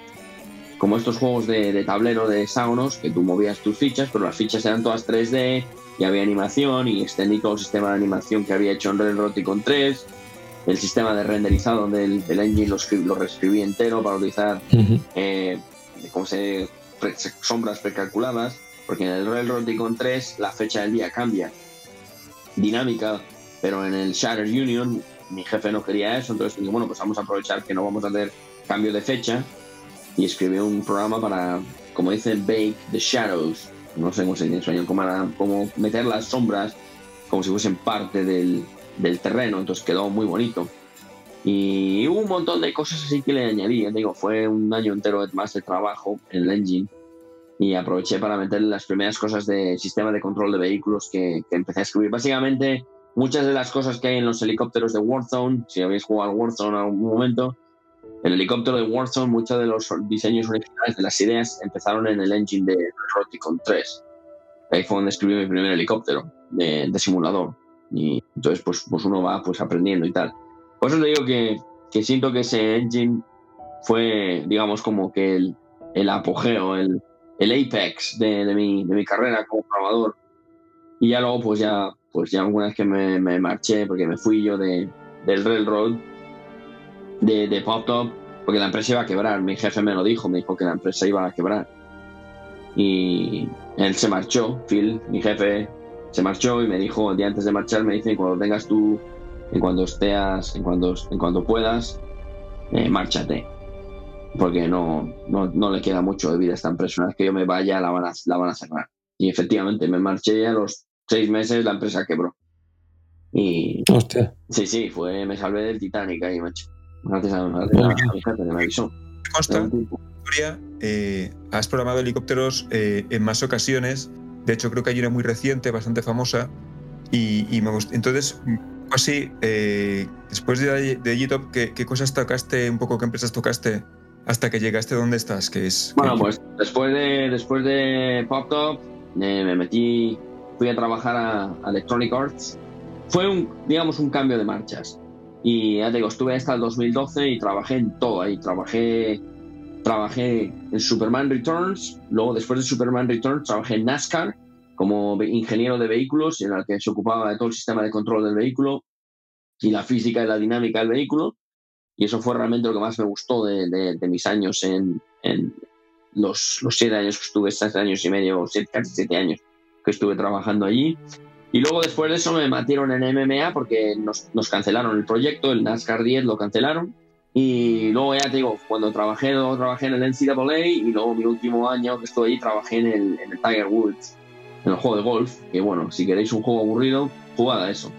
como estos juegos de, de tablero de hexágonos, que tú movías tus fichas, pero las fichas eran todas 3D y había animación y extendí todo el sistema de animación que había hecho en Red Roticon 3, el sistema de renderizado del, del engine lo, lo reescribí entero para utilizar eh, ¿cómo se pre- sombras precalculadas, porque en el Railroad Icon 3 la fecha del día cambia, dinámica, pero en el Shatter Union mi jefe no quería eso, entonces dije, bueno, pues vamos a aprovechar que no vamos a hacer cambio de fecha y escribí un programa para, como dicen, bake the shadows, no sé cómo se dice en español, como, como meter las sombras como si fuesen parte del, terreno, entonces quedó muy bonito. Y hubo un montón de cosas así que le añadí. Digo, fue un año entero más de trabajo en el engine y aproveché para meter las primeras cosas de sistema de control de vehículos que, que empecé a escribir. Básicamente, muchas de las cosas que hay en los helicópteros de Warzone, si habéis jugado al Warzone en algún momento, el helicóptero de Warzone, muchos de los diseños originales de las ideas empezaron en el engine de Roticon 3. Ahí fue donde escribí mi primer helicóptero de, simulador. Y entonces, pues, pues uno va pues aprendiendo y tal. Por eso te digo que, que siento que ese engine fue, digamos, como que el, el apogeo, el, el apex de, de, mi, de mi carrera como programador. Y ya luego, pues ya, pues ya alguna vez que me, me marché, porque me fui yo de, del Railroad, de, de Pop Top, porque la empresa iba a quebrar. Mi jefe me lo dijo, me dijo que la empresa iba a quebrar. Y él se marchó, Phil, mi jefe, se marchó y me dijo, el día antes de marchar, me dice, cuando tengas tú, en cuando estés, en cuando, en cuando puedas, eh, márchate. Porque no, no, no le queda mucho de vida a esta empresa. Una vez que yo me vaya, la van a, la van a cerrar. Y efectivamente, me marché y a los seis meses la empresa quebró. Y Hostia. sí, sí, fue, me salvé del Titanic ahí, macho. Gracias a, a-. Me consta historia, eh, has programado helicópteros eh, en más ocasiones. De hecho, creo que hay una muy reciente, bastante famosa. Y, y me gust- Entonces, mm, así, eh, después de, de G-Top, ¿qué, qué cosas tocaste, un poco qué empresas tocaste hasta que llegaste donde estás? Que es, Bueno, que- pues después de, después de Pop Top eh, me metí, fui a trabajar a, a Electronic Arts. Fue un, digamos, un cambio de marchas. Y ya te digo, estuve hasta el 2012 y trabajé en todo ahí. Trabajé, trabajé en Superman Returns, luego después de Superman Returns trabajé en NASCAR como ingeniero de vehículos, en el que se ocupaba de todo el sistema de control del vehículo y la física y la dinámica del vehículo. Y eso fue realmente lo que más me gustó de, de- de mis años en, en los, los siete años que estuve, seis años y medio, siete, casi siete años que estuve trabajando allí. Y luego después de eso me metieron en MMA porque nos, nos cancelaron el proyecto, el NASCAR 10 lo cancelaron. Y luego ya te digo, cuando trabajé, luego trabajé en el NCAA y luego mi último año que estuve ahí trabajé en el, en el Tiger Woods, en el juego de golf, que bueno, si queréis un juego aburrido, jugad a eso.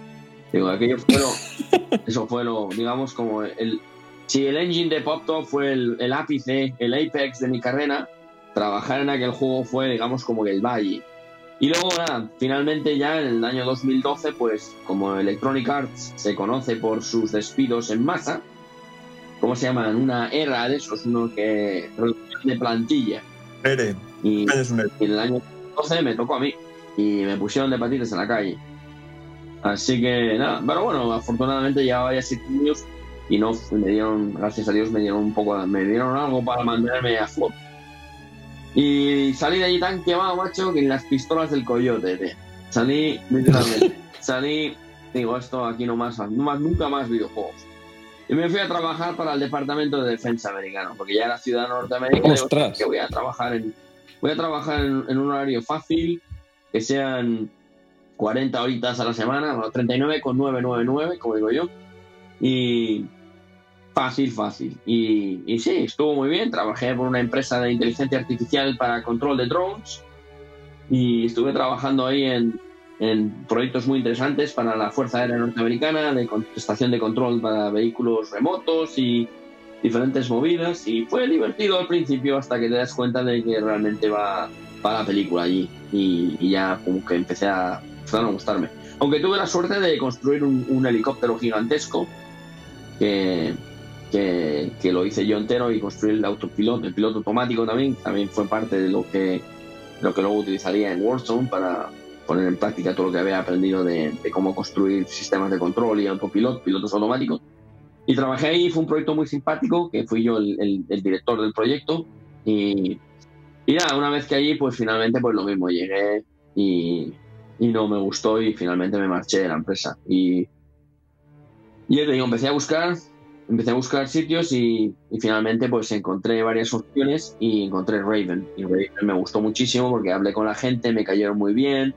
Digo, aquello fue lo, eso fue lo, digamos, como el, si el engine de Pop Top fue el, el ápice, el apex de mi carrera, trabajar en aquel juego fue, digamos, como el valle. Y luego, nada, finalmente ya en el año 2012, pues como Electronic Arts se conoce por sus despidos en masa, ¿cómo se llaman? Una era de esos, uno que de plantilla. Ere, Y, eres un Ere. y en el año 12 me tocó a mí y me pusieron de patitas en la calle. Así que nada, pero bueno, afortunadamente llevaba ya siete años y no me dieron, gracias a Dios, me dieron un poco, me dieron algo para mantenerme a flote. Y salí de allí tan quemado, macho, que en las pistolas del coyote, tío. Salí, literalmente, salí, digo, esto aquí no más, no más, nunca más videojuegos. Y me fui a trabajar para el Departamento de Defensa americano, porque ya era ciudadano norteamericano. digo, Ostras. Que voy a trabajar en, voy a trabajar en, en un horario fácil, que sean 40 horitas a la semana, bueno, 39,999, como digo yo. Y fácil, fácil. Y, sí, estuvo muy bien. Trabajé por una empresa de inteligencia artificial para control de drones y estuve trabajando ahí en, en proyectos muy interesantes para la Fuerza Aérea Norteamericana, de estación de control para vehículos remotos y diferentes movidas. Y fue divertido al principio hasta que te das cuenta de que realmente va, va la película allí. Y, ya como que empecé a, a gustarme. Aunque tuve la suerte de construir un, un helicóptero gigantesco que, que, que, lo hice yo entero y construir el autopiloto, el piloto automático también, también fue parte de lo que, lo que luego utilizaría en Warzone para poner en práctica todo lo que había aprendido de, de cómo construir sistemas de control y autopilot, pilotos automáticos. Y trabajé ahí, fue un proyecto muy simpático, que fui yo el, el, el director del proyecto. Y, y nada, una vez que allí, pues finalmente, pues lo mismo, llegué y, y no me gustó y finalmente me marché de la empresa. Y, y ya te digo, empecé a buscar, empecé a buscar sitios y, y, finalmente pues encontré varias opciones y encontré Raven. Y Raven me gustó muchísimo porque hablé con la gente, me cayeron muy bien.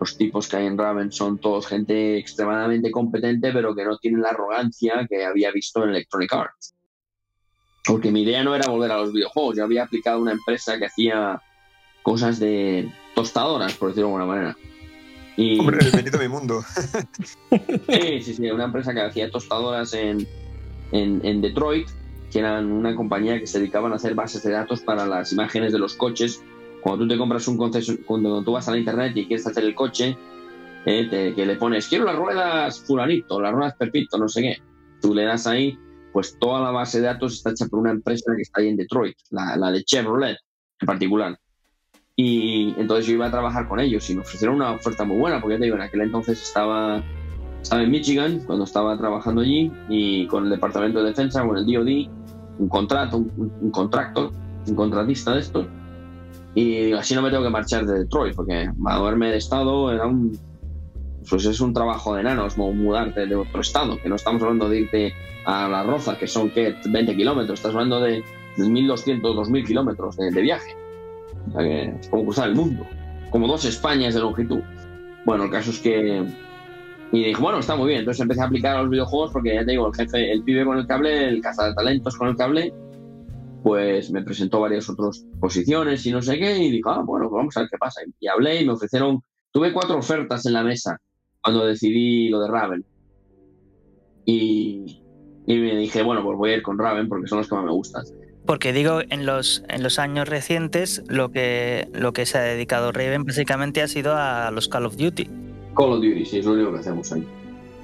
Los tipos que hay en Raven son todos gente extremadamente competente, pero que no tienen la arrogancia que había visto en Electronic Arts. Porque mi idea no era volver a los videojuegos, yo había aplicado una empresa que hacía cosas de tostadoras, por decirlo de alguna manera. Y... Hombre, bienvenido a mi mundo. sí, sí, sí, una empresa que hacía tostadoras en, en, en, Detroit, que eran una compañía que se dedicaban a hacer bases de datos para las imágenes de los coches. Cuando tú te compras un concesionario, cuando tú vas a la internet y quieres hacer el coche, eh, te, que le pones, quiero las ruedas fulanito, las ruedas pepito, no sé qué. Tú le das ahí, pues toda la base de datos está hecha por una empresa que está ahí en Detroit, la, la de Chevrolet en particular. Y entonces yo iba a trabajar con ellos y me ofrecieron una oferta muy buena, porque ya te digo, en aquel entonces estaba, estaba en Michigan, cuando estaba trabajando allí, y con el Departamento de Defensa, con el DoD, un contrato, un, un un contratista de estos. Y así no me tengo que marchar de Detroit, porque moverme de estado era un. Pues es un trabajo de enanos, mudarte de otro estado, que no estamos hablando de irte a La Roza, que son ¿qué? 20 kilómetros, estás hablando de 1.200, 2.000 kilómetros de, de viaje. O sea que es como cruzar el mundo. Como dos Españas de longitud. Bueno, el caso es que. Y dije, bueno, está muy bien. Entonces empecé a aplicar a los videojuegos porque ya te digo, el jefe, el pibe con el cable, el cazatalentos con el cable, pues me presentó varias otras posiciones y no sé qué. Y dije, ah, bueno, vamos a ver qué pasa. Y hablé y me ofrecieron. Tuve cuatro ofertas en la mesa cuando decidí lo de Raven. Y, y me dije, bueno, pues voy a ir con Raven porque son los que más me gustan. Porque digo, en los, en los años recientes lo que, lo que se ha dedicado Raven básicamente ha sido a los Call of Duty. Call of Duty, sí, es lo único que hacemos ahí.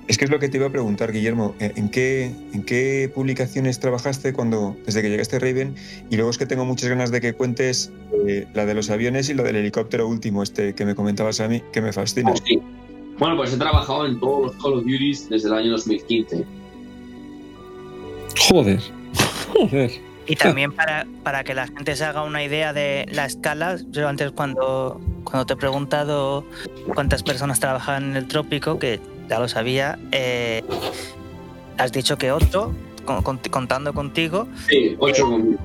Es que es lo que te iba a preguntar, Guillermo. ¿En qué, en qué publicaciones trabajaste cuando, desde que llegaste a Raven? Y luego es que tengo muchas ganas de que cuentes eh, la de los aviones y la del helicóptero último, este que me comentabas a mí, que me fascina. Oh, sí. Bueno, pues he trabajado en todos los Call of Duty desde el año 2015. Joder, joder. Y también para, para, que la gente se haga una idea de la escala, yo antes cuando, cuando te he preguntado cuántas personas trabajan en el trópico, que ya lo sabía, eh, has dicho que ocho, con, contando contigo. Sí, ocho eh, conmigo.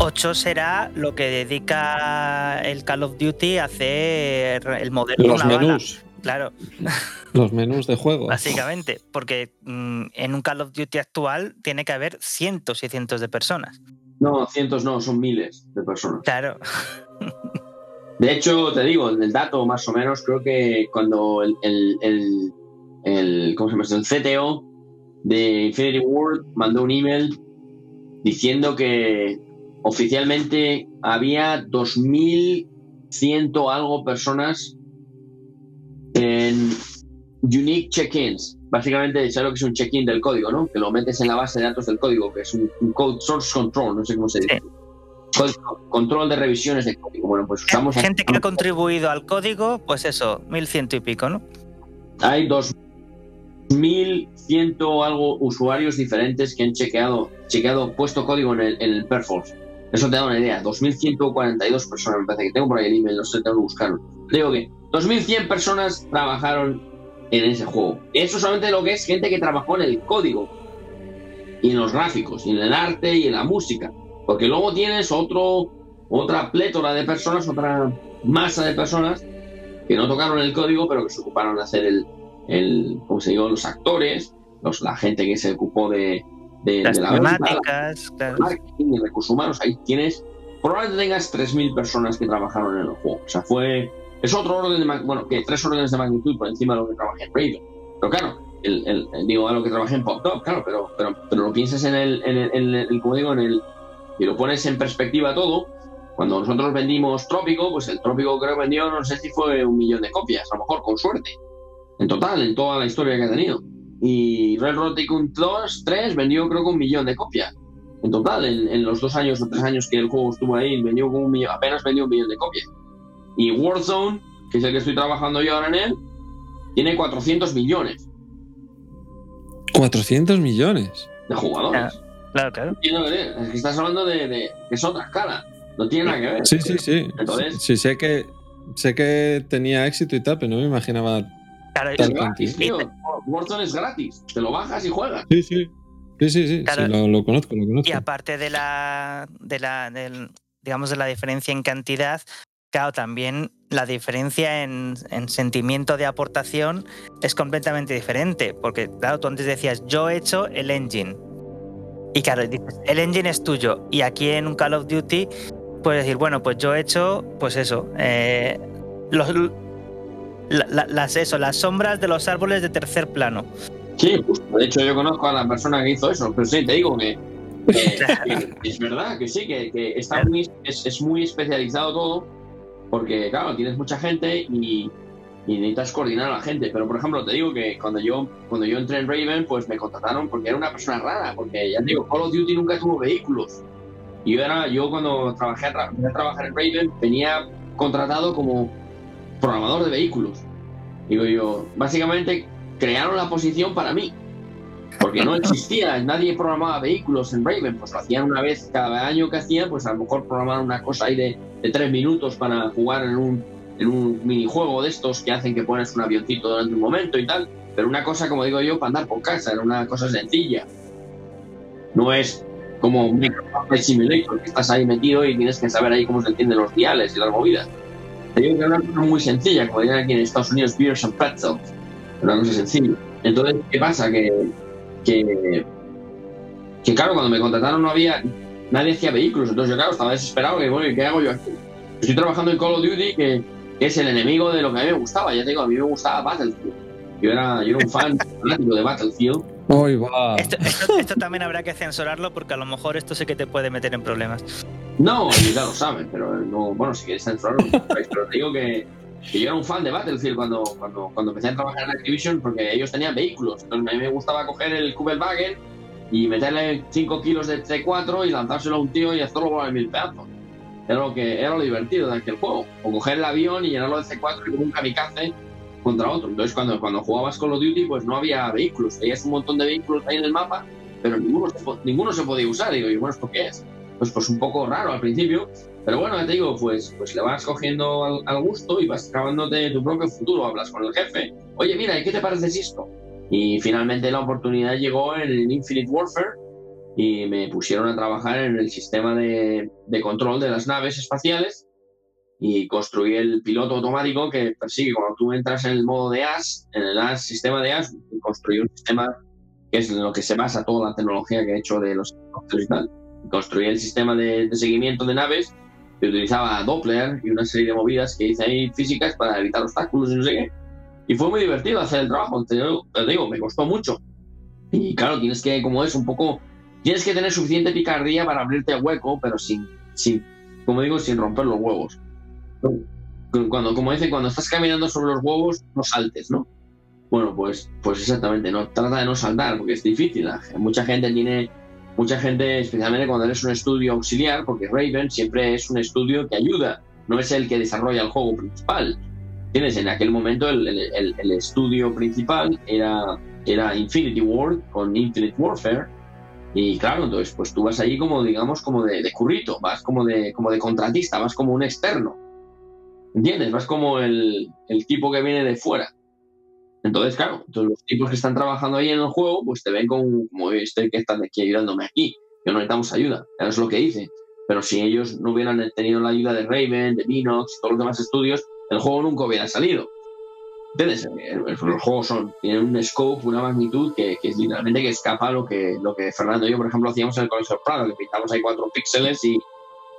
Ocho será lo que dedica el Call of Duty a hacer el modelo Los de una menús. Bala. Claro. Los menús de juego. Básicamente, porque mmm, en un Call of Duty actual tiene que haber cientos y cientos de personas. No, cientos no, son miles de personas. Claro. De hecho, te digo, el dato más o menos, creo que cuando el, el, el, el ¿cómo se llama? el CTO de Infinity World mandó un email diciendo que oficialmente había 2.100 algo personas en unique check-ins. Básicamente, ¿sabes lo que es un check-in del código, no? Que lo metes en la base de datos del código, que es un, un code source control, no sé cómo se dice. Sí. Control de revisiones de código. Bueno, pues usamos. Gente que ha contribuido al código, pues eso, 1100 y pico, ¿no? Hay 2100 algo usuarios diferentes que han chequeado, chequeado puesto código en el, en el Perforce. Eso te da una idea. 2142 personas, me parece que tengo por ahí el email, no sé, tengo que buscarlo. Digo que 2100 personas trabajaron en ese juego. Eso solamente lo que es gente que trabajó en el código y en los gráficos, y en el arte y en la música. Porque luego tienes otro, otra plétora de personas, otra masa de personas que no tocaron el código, pero que se ocuparon de hacer el, el ¿cómo se digo? los actores los, la gente que se ocupó de, de, Las de la venta, temáticas, claro. marketing y recursos humanos, ahí tienes, probablemente tengas 3.000 personas que trabajaron en el juego. O sea, fue, es otro orden de, bueno, que tres órdenes de magnitud por encima de lo que trabajé en Raven. Pero claro, el, digo, a lo que trabajé en Pop Top, claro, pero, pero, pero lo piensas en el, en como digo, en el, y lo pones en perspectiva todo, cuando nosotros vendimos Trópico, pues el Trópico creo que vendió, no sé si fue un millón de copias, a lo mejor con suerte, en total, en toda la historia que ha tenido. Y Railroad Tycoon 2, 3 vendió creo que un millón de copias. En total, en, en los dos años o tres años que el juego estuvo ahí, vendió apenas vendió un millón de copias. Y Warzone, que es el que estoy trabajando yo ahora en él, tiene 400 millones 400 millones. de jugadores. Claro, claro. Es que estás hablando de, es otra escala. No tiene nada que ver. Sí, sí, sí. Entonces- Sí, sé que sé que tenía éxito y tal, pero no me imaginaba. Claro, Tal Es gratis, tío. Warzone es gratis. Te lo bajas y juegas. Sí, sí. Sí, sí, sí. Claro. sí, lo, lo conozco, lo conozco. Y aparte de la, de la del- digamos de la diferencia en cantidad, claro, también la diferencia en, en sentimiento de aportación es completamente diferente. Porque, claro, tú antes decías, yo he hecho el engine. Y claro, dices, el engine es tuyo. Y aquí en un Call of Duty puedes decir, bueno, pues yo he hecho, pues eso, eh, los, la- la- las, eso, las sombras de los árboles de tercer plano. Sí, justo. De hecho, yo conozco a la persona que hizo eso. Pero sí, te digo que, es verdad que sí, que, que está muy, es, es muy especializado todo. Porque, claro, tienes mucha gente y, y necesitas coordinar a la gente. Pero, por ejemplo, te digo que cuando yo, cuando yo entré en Raven, pues me contrataron porque era una persona rara. Porque, ya te digo, Call of Duty nunca tuvo vehículos. Y yo, era, yo cuando trabajé empecé a trabajar en Raven, venía contratado como programador de vehículos. Digo yo, básicamente crearon la posición para mí. Porque no existía, nadie programaba vehículos en Raven, pues lo hacían una vez cada año que hacían, pues a lo mejor programaban una cosa ahí de, de tres minutos para jugar en un, en un minijuego de estos que hacen que pones un avioncito durante un momento y tal. Pero una cosa, como digo yo, para andar por casa, era una cosa sencilla. No es como un Microsoft Simulator, que estás ahí metido y tienes que saber ahí cómo se entienden los diales y las movidas. Te digo que una cosa muy sencilla, como dirían aquí en Estados Unidos, beers and pretzels. Una cosa sencilla. Entonces, ¿qué pasa? Que, que, que claro, cuando me contrataron no había, nadie hacía vehículos, entonces yo claro, estaba desesperado, que bueno, ¿y ¿qué hago yo aquí? Estoy trabajando en Call of Duty, que, que es el enemigo de lo que a mí me gustaba, ya te digo, a mí me gustaba Battlefield. Yo era, yo era un fan fanático de Battlefield. Hoy va. Esto, esto- esto también habrá que censurarlo porque a lo mejor esto sí que te puede meter en problemas. No, ya lo saben, pero no, bueno, si queréis censurarlo, pero te digo que, que yo era un fan de Battlefield cuando, cuando, cuando empecé a trabajar en Activision porque ellos tenían vehículos. Entonces a mí me gustaba coger el Kubelwagen y meterle 5 kilos de C4 y lanzárselo a un tío y hacerlo volar en mil pedazos. Era lo, que, era lo divertido de aquel juego. O coger el avión y llenarlo de C4 y un kamikaze contra otro. Entonces cuando, cuando jugabas Call of Duty pues no había vehículos. Veías un montón de vehículos ahí en el mapa, pero ninguno ninguno se podía usar. Digo, y bueno, ¿esto qué es? Pues, pues un poco raro al principio, pero bueno, ya te digo, pues, pues le vas cogiendo al, al gusto y vas acabándote tu propio futuro. Hablas con el jefe, oye, mira, ¿y qué te parece esto? Y finalmente la oportunidad llegó en el Infinite Warfare y me pusieron a trabajar en el sistema de, de control de las naves espaciales y construí el piloto automático que persigue cuando tú entras en el modo de AS, en el AS, sistema de AS, construí un sistema que es en lo que se basa toda la tecnología que he hecho de los y tal. Construí el sistema de, de seguimiento de naves que utilizaba Doppler y una serie de movidas que hice ahí físicas para evitar obstáculos y no sé qué. Y fue muy divertido hacer el trabajo, te digo, me costó mucho. Y claro, tienes que, como es, un poco, tienes que tener suficiente picardía para abrirte hueco, pero sin, sin como digo, sin romper los huevos. Cuando, como dicen, cuando estás caminando sobre los huevos, no saltes, ¿no? Bueno, pues, pues exactamente, no trata de no saltar, porque es difícil. Mucha gente tiene, mucha gente, especialmente cuando eres un estudio auxiliar, porque Raven siempre es un estudio que ayuda, no es el que desarrolla el juego principal. ¿Entiendes? En aquel momento el, el- estudio principal era, era Infinity Ward con Infinite Warfare. Y claro, entonces pues tú vas allí como, digamos, como de, de currito, vas como de, como de contratista, vas como un externo. ¿Entiendes? Vas como el, el tipo que viene de fuera. Entonces, claro, entonces los tipos que están trabajando ahí en el juego, pues te ven como, como este que están aquí ayudándome aquí. Que no necesitamos ayuda. Eso es lo que hice. Pero si ellos no hubieran tenido la ayuda de Raven, de Minox, todos los demás estudios, el juego nunca hubiera salido. ¿Entiendes? Eh, Los juegos son, tienen un scope, una magnitud que, que literalmente que escapa lo que, lo que Fernando y yo, por ejemplo, hacíamos en el Colegio Prado, que pintamos ahí cuatro píxeles y,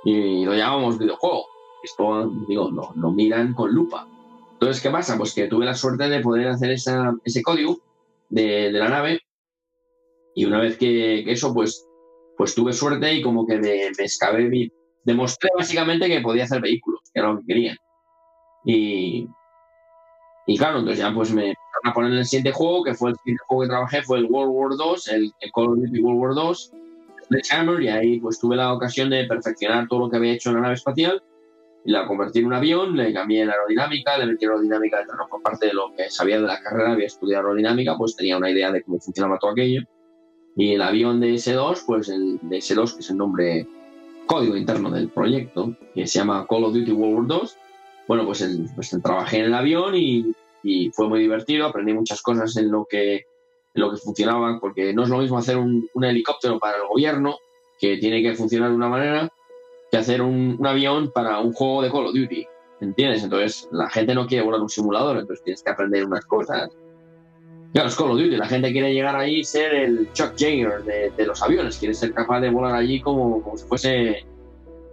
y lo llamábamos videojuego. Esto, digo, lo, lo miran con lupa. Entonces, ¿qué pasa? Pues que tuve la suerte de poder hacer esa, ese código de, de la nave y una vez que, que eso, pues, pues tuve suerte y como que me, me excavé mi... Demostré básicamente que podía hacer vehículos, que era lo que quería. Y, y claro, entonces ya pues me empezaron a poner en el siguiente juego, que fue el siguiente juego que trabajé, fue el World War II, el, el Call of Duty World War II, Sledgehammer, y ahí pues tuve la ocasión de perfeccionar todo lo que había hecho en la nave espacial la convertí en un avión, le cambié la aerodinámica, le metí aerodinámica dentro, no por parte de lo que sabía de la carrera, había estudiado aerodinámica, pues tenía una idea de cómo funcionaba todo aquello. Y el avión de S2, pues el de S2, que es el nombre código interno del proyecto, que se llama Call of Duty World War II, bueno, pues, el- pues trabajé en el avión y, y fue muy divertido, aprendí muchas cosas en lo que, en lo que funcionaba, porque no es lo mismo hacer un, un helicóptero para el gobierno, que tiene que funcionar de una manera, que hacer un, avión para un juego de Call of Duty. ¿Entiendes? Entonces la gente no quiere volar un simulador, entonces tienes que aprender unas cosas. Claro, es Call of Duty, la gente quiere llegar ahí y ser el Chuck Yeager de, los aviones, quiere ser capaz de volar allí como, como si fuese,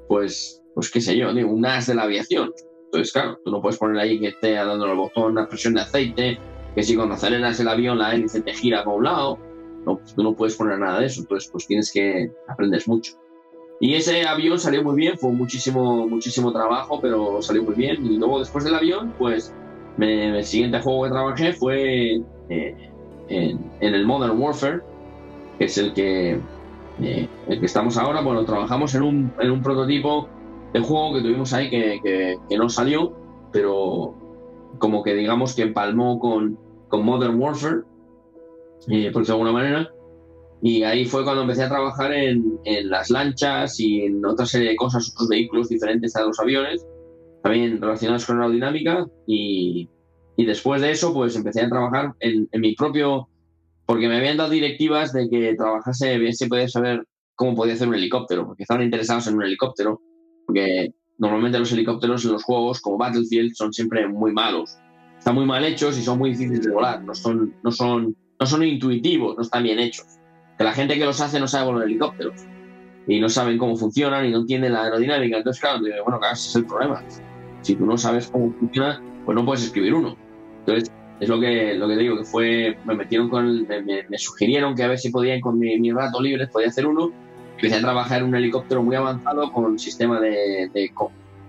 pues, pues qué sé yo, un as de la aviación. Entonces, claro, tú no puedes poner ahí que esté dando el botón, una presión de aceite, que si cuando aceleras el avión la hélice te gira para un lado. No, tú no puedes poner nada de eso, entonces pues tienes que aprender mucho. Y ese avión salió muy bien, fue muchísimo, muchísimo trabajo, pero salió muy bien. Y luego después del avión, pues me- el siguiente juego que trabajé fue eh, en, el Modern Warfare, que es el que, eh, el que estamos ahora. Bueno, trabajamos en un, en un prototipo de juego que tuvimos ahí que, que- no salió, pero como que digamos que empalmó con, con Modern Warfare, eh, por de alguna manera. Y ahí fue cuando empecé a trabajar en, en las lanchas y en otra serie de cosas, otros vehículos diferentes a los aviones, también relacionados con aerodinámica. Y, y después de eso, pues empecé a trabajar en, en mi propio, porque me habían dado directivas de que trabajase, bien se podía saber cómo podía hacer un helicóptero, porque estaban interesados en un helicóptero, porque normalmente los helicópteros en los juegos como Battlefield son siempre muy malos. Están muy mal hechos y son muy difíciles de volar, no son, no son, no son intuitivos, no están bien hechos que la gente que los hace no sabe volar helicópteros y no saben cómo funcionan y no entienden la aerodinámica. Entonces, claro, bueno, claro, ese es el problema. Si tú no sabes cómo funciona, pues no puedes escribir uno. Entonces, es lo que, lo que te digo, que fue, me metieron con, el- me, sugirieron que a ver si podían con mi, mi rato libre, podía hacer uno. Empecé a trabajar en un helicóptero muy avanzado con sistema de, de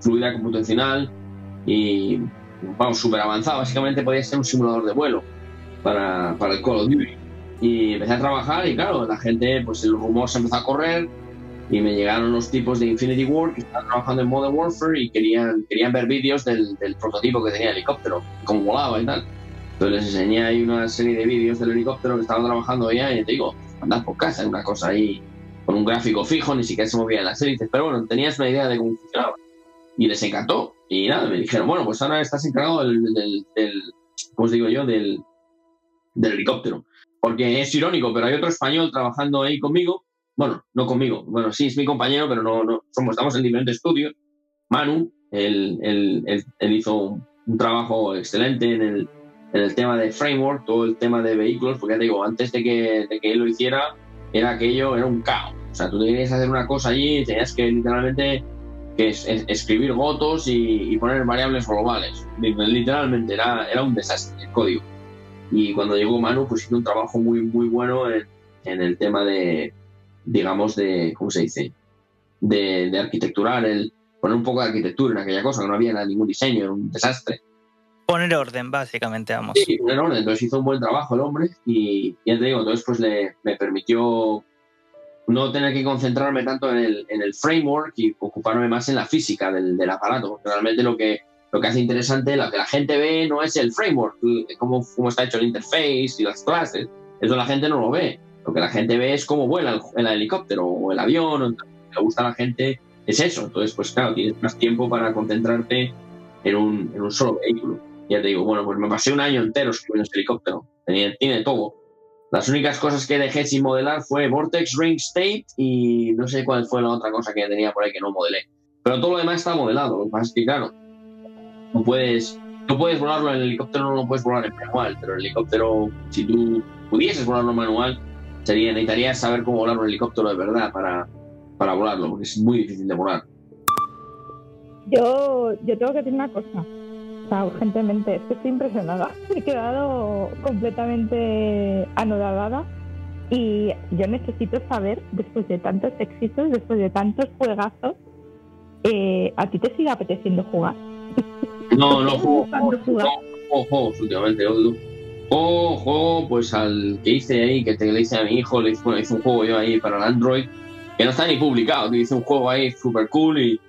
fluida computacional y, vamos, súper avanzado. Básicamente podía ser un simulador de vuelo para, para el Call of Duty y empecé a trabajar y claro, la gente, pues el rumor se empezó a correr y me llegaron los tipos de Infinity War que estaban trabajando en Modern Warfare y querían, querían ver vídeos del, del prototipo que tenía el helicóptero, cómo volaba y tal. Entonces les enseñé ahí una serie de vídeos del helicóptero que estaban trabajando ya y te digo, andad por casa, una cosa ahí con un gráfico fijo, ni siquiera se movían las hélices, pero bueno, tenías una idea de cómo funcionaba. Y les encantó. Y nada, me dijeron, bueno, pues ahora estás encargado del, del, del ¿cómo os digo yo? Del, del helicóptero porque es irónico, pero hay otro español trabajando ahí conmigo. Bueno, no conmigo, bueno, sí, es mi compañero, pero no, no somos, estamos en diferentes estudios. Manu, él, él- él- hizo un, trabajo excelente en el, en el tema de framework, todo el tema de vehículos, porque ya te digo, antes de que, de que él lo hiciera, era aquello, era un caos. O sea, tú tenías que hacer una cosa allí y tenías que literalmente que es, es- escribir votos y, y poner variables globales. Literalmente, era, era un desastre el código. Y cuando llegó Manu, pues hizo un trabajo muy, muy bueno en, en el tema de, digamos, de, ¿cómo se dice? De, de arquitecturar, el poner un poco de arquitectura en aquella cosa, que no había nada- ningún diseño, era un desastre. Poner orden, básicamente, vamos. Sí, en orden. Entonces hizo un buen trabajo el hombre y ya te digo, entonces pues le, me permitió no tener que concentrarme tanto en el, en el framework y ocuparme más en la física del, del aparato. Realmente lo que, lo que hace interesante, lo que la gente ve no es el framework, cómo, cómo está hecho el interface y las clases. Eso la gente no lo ve. Lo que la gente ve es cómo vuela el, el helicóptero o el avión. o- le gusta a la gente es eso. Entonces, pues claro, tienes más tiempo para concentrarte en un, en un solo vehículo. Ya te digo, bueno, pues me pasé un año entero escribiendo ese helicóptero. Tenía, tiene todo. Las únicas cosas que dejé sin modelar fue Vortex Ring State y no sé cuál fue la otra cosa que tenía por ahí que no modelé. Pero todo lo demás está modelado. Lo que pasa es que, claro, no puedes, no puedes volarlo en el helicóptero, no lo puedes volar en manual, pero el helicóptero, si tú pudieses volarlo en manual, sería, necesitarías saber cómo volar un helicóptero de verdad para, para volarlo, porque es muy difícil de volar. Yo, yo tengo que decir una cosa. O sea, urgentemente, es que estoy impresionada. He quedado completamente anodada y yo necesito saber, después de tantos éxitos, después de tantos juegazos, eh, ¿a ti te sigue apeteciendo jugar? No, no ¿Estás juego, no juego juegos últimamente. yo- Juego, pues al que hice ahí, que te le hice a mi hijo, le hice, bueno, hice un juego yo ahí para el Android, que no está ni publicado, hice un juego ahí super cool y,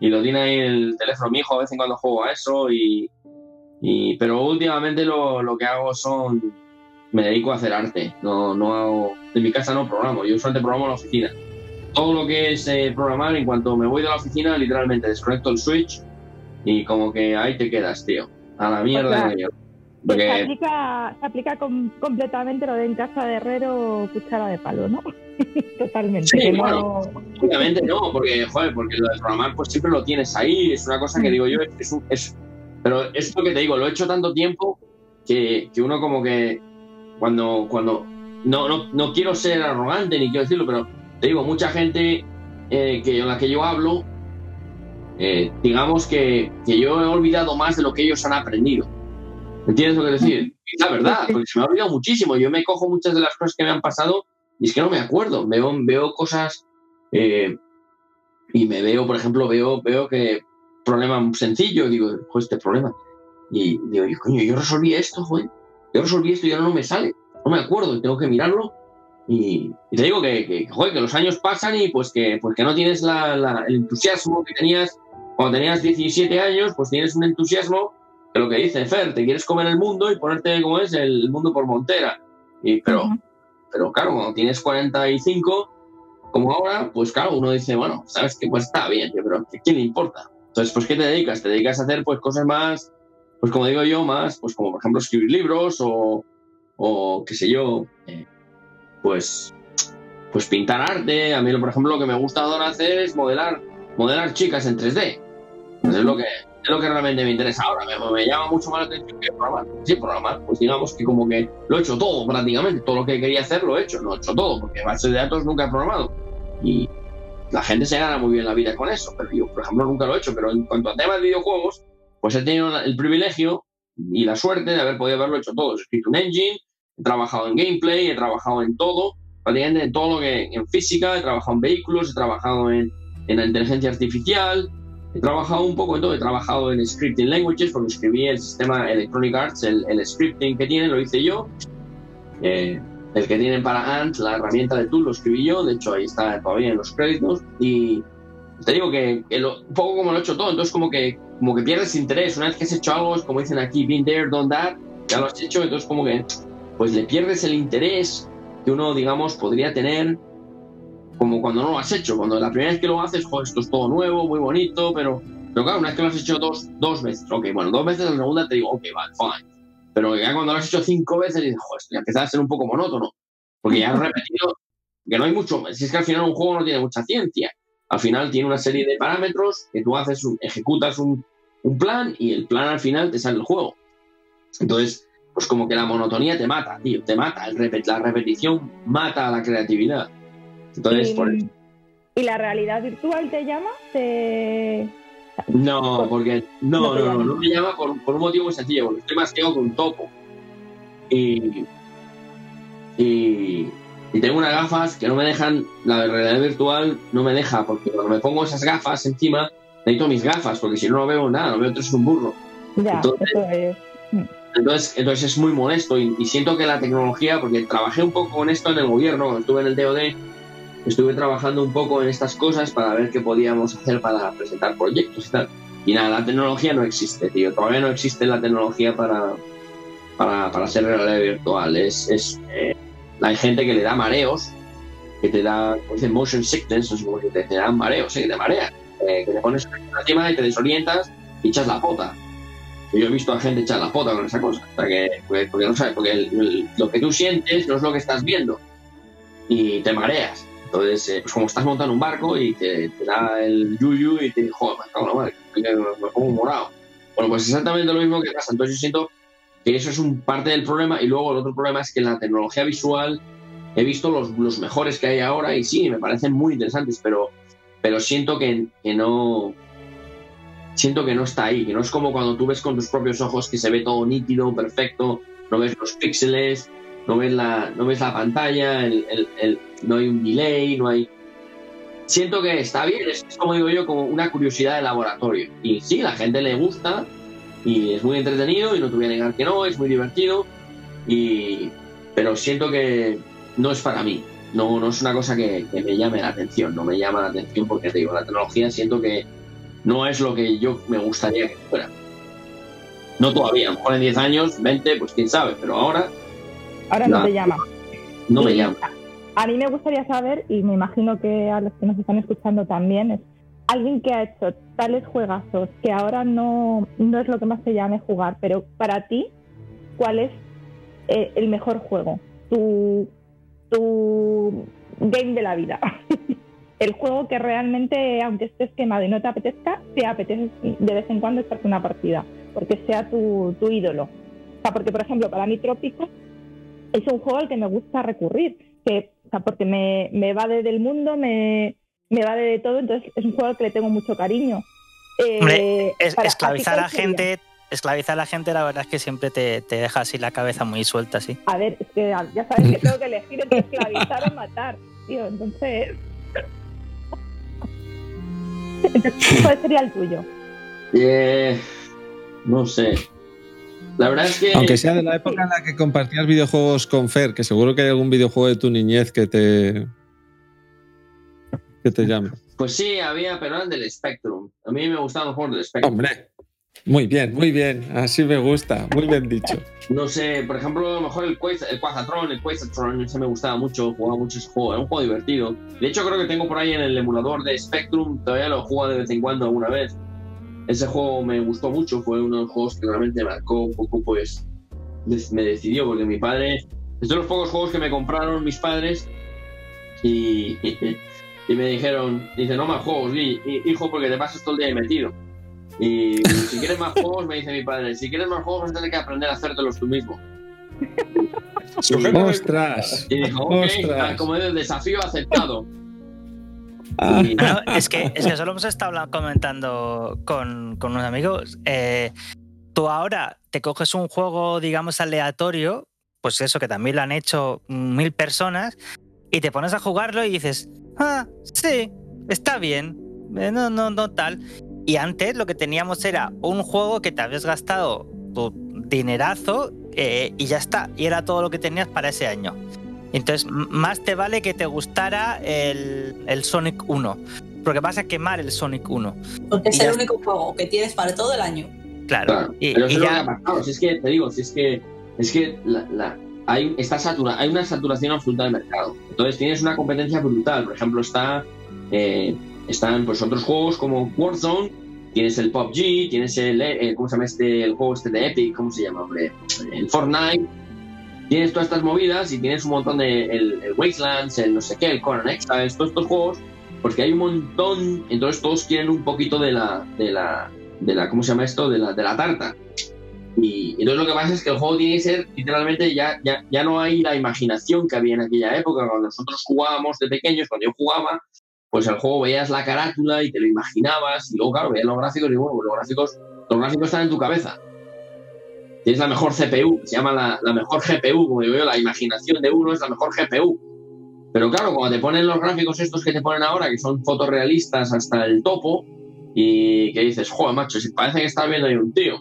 y lo tiene ahí el teléfono mi hijo, a veces en cuando juego a eso y, y pero últimamente lo, lo que hago son me dedico a hacer arte, no, no hago, en mi casa no programo, yo solamente programo en la oficina. Todo lo que es eh, programar, en cuanto me voy de la oficina, literalmente desconecto el switch y como que ahí te quedas, tío. A la mierda. sea, de mierda. Se Porque, aplica, se aplica com- completamente lo de en casa de herrero, cuchara de palo, ¿no? Totalmente. Sí, bueno. obviamente no, porque, joder, porque lo de programar pues siempre lo tienes ahí, es una cosa que digo yo, es, un- es- pero es lo que te digo, lo he hecho tanto tiempo que, que uno como que cuando, cuando no, no, no quiero ser arrogante ni quiero decirlo, pero te digo, mucha gente eh, que, con la que yo hablo, eh, digamos que, que yo he olvidado más de lo que ellos han aprendido. ¿Entiendes lo que decir? Es la verdad, porque se me ha olvidado muchísimo. Yo me cojo muchas de las cosas que me han pasado y es que no me acuerdo. Veo, veo cosas eh, y me veo, por ejemplo, veo, veo que problema sencillo, digo, joder, este problema. Y digo, yo, coño, yo resolví esto, joder. Yo resolví esto y ahora no me sale. No me acuerdo, tengo que mirarlo. Y, y te digo que, que, joder, que los años pasan y pues que, pues que no tienes la- la- el entusiasmo que tenías cuando tenías 17 años, pues tienes un entusiasmo que lo que dice Fer, te quieres comer el mundo y ponerte como es el mundo por montera. Y, pero, pero claro, cuando tienes 45, como ahora, pues claro, uno dice, bueno, sabes que pues está bien, pero ¿a quién le importa? Entonces, pues, ¿qué te dedicas? Te dedicas a hacer pues cosas más, pues como digo yo, más, pues como por ejemplo escribir libros o, o qué sé yo, eh, pues, pues pintar arte. A mí, por ejemplo, lo que me gusta ahora hacer es modelar, modelar chicas en 3D. Es lo que es lo que realmente me interesa ahora. Me, me llama mucho más la atención que programar. Sí, programar, pues digamos que como que lo he hecho todo prácticamente. Todo lo que quería hacer lo he hecho, lo he hecho todo, porque base de datos nunca he programado. Y la gente se gana muy bien la vida con eso, pero yo, por ejemplo, nunca lo he hecho. Pero en cuanto a temas de videojuegos, pues he tenido el privilegio y la suerte de haber podido haberlo hecho todo. He escrito un engine, he trabajado en gameplay, he trabajado en todo, prácticamente en todo lo que en física, he trabajado en vehículos, he trabajado en, en la inteligencia artificial, he trabajado un poco en todo, he trabajado en scripting languages porque escribí el sistema Electronic Arts, el, el scripting que tienen lo hice yo. Eh, el que tienen para Ant, la herramienta de tool, lo escribí yo, de hecho ahí está todavía en los créditos. Y te digo que, que lo- un poco como lo he hecho todo, entonces como que, como que pierdes interés. Una vez que has hecho algo, es como dicen aquí, been there, done that, ya lo has hecho, entonces como que pues le pierdes el interés que uno, digamos, podría tener como cuando no lo has hecho. Cuando la primera vez que lo haces, joder, esto es todo nuevo, muy bonito, pero, claro, una vez que lo has hecho dos, dos veces, ok, bueno, dos veces, la segunda te digo, ok, vale, fine. Pero ya cuando lo has hecho cinco veces, dices, joder, ya empieza a ser un poco monótono. Porque ya has repetido, que no hay mucho, si es que al final un juego no tiene mucha ciencia. Al final tiene una serie de parámetros que tú haces, un- ejecutas un, plan y el plan al final te sale el juego. Entonces, pues como que la monotonía te mata, tío, te mata. La repetición mata a la creatividad. Entonces, y, por. ¿y la realidad virtual te llama? Te... No, porque no, No no, no, me llama por, por un motivo muy sencillo, porque estoy más quedado con un topo. Y, y, y tengo unas gafas que no me dejan, la realidad virtual no me deja, porque cuando me pongo esas gafas encima, necesito mis gafas, porque si no, no veo nada, no veo entonces un burro. Ya, Entonces- es. Entonces, entonces es muy molesto y, y siento que la tecnología, porque trabajé un poco con esto en el gobierno, cuando estuve en el DOD, estuve trabajando un poco en estas cosas para ver qué podíamos hacer para presentar proyectos y tal. Y nada, la tecnología no existe, tío. Todavía no existe la tecnología para, para, para hacer realidad virtual. Es, es, eh, hay gente que le da mareos, que te da, dicen, motion sickness, o sea, como que te, dan mareos, sí, que te mareas. Eh, que te pones encima y te desorientas y echas la pota. Yo he visto a gente echar la pota con esa cosa. O sea, que, porque, porque no sabes, porque lo que tú sientes no es lo que estás viendo. Y te mareas. Entonces, eh, pues como estás montando un barco y te, da el yuyu y te dices, joder, me en la me, pongo morado. Bueno, pues exactamente lo mismo que pasa. Entonces yo siento que eso es un parte del problema y luego el otro problema es que la tecnología visual he visto los, los mejores que hay ahora y sí, me parecen muy interesantes, pero, pero siento que, que no siento que no está ahí, que no es como cuando tú ves con tus propios ojos que se ve todo nítido, perfecto, no ves los píxeles, no ves la, no ves la pantalla, el- no hay un delay, no hay... Siento que está bien, es, como digo yo, como una curiosidad de laboratorio. Y sí, la gente le gusta y es muy entretenido y no te voy a negar que no, es muy divertido, y... pero siento que no es para mí. No, no es una cosa que, que me llame la atención, no me llama la atención porque te digo, la tecnología siento que no es lo que yo me gustaría que fuera. No todavía, a lo mejor en 10 años, 20, pues quién sabe, pero ahora Ahora no No. te llama. no me llama. A mí me gustaría saber, y me imagino que a los que nos están escuchando también, es alguien que ha hecho tales juegazos que ahora no, no es lo que más te llame jugar, pero para ti, ¿cuál es eh, el mejor juego? Tu, tu game de la vida. el juego que realmente, aunque estés quemado y no te apetezca, te apetece de vez en cuando echarte una partida, porque sea tu, tu ídolo. O sea, porque, por ejemplo, para mí Trópico es un juego al que me gusta recurrir, que, o sea, porque me, me va de del mundo, me, me va de todo, entonces es un juego al que le tengo mucho cariño. Eh, Hombre, Es- para- esclavizar a ¿a la gente, esclavizar a la gente, la verdad es que siempre te, te deja así la cabeza muy suelta, sí. A ver, es que ya sabes que tengo que elegir entre esclavizar o matar, tío, entonces... Entonces, ¿Cuál sería el tuyo? Eh, no sé. La verdad es que Aunque sea de la época en la que compartías videojuegos con Fer, que seguro que hay algún videojuego de tu niñez que te. que te llame. Pues sí, había, pero eran del Spectrum. A mí me gustaban los juegos del Spectrum. Hombre. Muy bien, muy bien. Así me gusta. Muy bien dicho. No sé, por ejemplo, a lo mejor el, Quaz, el Quazatron, el Quazatron, ese me gustaba mucho, jugaba mucho ese juego, era un juego divertido. De hecho, creo que tengo por ahí en el emulador de Spectrum, todavía lo juego de vez en cuando alguna vez. Ese juego me gustó mucho, fue uno de los juegos que realmente marcó un poco, pues, me decidió, porque mi padre, es de los pocos juegos que me compraron mis padres y, y me dijeron, dice, no más juegos, hijo, porque te pasas todo el día ahí metido. Y si quieres más juegos, me dice mi padre, si quieres más juegos vas a tener que aprender a hacértelos tú mismo. ¡Ostras! Y dijo, ok, Ostras. como el desafío aceptado. Ah, Y- No, es que, es que solo hemos estado comentando con, con unos amigos. eh, tú ahora te coges un juego, digamos, aleatorio, pues eso, que también lo han hecho mil personas, y te pones a jugarlo y dices, ah, sí, está bien, eh, no, no, no tal. Y antes lo que teníamos era un juego que te habías gastado tu dinerazo eh, y ya está, y era todo lo que tenías para ese año. Entonces, más te vale que te gustara el, el Sonic 1. Porque vas a quemar el Sonic 1. Porque es el está. único juego que tienes para todo el año. Claro. Claro, Y, pero y eso es lo que ya, ha pasado. Si es que, te digo, si es que, es que la, la- hay, está satura, hay una saturación absoluta del mercado. Entonces tienes una competencia brutal. Por ejemplo, está, eh, están pues otros juegos como Warzone, tienes el PUBG, tienes el, eh, ¿cómo se llama este, el juego este de Epic? ¿Cómo se llama, hombre? El Fortnite. Tienes todas estas movidas y tienes un montón de el, el Wastelands, el no sé qué, el Conan Exiles, todos estos juegos, porque hay un montón, entonces todos quieren un poquito de la, de la, de la, ¿cómo se llama esto? De la, de la tarta. Y entonces lo que pasa es que el juego tiene que ser, literalmente, ya, ya, ya no hay la imaginación que había en aquella época, cuando nosotros jugábamos de pequeños, cuando yo jugaba, pues el juego veías la carátula y te lo imaginabas, y luego, claro, veías los gráficos y bueno, los gráficos, los gráficos están en tu cabeza. Tienes la mejor CPU, se llama la, mejor GPU, como digo yo, la imaginación de uno es la mejor GPU. Pero claro, cuando te ponen los gráficos estos que te ponen ahora, que son fotorrealistas hasta el topo, y que dices, joder, macho, si parece que estás viendo ahí un tío.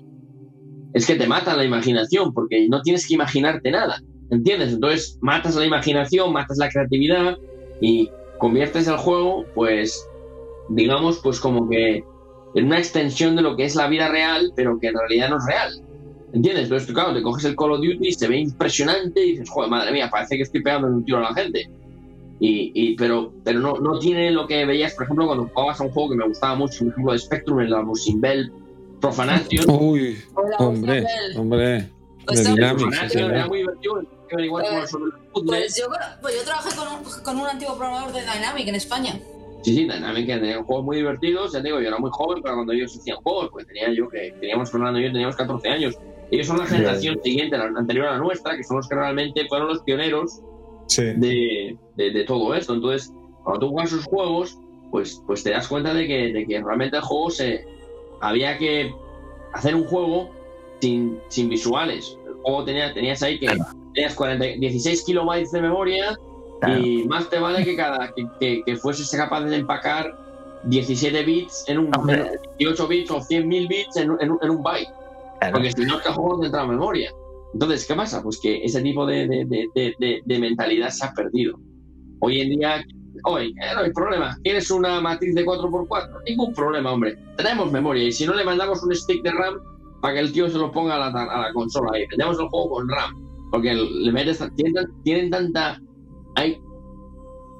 Es que te matan la imaginación, porque no tienes que imaginarte nada, ¿entiendes? Entonces matas la imaginación, matas la creatividad y conviertes el juego, pues, digamos, pues como que en una extensión de lo que es la vida real, pero que en realidad no es real. ¿Entiendes? Entonces, claro, te coges el Call of Duty, se ve impresionante y dices, joder, madre mía, parece que estoy pegando un tiro a la gente. Y, y- pero pero no, no tiene lo que veías, por ejemplo, cuando jugabas a un juego que me gustaba mucho, por ejemplo, de Spectrum, en la Musin Bell Profanation. Uy, Hola, hombre, hombre. Pues De era muy divertido, era igual como sobre los Pues yo, pues yo trabajé con un, con un antiguo programador de Dynamic en España. Sí, sí, que tenían juegos muy divertidos. Ya te digo, yo era muy joven para cuando ellos hacían juegos, porque tenía yo que teníamos Fernando y yo teníamos 14 años. Ellos son la generación siguiente, la anterior a la nuestra, que son los que realmente fueron los pioneros Sí. de, de- de todo esto. Entonces, cuando tú juegas sus juegos, pues, pues te das cuenta de que, de que realmente el juego se. Había que hacer un juego sin, sin visuales. El juego tenía, tenías ahí que. Tenías 40, 16 kilobytes de memoria Claro. y más te vale que cada que, que, que fueses capaz de empacar 17 bits en un en 18 bits o 100.000 bits en, en un byte. Claro. Porque si no, el juego no entra en memoria. Entonces, ¿qué pasa? Pues que ese tipo de, de, de, de, mentalidad se ha perdido. Hoy en día, hoy, eh, no hay problema. ¿Quieres una matriz de 4x4? Ningún problema, hombre. Tenemos memoria y si no le mandamos un stick de RAM para que el tío se lo ponga a la, a la consola y vendemos el juego con RAM. Porque le metes, tienen, tienen tanta. Hay,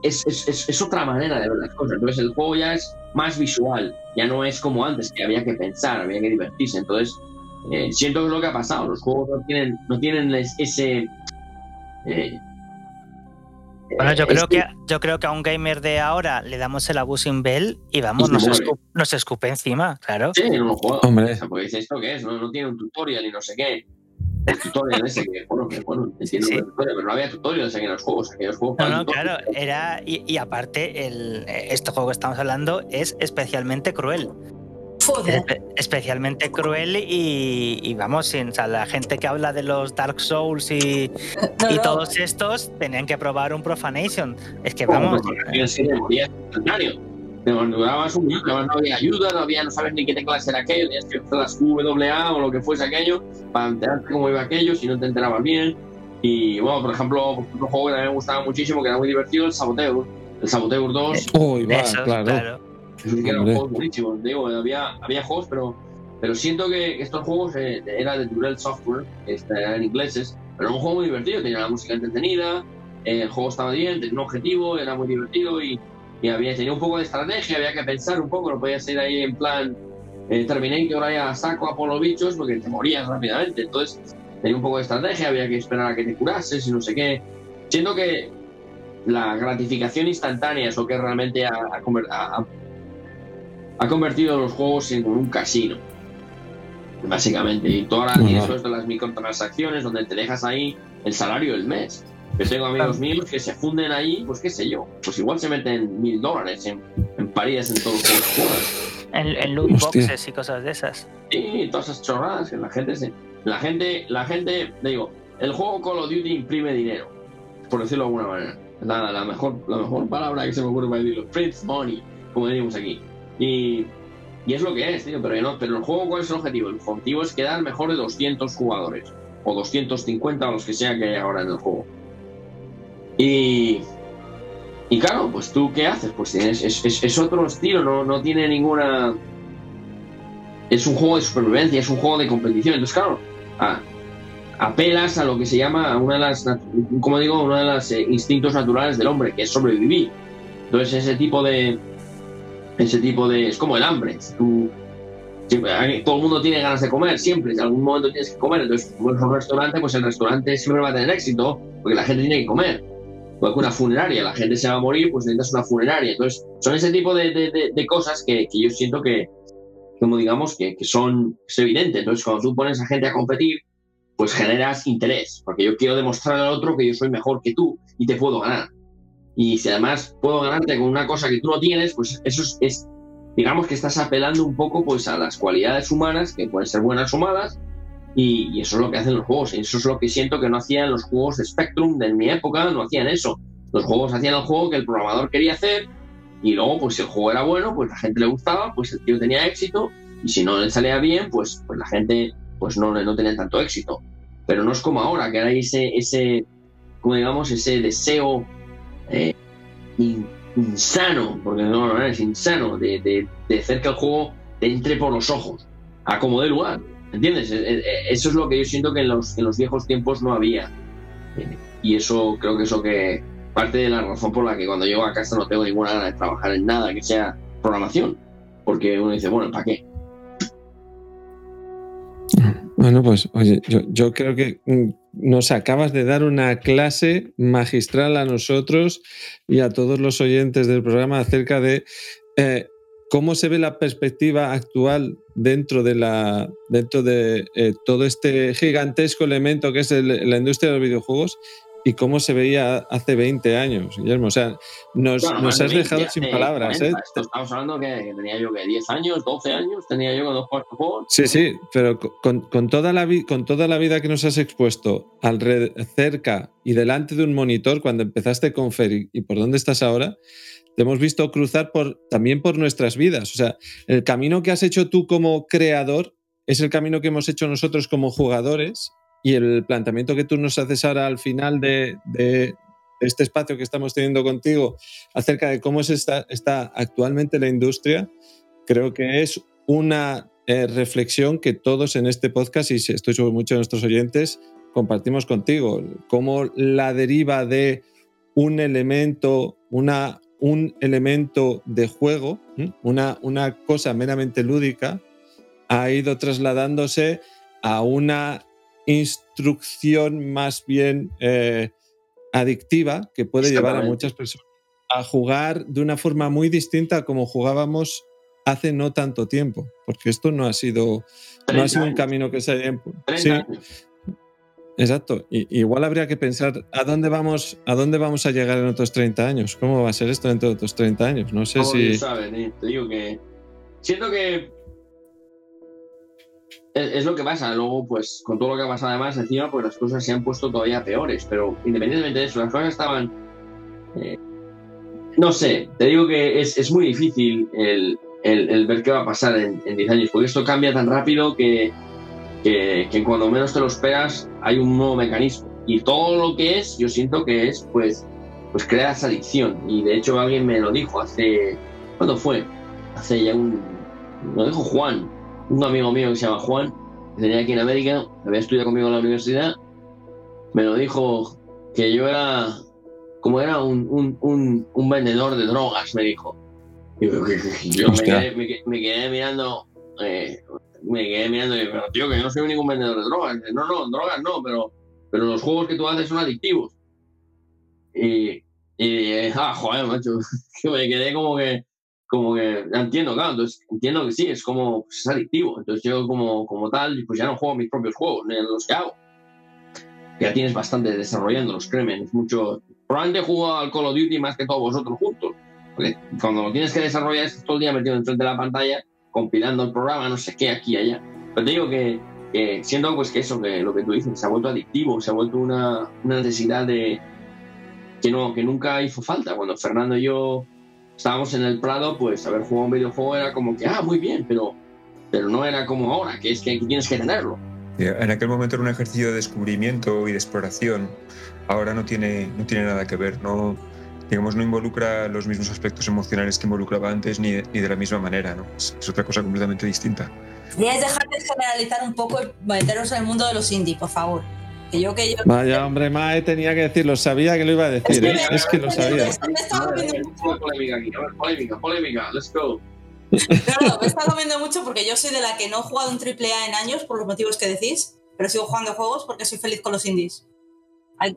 es, es, es, es otra manera de ver las cosas. Entonces, el juego ya es más visual. Ya no es como antes, que había que pensar, había que divertirse. Entonces, eh, siento que es lo que ha pasado. Los juegos no tienen, no tienen es- ese. eh, Bueno, yo eh, creo, ese- que, yo creo que a un gamer de ahora le damos el abusing bell y vamos, Y nos, escupe encima, claro. Sí, no lo juego. Hombre. Porque dice, ¿esto qué es? No, no tiene un tutorial y no sé qué. El tutorial ese, que bueno, que bueno, entiendo Sí, que tutorial, pero no había tutoriales en los juegos. Aquellos juegos No, no, claro, era. Y, y aparte, el, este juego que estamos hablando es especialmente cruel. Joder. Espe- especialmente cruel y, y vamos, sin, o sea, la gente que habla de los Dark Souls y, No, y no. todos estos tenían que probar un Profanation. Es que vamos. te durabas un no había ayuda, no había, no sabes ni qué teclas era aquello, tenías que hacer las WA o lo que fuese aquello para enterarte cómo iba aquello, si no te enterabas bien. Y bueno, por ejemplo, otro juego que también me gustaba muchísimo, que era muy divertido, el Saboteur. El Saboteur 2, Uy, va, Esos, claro. claro. Que eran juegos buenísimos. Digo, había, había juegos, pero, pero siento que estos juegos eh, era de Durell Software, está- eran ingleses, pero era un juego muy divertido, tenía la música entretenida, eh, el juego estaba bien, tenía un objetivo, era muy divertido y, y había, tenía un poco de estrategia, había que pensar un poco, no podías ir ahí en plan eh, Terminator ahí a saco a por los bichos porque te morías rápidamente. Entonces tenía un poco de estrategia, había que esperar a que te curases y no sé qué. Siento que la gratificación instantánea es lo que realmente ha, ha- ha- convertido los juegos en un casino. Básicamente. Y tienes todo esto de las microtransacciones donde te dejas ahí el salario del mes. Yo tengo amigos míos que se funden ahí, pues qué sé yo, pues igual se meten mil dólares en, en paridas en todos los juegos. En, en loot Hostia. boxes y cosas de esas. Sí, todas esas chorradas que la gente se. La gente, la gente, digo, el juego Call of Duty imprime dinero, por decirlo de alguna manera. La, la mejor, la mejor palabra que se me ocurre para decirlo. Prints money, como decimos aquí. Y, y es lo que es, tío, pero, no, pero el juego, ¿cuál es el objetivo? El objetivo es quedar mejor de 200 jugadores, o 250 o los que sea que hay ahora en el juego. Y, y claro, pues tú, ¿qué haces? Pues es, es, otro estilo, no, no tiene ninguna es un juego de supervivencia, es un juego de competición. Entonces, claro, apelas a lo que se llama una de las, como digo, uno de los eh, instintos naturales del hombre, que es sobrevivir. Entonces, ese tipo de, ese tipo de, es como el hambre. Todo el mundo tiene ganas de comer, siempre. En algún momento tienes que comer. Entonces, como es un restaurante, pues el restaurante siempre va a tener éxito, porque la gente tiene que comer. Igual que una funeraria, la gente se va a morir, pues necesitas una funeraria. Entonces, son ese tipo de, de- de- de cosas que, que yo siento que, como digamos, que, que son es evidente. Entonces, cuando tú pones a gente a competir, pues generas interés, porque yo quiero demostrar al otro que yo soy mejor que tú y te puedo ganar. Y si además puedo ganarte con una cosa que tú no tienes, pues eso es, es- digamos que estás apelando un poco pues a las cualidades humanas, que pueden ser buenas o malas, y, y eso es lo que hacen los juegos. Y eso es lo que siento que no hacían los juegos de Spectrum de mi época, no hacían eso. Los juegos hacían el juego que el programador quería hacer y luego, pues si el juego era bueno, pues la gente le gustaba, pues el tío tenía éxito. Y si no le salía bien, pues, pues la gente pues no, no tenía tanto éxito. Pero no es como ahora, que hay ese, ese como digamos, ese deseo in- insano, porque no, es insano, de, de, de hacer que el juego te entre por los ojos, a como lugar. ¿Entiendes? Eh, eh, Eso es lo que yo siento que en los, en los viejos tiempos no había. Eh, Y eso creo que eso que parte de la razón por la que cuando llego a casa no tengo ninguna gana de trabajar en nada que sea programación. Porque uno dice, bueno, ¿para qué? Bueno, pues oye, yo, creo que mm, nos acabas de dar una clase magistral a nosotros y a todos los oyentes del programa acerca de eh, cómo se ve la perspectiva actual dentro de la dentro de eh, todo este gigantesco elemento que es la industria de los videojuegos y cómo se veía hace 20 años, Guillermo. O sea, nos, nos has dejado sin palabras. ¿eh? estamos hablando que tenía yo que 10 años, 12 años, tenía yo dos cuartos juegos. Sí, sí, pero con, con, toda la con toda la vida que nos has expuesto cerca y delante de un monitor cuando empezaste con Fer y por dónde estás ahora, te hemos visto cruzar por, también por nuestras vidas. O sea, el camino que has hecho tú como creador es el camino que hemos hecho nosotros como jugadores y el planteamiento que tú nos haces ahora al final de, este espacio que estamos teniendo contigo acerca de cómo está, está actualmente la industria, creo que es una eh, reflexión que todos en este podcast, y estoy seguro muchos de nuestros oyentes, compartimos contigo. Cómo la deriva de un elemento, una, un elemento de juego, una, una cosa meramente lúdica, ha ido trasladándose a una instrucción más bien eh, adictiva que puede llevar a muchas personas a jugar de una forma muy distinta a como jugábamos hace no tanto tiempo, porque esto no ha sido, no ha sido un camino que se haya... Sí, exacto. Y, igual habría que pensar a dónde, vamos, a dónde vamos a llegar en otros 30 años, cómo va a ser esto dentro de otros 30 años. No sé si... Saben, eh? Te digo que siento que es, lo que pasa. Luego, pues, con todo lo que ha pasado además encima, pues las cosas se han puesto todavía peores. Pero independientemente de eso, las cosas estaban. Eh, no sé, te digo que es, es muy difícil el, el, ver qué va a pasar en, 10 años, porque esto cambia tan rápido que, que, cuando menos te lo esperas hay un nuevo mecanismo. Y todo lo que es, yo siento que es, pues, pues crea esa adicción. Y de hecho alguien me lo dijo hace... ¿Cuándo fue? Hace ya un... Lo dijo Juan, un amigo mío que se llama Juan, que tenía aquí en América, había estudiado conmigo en la universidad, me lo dijo que yo era, como era un, un, vendedor de drogas, me dijo. yo me quedé, mirando, eh, me quedé mirando y pero tío, que yo no soy ningún vendedor de drogas. No, no, drogas no, pero, pero los juegos que tú haces son adictivos. Y, y ah, joder, macho, que me quedé como que, como que entiendo, claro, entonces entiendo que sí, es como pues, es adictivo. Entonces yo como, como tal, pues ya no juego mis propios juegos, ni los que hago. Ya tienes bastante desarrollándolos, créeme, es mucho. Probablemente juego al Call of Duty más que todos vosotros juntos. Porque cuando lo tienes que desarrollar es todo el día metido enfrente de la pantalla, compilando el programa, no sé qué, aquí y allá. Pero te digo que, que siento pues que eso, que lo que tú dices, se ha vuelto adictivo, se ha vuelto una, una necesidad de que no, que nunca hizo falta. Cuando Fernando y yo estábamos en el Prado, pues haber jugado un videojuego era como que, ah, muy bien, pero, pero no era como ahora, que es que tienes que tenerlo. En aquel momento era un ejercicio de descubrimiento y de exploración. Ahora no tiene, no tiene nada que ver, no, digamos, no involucra los mismos aspectos emocionales que involucraba antes ni de, ni de la misma manera, ¿no? Es, es, otra cosa completamente distinta. Y es dejar de generalizar un poco y meteros en el mundo de los indie, por favor. Que yo, que yo, Vaya, hombre, Mae tenía que decirlo, sabía que lo iba a decir, es que, ¿eh? es que lo sabía. Polémica aquí, a ver, polémica, polémica, let's go. Claro, me está comiendo mucho porque yo soy de la que no he jugado un AAA en años por los motivos que decís, pero sigo jugando juegos porque soy feliz con los indies. Hay...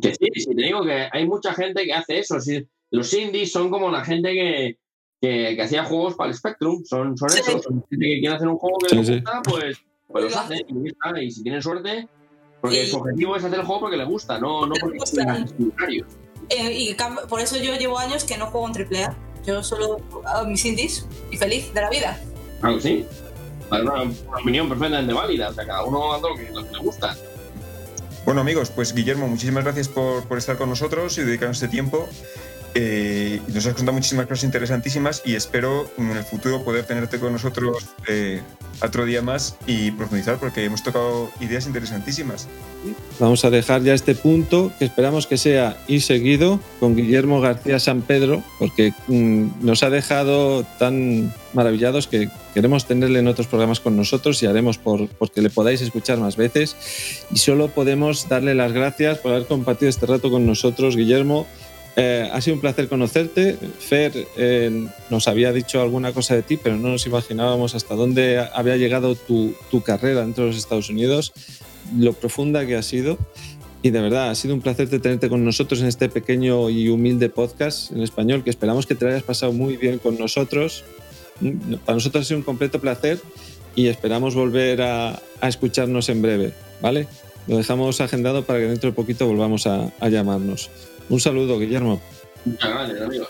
Que sí, sí, te digo que hay mucha gente que hace eso. Sí, los indies son como la gente que, que, que hacía juegos para el Spectrum, son, son sí. eso. Son gente que quiere hacer un juego que sí, les gusta, pues, pues los hace y, y si tienen suerte, porque su objetivo es hacer el juego porque le gusta, no, no porque es eh, y por eso yo llevo años que no juego en AAA. Yo solo hago mis indies y feliz de la vida. Claro, sí. Es una, una, opinión perfectamente válida. O sea, cada uno hace lo que, lo que le gusta. Bueno, amigos, pues Guillermo, muchísimas gracias por, por estar con nosotros y dedicarnos este tiempo. Eh, nos has contado muchísimas cosas interesantísimas y espero en el futuro poder tenerte con nosotros eh, otro día más y profundizar porque hemos tocado ideas interesantísimas. Vamos a dejar ya este punto que esperamos que sea y seguido con Guillermo García San Pedro porque mmm, nos ha dejado tan maravillados que queremos tenerle en otros programas con nosotros y haremos por porque le podáis escuchar más veces y solo podemos darle las gracias por haber compartido este rato con nosotros Guillermo Eh, ha sido un placer conocerte. Fer eh, nos había dicho alguna cosa de ti, pero no nos imaginábamos hasta dónde había llegado tu, tu carrera dentro de los Estados Unidos, lo profunda que ha sido. Y de verdad, ha sido un placer tenerte con nosotros en este pequeño y humilde podcast en español, que esperamos que te hayas pasado muy bien con nosotros. Para nosotros ha sido un completo placer y esperamos volver a, a escucharnos en breve, ¿vale? Lo dejamos agendado para que dentro de poquito volvamos a, a llamarnos. Un saludo, Guillermo. Muchas gracias, amigo.